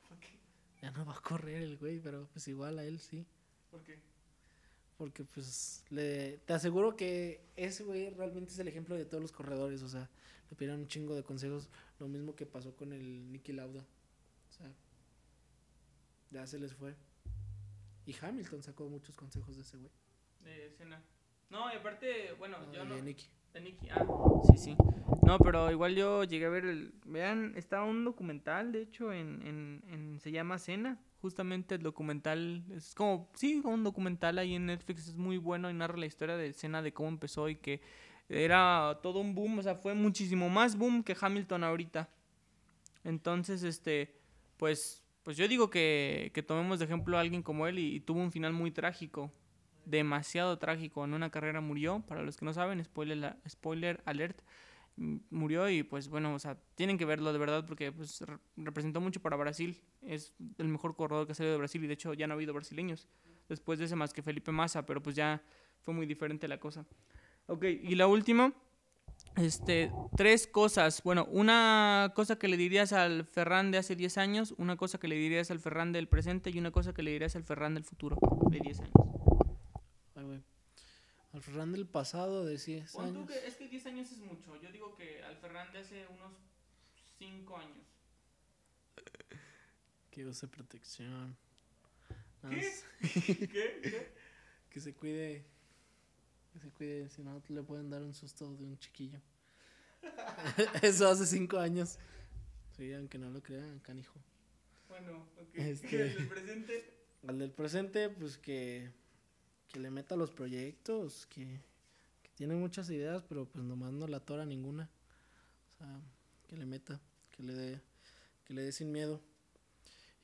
[SPEAKER 1] ¿Por qué?
[SPEAKER 2] Ya no va a correr el güey, pero pues igual a él sí.
[SPEAKER 1] ¿Por qué?
[SPEAKER 2] Porque pues le, te aseguro que ese güey realmente es el ejemplo de todos los corredores. O sea, le pidieron un chingo de consejos. Lo mismo que pasó con el Nicky Lauda. O sea, ya se les fue. Y Hamilton sacó muchos consejos de ese güey.
[SPEAKER 1] De escena. No, y aparte, bueno, yo
[SPEAKER 2] No, Nicky.
[SPEAKER 1] Ah, sí, sí. No, pero igual yo llegué a ver el... Vean, está un documental, de hecho, en, en, en- se llama Cena. Justamente el documental, es como, sí, un documental ahí en Netflix, es muy bueno y narra la historia de Cena, de cómo empezó y que era todo un boom, o sea, fue muchísimo más boom que Hamilton ahorita. Entonces, este, pues, pues yo digo que, que tomemos de ejemplo a alguien como él y tuvo un final muy trágico, demasiado trágico. En una carrera murió, para los que no saben, spoiler, spoiler alert, murió y pues bueno, o sea, tienen que verlo de verdad porque pues re- representó mucho para Brasil. Es el mejor corredor que ha salido de Brasil y de hecho ya no ha habido brasileños después de ese más que Felipe Massa, pero pues ya fue muy diferente la cosa. Ok, y la última, este, tres cosas. Bueno, una cosa que le dirías al Ferran de hace 10 años, una cosa que le dirías al Ferran del presente y una cosa que le dirías al Ferran del futuro de 10 años.
[SPEAKER 2] Güey. Al Ferran del pasado de 10
[SPEAKER 1] Pon tú
[SPEAKER 2] años.
[SPEAKER 1] que- es que 10 años es mucho. Yo digo que al Ferran de hace unos 5 años.
[SPEAKER 2] Que use protección. (laughs)
[SPEAKER 1] ¿Qué? ¿Qué?
[SPEAKER 2] Que se cuide. Que se cuide, si no le pueden dar un susto de un chiquillo. (laughs) Eso hace 5 años. Sí, aunque no lo crean, canijo.
[SPEAKER 1] Bueno, ok.
[SPEAKER 2] Este- (laughs)
[SPEAKER 1] El del presente.
[SPEAKER 2] Al del presente, pues que, que le meta los proyectos, que, tiene muchas ideas, pero pues nomás no la atora ninguna. O sea, que le meta, que le dé, que le dé sin miedo.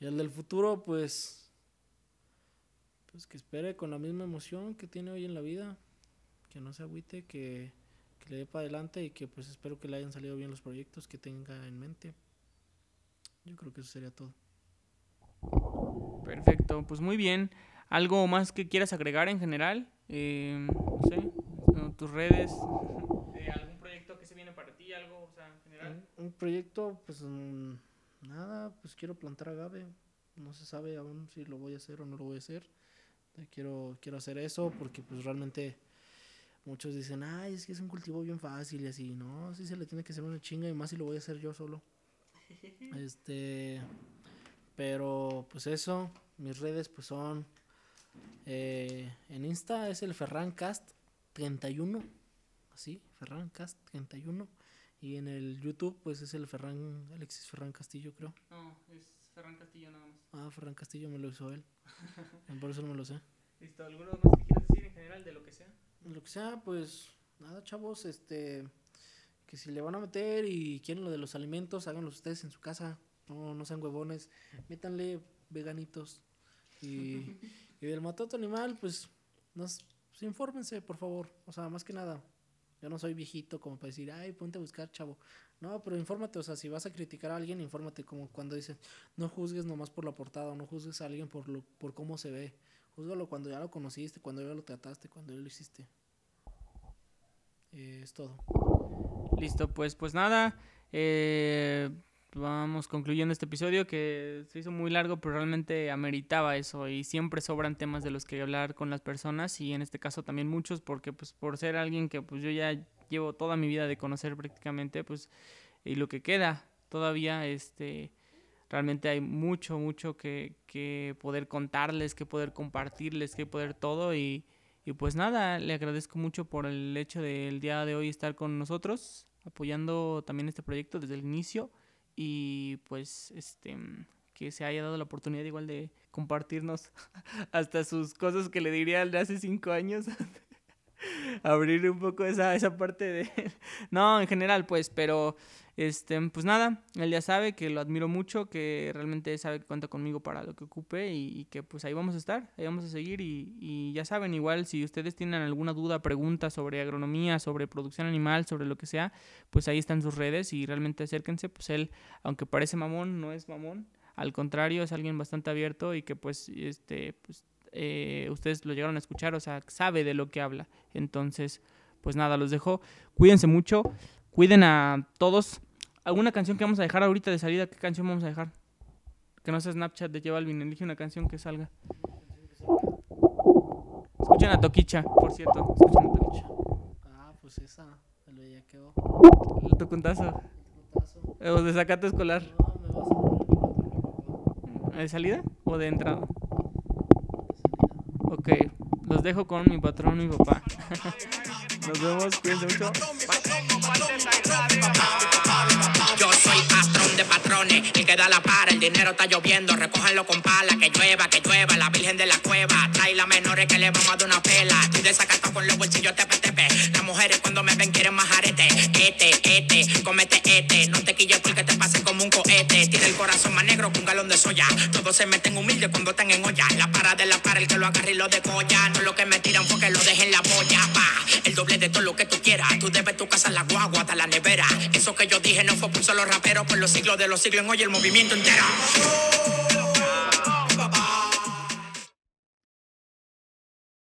[SPEAKER 2] Y al del futuro, pues, pues que espere con la misma emoción que tiene hoy en la vida, que no se agüite, que, que le dé para adelante y que pues espero que le hayan salido bien los proyectos que tenga en mente. Yo creo que eso sería todo.
[SPEAKER 1] Perfecto, pues muy bien. ¿Algo más que quieras agregar en general? Eh, no sé, eh, tus redes, (laughs) eh, algún proyecto que se viene para ti, algo, o sea, en general.
[SPEAKER 2] Un, un proyecto, pues mm, nada, pues quiero plantar agave. No se sabe aún si lo voy a hacer o no lo voy a hacer. Eh, Quiero, quiero hacer eso porque pues realmente muchos dicen, ay, es que es un cultivo bien fácil y así. No, sí se le tiene que hacer una chinga y más si lo voy a hacer yo solo. (laughs) Este, pero pues eso, mis redes pues son, eh, en Insta es el Ferrancast 31, así, Ferrancast 31. Y en el YouTube, pues es el Ferran, Alexis Ferran Castillo, creo.
[SPEAKER 1] No, es Ferran Castillo nada más.
[SPEAKER 2] Ah, Ferran Castillo me lo hizo él. (laughs) Por eso no me lo sé.
[SPEAKER 1] Listo, ¿alguno más que quieras decir en general de lo que sea?
[SPEAKER 2] Lo que sea, pues nada, chavos, este, que si le van a meter y quieren lo de los alimentos, háganlo ustedes en su casa. No, no sean huevones. Métanle veganitos. Y, (laughs) y del matoto animal, pues, nos, pues, infórmense, por favor. O sea, más que nada. Yo no soy viejito como para decir, ay, ponte a buscar, chavo. No, pero infórmate, o sea, si vas a criticar a alguien, infórmate como cuando dicen, no juzgues nomás por la portada, o no juzgues a alguien por, lo, por cómo se ve. Júzgalo cuando ya lo conociste, cuando ya lo trataste, cuando ya lo hiciste. Eh, es todo.
[SPEAKER 1] Listo, pues, pues nada. eh, vamos concluyendo este episodio que se hizo muy largo, pero realmente ameritaba eso. Y siempre sobran temas de los que hablar con las personas. Y en este caso también muchos, porque pues por ser alguien que pues yo ya llevo toda mi vida de conocer prácticamente, pues, y lo que queda todavía, este. Realmente hay mucho, mucho que, que poder contarles, que poder compartirles, que poder todo. Y, y pues nada, le agradezco mucho por el hecho del día de hoy estar con nosotros, apoyando también este proyecto desde el inicio y pues este que se haya dado la oportunidad igual de compartirnos (laughs) hasta sus cosas que le diría al de hace cinco años. (laughs) (laughs) Abrir un poco esa, esa parte de... (laughs) No, en general, pues, pero este, pues nada, él ya sabe que lo admiro mucho, que realmente sabe que cuenta conmigo para lo que ocupe y, que pues ahí vamos a estar, ahí vamos a seguir y, y ya saben, igual si ustedes tienen alguna duda, pregunta sobre agronomía, sobre producción animal, sobre lo que sea, pues ahí están sus redes y realmente acérquense, pues él, aunque parece mamón, no es mamón, al contrario, es alguien bastante abierto y que pues, este, pues eh, ustedes lo llegaron a escuchar, o sea, sabe de lo que habla. Entonces, pues nada, los dejo. Cuídense mucho, cuiden a todos. ¿Alguna canción que vamos a dejar ahorita de salida? ¿Qué canción vamos a dejar? Que no sea Snapchat de Lleva Alvin, elige una canción que salga. Escuchen a Toquicha, por cierto. Escuchen a Toquicha.
[SPEAKER 2] Ah, pues esa, el bellaqueo.
[SPEAKER 1] El tocuntazo.
[SPEAKER 2] Putazo.
[SPEAKER 1] Eh, O de sacate escolar.
[SPEAKER 2] No, me vas a
[SPEAKER 1] ¿De salida o de entrada? Ok, los dejo con mi patrón, mi papá. (laughs) Nos vemos, mucho.
[SPEAKER 3] Mi patrón la Oye, el que da la para, el dinero está lloviendo. Recójanlo con pala, que llueva, que llueva. La virgen de la cueva. Trae la menores que le vamos a dar una pela. Estoy desacato con los bolsillos tepe. Las mujeres cuando me ven quieren más arete. Este, este, comete este. No te quilles porque te pase como un cohete. Tira el corazón más negro que un galón de soya. Todos se meten humildes cuando están en olla. La para de la para, el que lo agarre y lo decolla. No lo que me tiran porque lo dejen la polla. Pa, el doble de todo lo que tú quieras. Tú debes tu casa, en la guagua, hasta la nevera. Eso que yo dije no fue por solo rapero, por los siglos de los siglos, hoy el movimiento entero.